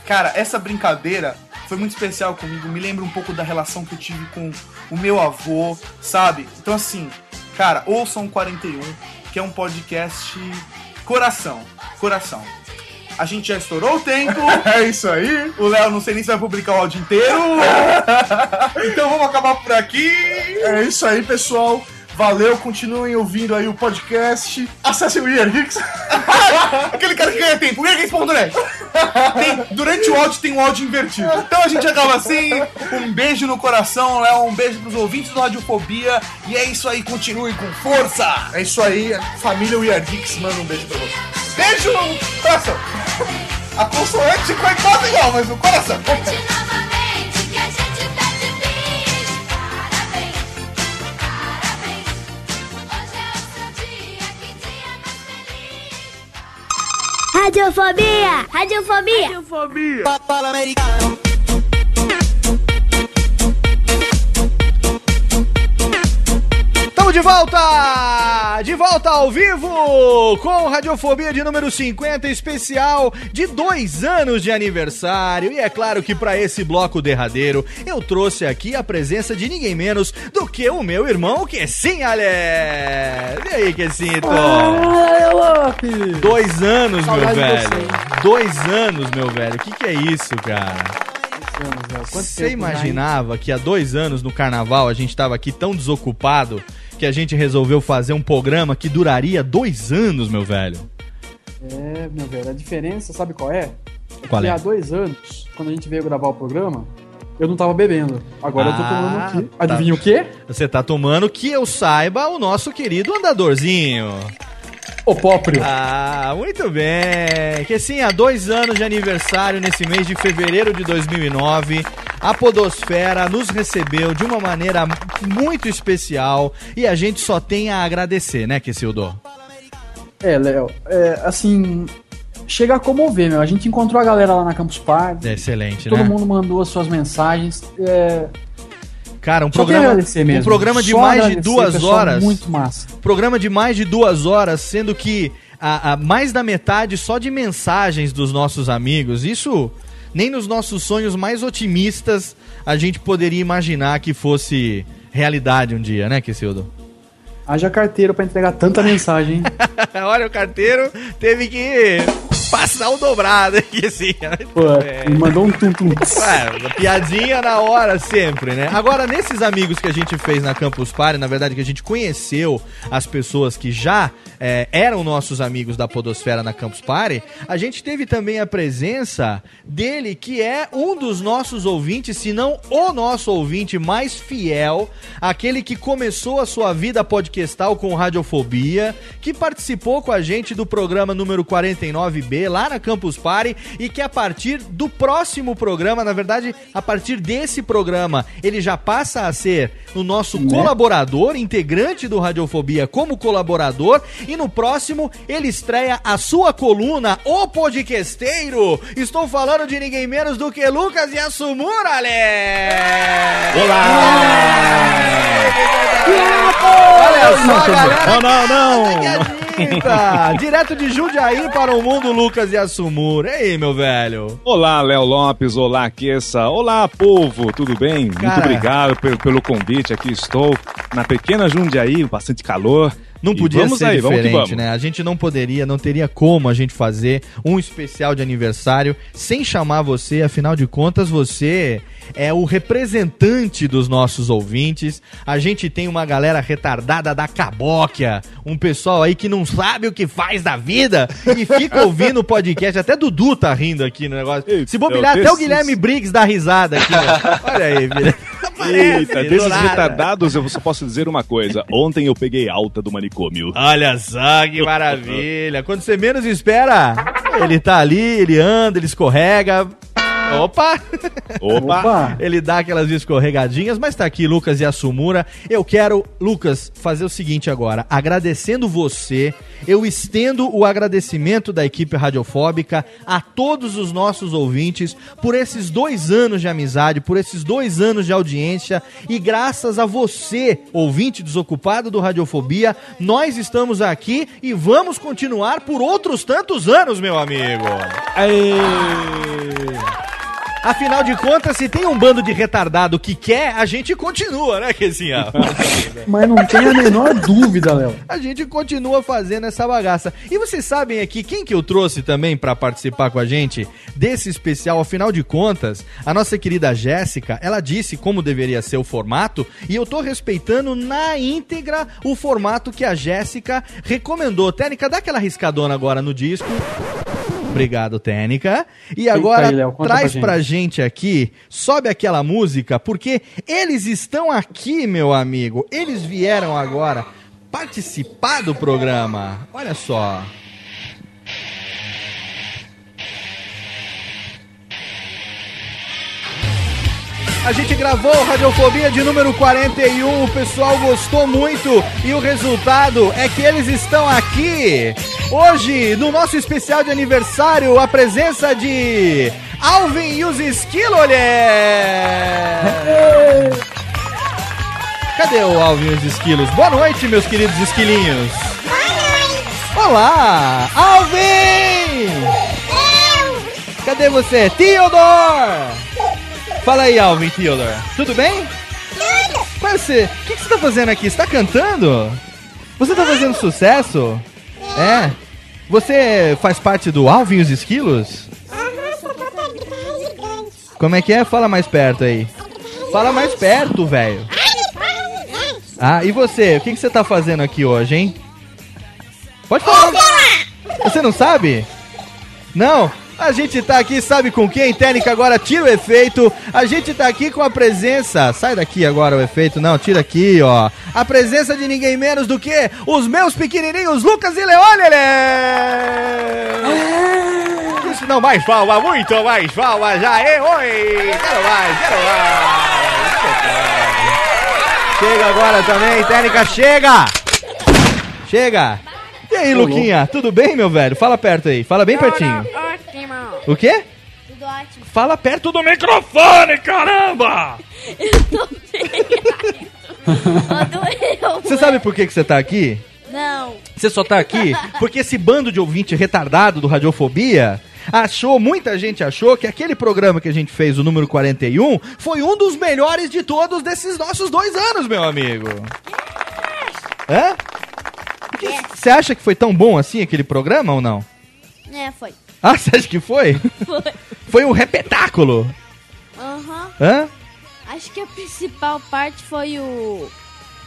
cara, essa brincadeira foi muito especial comigo. Me lembra um pouco da relação que eu tive com o meu avô, sabe? Então, assim, cara, ouçam o 41, que é um podcast coração. Coração. A gente já estourou o tempo. É isso aí. O Léo não sei nem se vai publicar o áudio inteiro. então vamos acabar por aqui. É isso aí, pessoal. Valeu, continuem ouvindo aí o podcast. Acessem o Ian Hicks. Aquele cara que ganha tempo, IanHicks.net. Tem- Durante o áudio tem um áudio invertido. Então a gente acaba assim. Um beijo no coração, Léo. Um beijo pros ouvintes do Radiofobia. E é isso aí, continuem com força. É isso aí, família Weird Hicks manda um beijo pra vocês. Beijo no coração. A consoante foi quase igual, mas no coração. Radiofobia! Radiofobia! Radiofobia! Papala americano. Estamos de volta! De volta ao vivo com Radiofobia de número 50, especial de dois anos de aniversário. E é claro que para esse bloco derradeiro eu trouxe aqui a presença de ninguém menos do que o meu irmão, que é sim, Ale! E aí, Quessinto? Dois anos, meu velho. Dois anos, meu velho. O que, que é isso, cara? Quanto Você imaginava que há dois anos no carnaval a gente estava aqui tão desocupado que a gente resolveu fazer um programa que duraria dois anos, meu velho? É, meu velho, a diferença, sabe qual é? é Qual é? há dois anos, quando a gente veio gravar o programa, eu não tava bebendo. Agora eu tô tomando Ah, aqui. Adivinha o quê? Você tá tomando que eu saiba o nosso querido andadorzinho. O próprio. Ah, muito bem. Que sim, há dois anos de aniversário nesse mês de fevereiro de 2009, a Podosfera nos recebeu de uma maneira muito especial e a gente só tem a agradecer, né, Kessildo? É, Léo, é, assim, chega a comover, meu. A gente encontrou a galera lá na Campus Party. É excelente, Todo né? mundo mandou as suas mensagens. É, Cara, um Só programa, um programa de Só mais de duas horas. muito massa. Programa de mais de duas horas, sendo que a, a mais da metade só de mensagens dos nossos amigos. Isso nem nos nossos sonhos mais otimistas a gente poderia imaginar que fosse realidade um dia, né, Kessildo? Haja carteiro pra entregar tanta mensagem? Olha, o carteiro teve que passar o dobrado aqui, assim. Pô, me mandou um tum-tum. Ué, piadinha na hora sempre, né? Agora, nesses amigos que a gente fez na Campus Party, na verdade que a gente conheceu as pessoas que já é, eram nossos amigos da Podosfera na Campus Party, a gente teve também a presença dele, que é um dos nossos ouvintes, se não o nosso ouvinte mais fiel, aquele que começou a sua vida podcastal com Radiofobia, que participou com a gente do programa número 49B lá na Campus Party e que a partir do próximo programa, na verdade, a partir desse programa, ele já passa a ser o nosso colaborador, integrante do Radiofobia como colaborador e no próximo ele estreia a sua coluna, O Podcasteiro. Estou falando de ninguém menos do que Lucas Yasumura, Ale! Olha só, galera! Não, não, não! Eita, direto de Jundiaí para o mundo, Lucas Yasumura. E aí, meu velho? Olá, Léo Lopes, olá, Kessa, olá, povo, tudo bem? Muito Cara. obrigado pelo, pelo convite, aqui estou na pequena Jundiaí, bastante calor. Não podia vamos ser aí, vamos diferente, vamos. né? A gente não poderia, não teria como a gente fazer um especial de aniversário sem chamar você, afinal de contas, você é o representante dos nossos ouvintes. A gente tem uma galera retardada da cabóquia, um pessoal aí que não sabe o que faz da vida e fica ouvindo o podcast. Até Dudu tá rindo aqui no negócio. Se bobear, eu até o Guilherme Briggs dá risada aqui. ó. Olha aí, Guilherme. Eita, desses nada. retardados eu só posso dizer uma coisa. Ontem eu peguei alta do manicômio. Olha só que maravilha. Quando você menos espera, ele tá ali, ele anda, ele escorrega. Opa! Opa! Ele dá aquelas escorregadinhas, mas tá aqui Lucas e a Sumura. Eu quero, Lucas, fazer o seguinte agora. Agradecendo você, eu estendo o agradecimento da equipe radiofóbica a todos os nossos ouvintes por esses dois anos de amizade, por esses dois anos de audiência. E graças a você, ouvinte desocupado do Radiofobia, nós estamos aqui e vamos continuar por outros tantos anos, meu amigo. Afinal de contas, se tem um bando de retardado que quer, a gente continua, né, Kezinha? Mas não tem a menor dúvida, Léo. A gente continua fazendo essa bagaça. E vocês sabem aqui quem que eu trouxe também pra participar com a gente desse especial? Afinal de contas, a nossa querida Jéssica, ela disse como deveria ser o formato e eu tô respeitando na íntegra o formato que a Jéssica recomendou. Técnica, dá aquela riscadona agora no disco. Obrigado, Técnica. E agora traz pra pra gente aqui, sobe aquela música, porque eles estão aqui, meu amigo. Eles vieram agora participar do programa. Olha só. A gente gravou Radiofobia de número 41, o pessoal gostou muito e o resultado é que eles estão aqui. Hoje, no nosso especial de aniversário, a presença de Alvin e os Esquilolé. Cadê o Alvin e os Esquilos? Boa noite, meus queridos esquilinhos. Olá, Alvin! Cadê você? Theodore! Fala aí, Alvin Theodore. Tudo bem? Tudo! Mas você, o que, que você tá fazendo aqui? Você tá cantando? Você tá fazendo sucesso? É? Você faz parte do Alvin e os Esquilos? Como é que é? Fala mais perto aí. Fala mais perto, velho. Ah, e você? O que, que você tá fazendo aqui hoje, hein? Pode falar. Você não sabe? Não? A gente tá aqui, sabe com quem? Técnica agora tira o efeito. A gente tá aqui com a presença. Sai daqui agora o efeito. Não, tira aqui, ó. A presença de ninguém menos do que os meus pequenininhos Lucas e Leônile. Isso não, mais palma, muito mais palma. Já é, oi. Quero mais, quero mais. Chega agora também, técnica, chega! Chega! E aí, Luquinha, tudo bem, meu velho? Fala perto aí, fala bem pertinho. O quê? Tudo ótimo. Fala perto do microfone, caramba! Você sabe por que, que você tá aqui? Não. Você só tá aqui porque esse bando de ouvinte retardado do Radiofobia achou, muita gente achou que aquele programa que a gente fez, o número 41, foi um dos melhores de todos desses nossos dois anos, meu amigo. Hã? Você acha que foi tão bom assim aquele programa ou não? É, foi. Ah, você acha que foi? Foi. Foi um repetáculo. Aham. Hã? Acho que a principal parte foi o.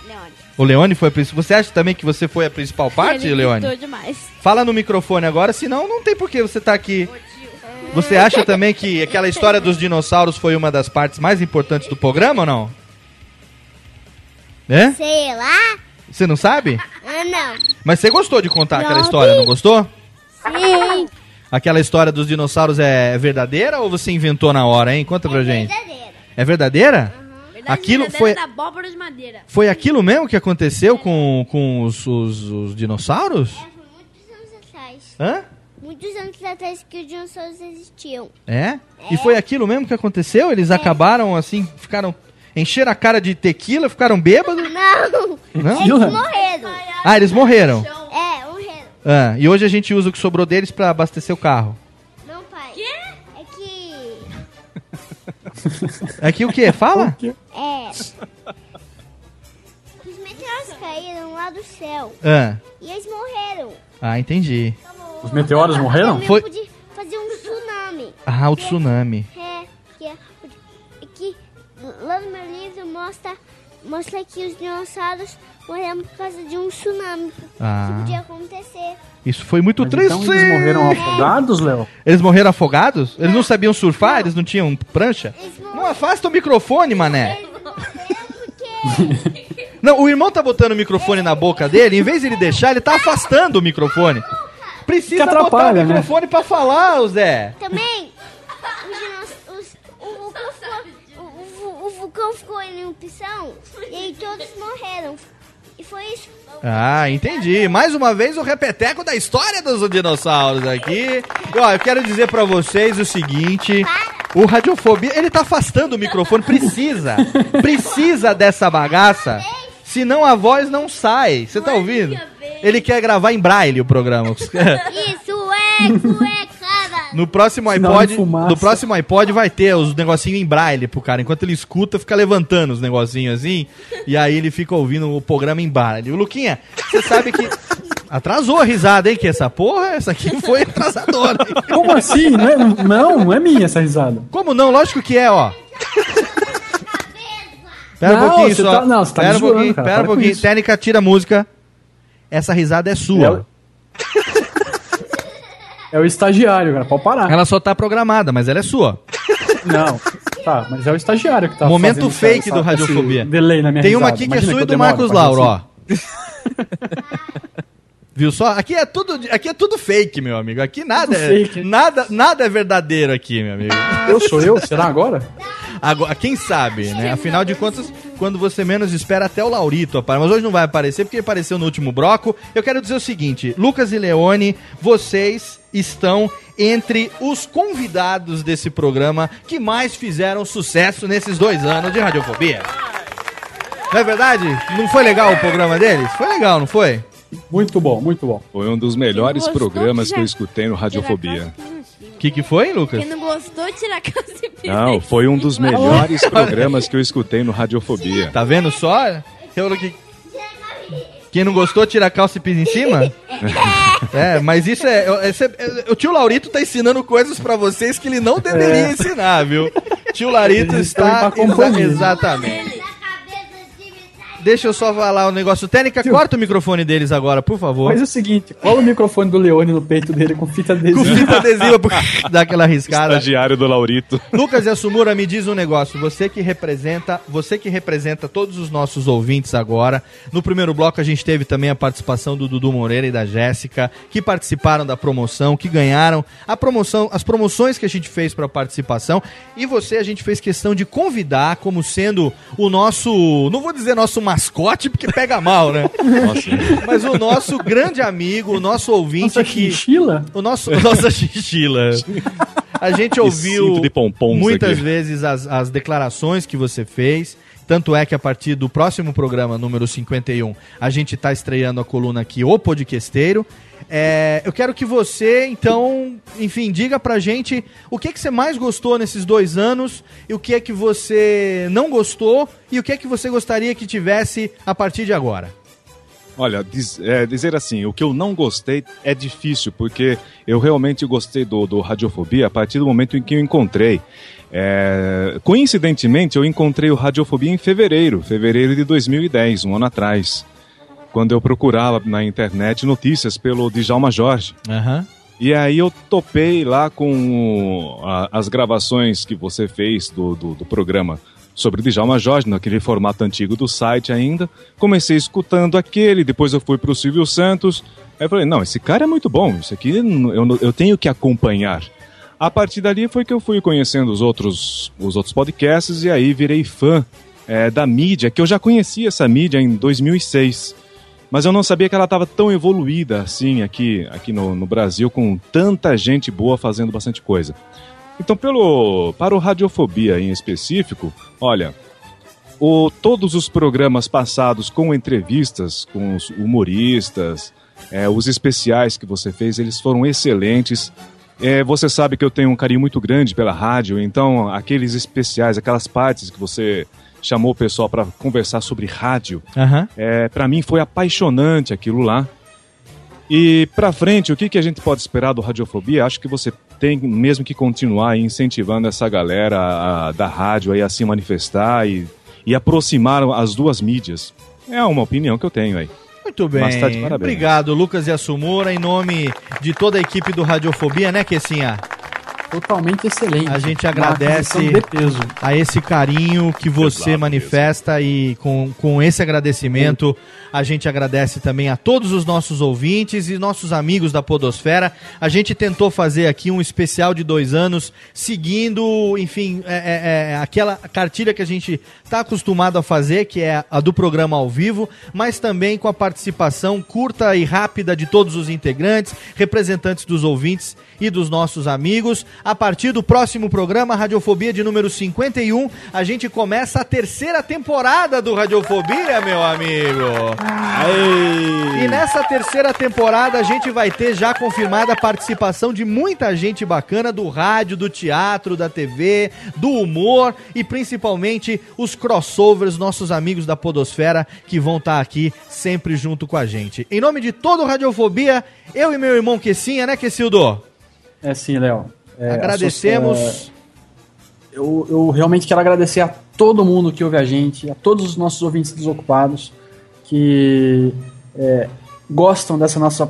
Leone. O Leone foi a principal. Você acha também que você foi a principal parte, Ele Leone? demais. Fala no microfone agora, senão não tem por que você tá aqui. Você acha também que aquela história dos dinossauros foi uma das partes mais importantes do programa ou não? É? Sei lá. Você não sabe? Ah, não. Mas você gostou de contar aquela história, não gostou? Sim. Aquela história dos dinossauros é verdadeira ou você inventou na hora, hein? Conta pra gente. É verdadeira? Aquilo foi, da abóbora de madeira. foi aquilo mesmo que aconteceu com, com os, os- os dinossauros? Hã? Muitos anos atrás que os dinossauros existiam. É? E foi aquilo mesmo que aconteceu? Eles acabaram assim, ficaram. Encheram a cara de tequila, ficaram bêbados? Não. Não? Eles morreram. Ah, eles morreram. É, morreram. Ah, e hoje a gente usa o que sobrou deles pra abastecer o carro. Não, pai. É que. Aqui o quê? Fala? É. Os meteoros caíram lá do céu. Ah, E eles morreram. ah entendi. Os meteoros morreram? Foi- podia fazer um tsunami. Ah, o tsunami. É, que, é, e que lá no meu livro mostra, mostra que os dinossauros morreram por causa de um tsunami Ah. que podia acontecer. Isso foi muito Mas triste. então eles morreram afogados, Léo? Eles morreram afogados? Eles não sabiam surfar? Eles não tinham prancha? Não afasta o microfone, mané. Não, o irmão tá botando o microfone na boca dele, em vez de ele deixar, ele tá afastando o microfone. Precisa botar o atrapalha, né? microfone pra falar, Zé. Também, os dinos- o, o- o vulcão ficou em erupção e aí todos morreram. E foi isso. Ah, entendi. Mais uma vez o repeteco da história dos dinossauros aqui. E, ó, eu quero dizer pra vocês o seguinte: o Radiofobia, ele tá afastando o microfone, precisa. Precisa dessa bagaça. Senão a voz não sai. Você tá ouvindo? Ele quer gravar em braille o programa. Isso é cuecada. No próximo iPod, no próximo iPod vai ter os negocinhos em braille pro cara. Enquanto ele escuta, fica levantando os negocinhos assim. E aí ele fica ouvindo o programa em braille. O Luquinha, você sabe que. Atrasou a risada, hein? Que essa porra, essa aqui foi atrasadora. hein? Como assim? Não, é, não, não é minha essa risada. Como não? Lógico que é, ó. Pera Não, um pouquinho só. tá- não, você tá pera me um zoando, pouquinho, cara, pera um pouquinho. Técnica, tira a música. Essa risada é sua. É o estagiário, cara. Pode parar. Ela só tá programada, mas ela é sua. Não. Tá, mas é o estagiário que tá Momento fazendo fake essa- do Radiofobia. Delay na minha Tem uma risada. aqui que é Imagina sua e do demoro Marcos Lauro, ó. Viu só? Aqui é tudo, aqui é tudo fake, meu amigo. Aqui nada Tudo é, fake. nada, nada é verdadeiro aqui, meu amigo. Eu sou eu? Será agora? Agora, quem sabe, né? Afinal de contas, quando você menos espera, até o Laurito aparece. Mas hoje não vai aparecer porque ele apareceu no último bloco. Eu quero dizer o seguinte: Lucas e Leone, vocês estão entre os convidados desse programa que mais fizeram sucesso nesses dois anos de radiofobia. Não é verdade? Não foi legal o programa deles? Foi legal, não foi? Muito bom, muito bom. Foi um dos melhores Gostou programas que que eu escutei no Radiofobia. O que, que foi, Lucas? Quem não gostou, tira a calça e Não, foi um dos melhores programas que eu escutei no Radiofobia. Tá vendo só? Eu, que... Quem não gostou, tira a calça e pisa em cima? É, mas isso é, é- é- O tio Laurito tá ensinando coisas pra vocês que ele não deveria É. ensinar, viu? Tio Laurito Eles está. exa- exatamente. Deixa eu só falar o negócio. Técnica, corta o microfone deles agora, por favor. Faz o seguinte, cola o microfone do Leone no peito dele com fita adesiva. Com fita adesiva pra dar aquela riscada. Estagiário do Laurito. Lucas Yasumura, me diz um negócio. Você que representa, você que representa todos os nossos ouvintes agora. No primeiro bloco a gente teve também a participação do Dudu Moreira e da Jéssica, que participaram da promoção, que ganharam a promoção, as promoções que a gente fez para participação. E você a gente fez questão de convidar como sendo o nosso, não vou dizer nosso mascote porque pega mal, né? Mas o nosso grande amigo, o nosso ouvinte Nossa que chinchila? o nosso nossa chinchila. A gente ouviu muitas aqui. vezes as, as declarações que você fez. Tanto é que a partir do próximo programa, número 51, a gente está estreando a coluna aqui, O Podquesteiro. É, eu quero que você, então, enfim, diga pra gente o que, que você mais gostou nesses dois anos e o que é que você não gostou e o que é que você gostaria que tivesse a partir de agora. Olha, diz- é, dizer assim, o que eu não gostei é difícil, porque eu realmente gostei do, do Radiofobia a partir do momento em que eu encontrei. É, coincidentemente, eu encontrei o Radiofobia em fevereiro, fevereiro de 2010, um ano atrás, quando eu procurava na internet notícias pelo Djalma Jorge. Aham. E aí eu topei lá com o- a- as gravações que você fez do, do, do programa sobre Djalma Jorge, naquele formato antigo do site ainda. Comecei escutando aquele, depois eu fui pro Silvio Santos. Aí eu falei, não, esse cara é muito bom, isso aqui eu, eu tenho que acompanhar. A partir dali foi que eu fui conhecendo os outros, os outros podcasts e aí virei fã é, da mídia, que eu já conhecia essa mídia em 2006. Mas eu não sabia que ela estava tão evoluída assim aqui, aqui no, no Brasil, com tanta gente boa fazendo bastante coisa. Então, pelo, para o Radiofobia em específico, olha, o, todos os programas passados com entrevistas com os humoristas, é, os especiais que você fez, eles foram excelentes. É, você sabe que eu tenho um carinho muito grande pela rádio, então aqueles especiais, aquelas partes que você chamou o pessoal para conversar sobre rádio, Aham. é, para mim foi apaixonante aquilo lá. E pra frente, o que, que a gente pode esperar do Radiofobia? Acho que você tem mesmo que continuar incentivando essa galera a- da rádio aí a se manifestar e, e aproximar as duas mídias. É uma opinião que eu tenho aí. Muito bem. Bastante parabéns. Obrigado, Lucas Yasumura, em nome de toda a equipe do Radiofobia, né, Kessinha? Totalmente excelente. A gente agradece aquisição de peso. a esse carinho que você manifesta e com, com esse agradecimento a gente agradece também a todos os nossos ouvintes e nossos amigos da Podosfera. A gente tentou fazer aqui um especial de dois anos, seguindo, enfim, é, é, é, aquela cartilha que a gente está acostumado a fazer, que é a do programa ao vivo, mas também com a participação curta e rápida de todos os integrantes, representantes dos ouvintes e dos nossos amigos. A partir do próximo programa, Radiofobia de número 51, a gente começa a terceira temporada do Radiofobia, meu amigo. E nessa terceira temporada a gente vai ter já confirmada a participação de muita gente bacana do rádio, do teatro, da TV, do humor e principalmente os crossovers, nossos amigos da Podosfera que vão estar aqui sempre junto com a gente. Em nome de todo o Radiofobia, eu e meu irmão Quessinha, né, Quessildo? É sim, Léo. É, Agradecemos. associa- Eu, eu realmente quero agradecer a todo mundo que ouve a gente, a todos os nossos ouvintes desocupados que é, gostam dessa nossa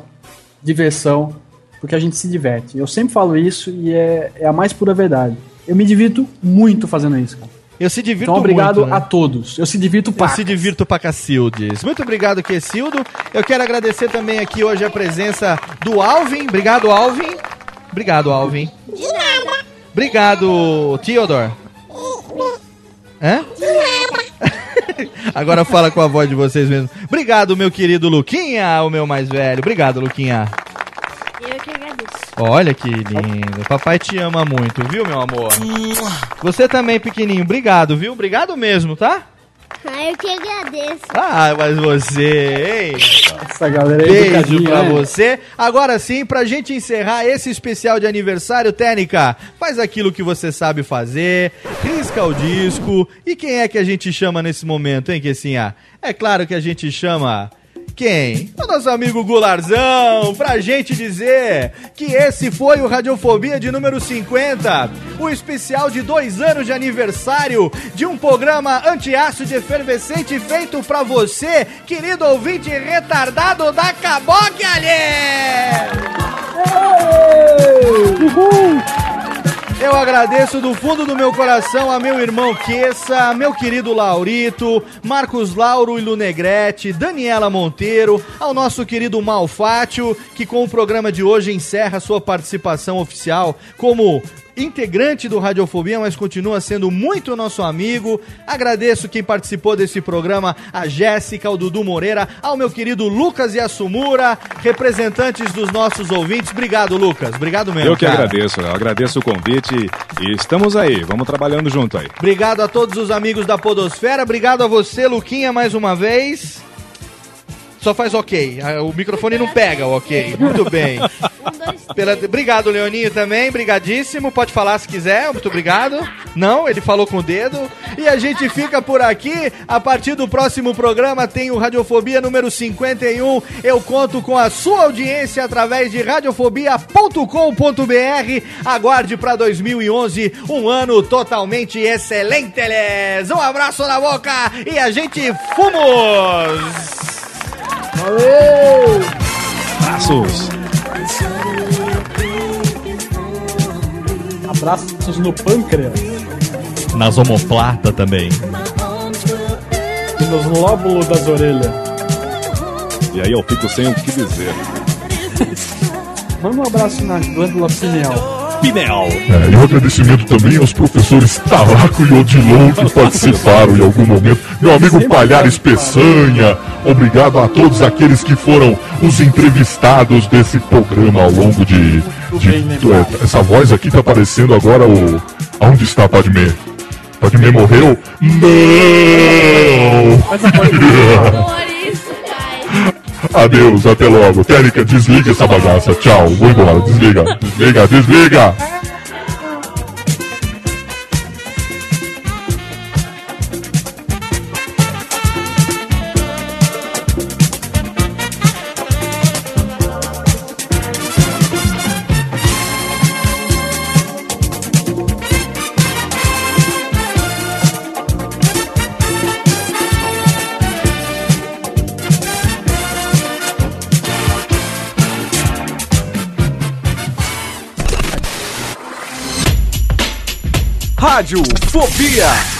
diversão, porque a gente se diverte. Eu sempre falo isso e é, é a mais pura verdade. Eu me divirto muito fazendo isso, cara. Eu se divirto Então, obrigado muito, né? a todos. Eu se divirto Eu pra se divirto pra Cacildes. Muito obrigado, Quessildo. Eu quero agradecer também aqui hoje a presença do Alvin. Obrigado, Alvin. Obrigado, Alvin. De nada. Obrigado, Theodore. Hã? Agora fala com a voz de vocês mesmo. Obrigado, meu querido Luquinha, o meu mais velho. Obrigado, Luquinha. Eu que agradeço. Olha que lindo. Papai te ama muito, viu, meu amor? Você também, pequenininho. Obrigado, viu? Obrigado mesmo, tá? Ah, eu que agradeço. Ah, mas você, hein? Essa galera aí Beijo pra né? você. Agora sim, pra gente encerrar esse especial de aniversário, Técnica, faz aquilo que você sabe fazer, risca o disco. E quem é que a gente chama nesse momento, hein, Kessinha? É claro que a gente chama... Quem? O nosso amigo Gularzão, pra gente dizer que esse foi o Radiofobia de número 50, o especial de dois anos de aniversário de um programa antiácido efervescente feito pra você, querido ouvinte retardado da Caboque Alê! Eu agradeço do fundo do meu coração a meu irmão Queça, meu querido Laurito, Marcos Lauro e Lunegrete, Daniela Monteiro, ao nosso querido Malfátio, que com o programa de hoje encerra sua participação oficial como integrante do Radiofobia, mas continua sendo muito nosso amigo. Agradeço quem participou desse programa, a Jéssica, o Dudu Moreira, ao meu querido Lucas e a Sumura, representantes dos nossos ouvintes. Obrigado, Lucas. Obrigado mesmo. Eu que cara. agradeço, eu agradeço o convite e estamos aí, vamos trabalhando junto aí. Obrigado a todos os amigos da Podosfera. Obrigado a você, Luquinha, mais uma vez. Só faz ok. Ah, O microfone não pega o ok. Muito bem. Pela... Obrigado, Leoninho, também. Brigadíssimo. Pode falar se quiser. Muito obrigado. Não, ele falou com o dedo. E a gente fica por aqui. A partir do próximo programa tem o Radiofobia número 51. Eu conto com a sua audiência através de radiofobia.com.br. Aguarde para 2011 um ano totalmente excelente. Um abraço na boca e a gente fomos! Valeu! Abraços! Abraços no pâncreas Nas omoplata também. e nos lóbulos das orelhas. E aí eu fico sem o que dizer. Manda um abraço na glândula pineal. Pineal. É, e um agradecimento também aos professores Talaco e Odilon que participaram em algum momento. Meu amigo Palhares Peçanha, obrigado a todos aqueles que foram os entrevistados desse programa ao longo de. de- é, essa voz aqui tá aparecendo agora o. Aonde está Padmé? Padmé morreu? Não! Adeus, até logo. Técnica, desliga essa bagaça. Tchau, vou embora. Desliga, desliga, desliga. Rádio Fobia.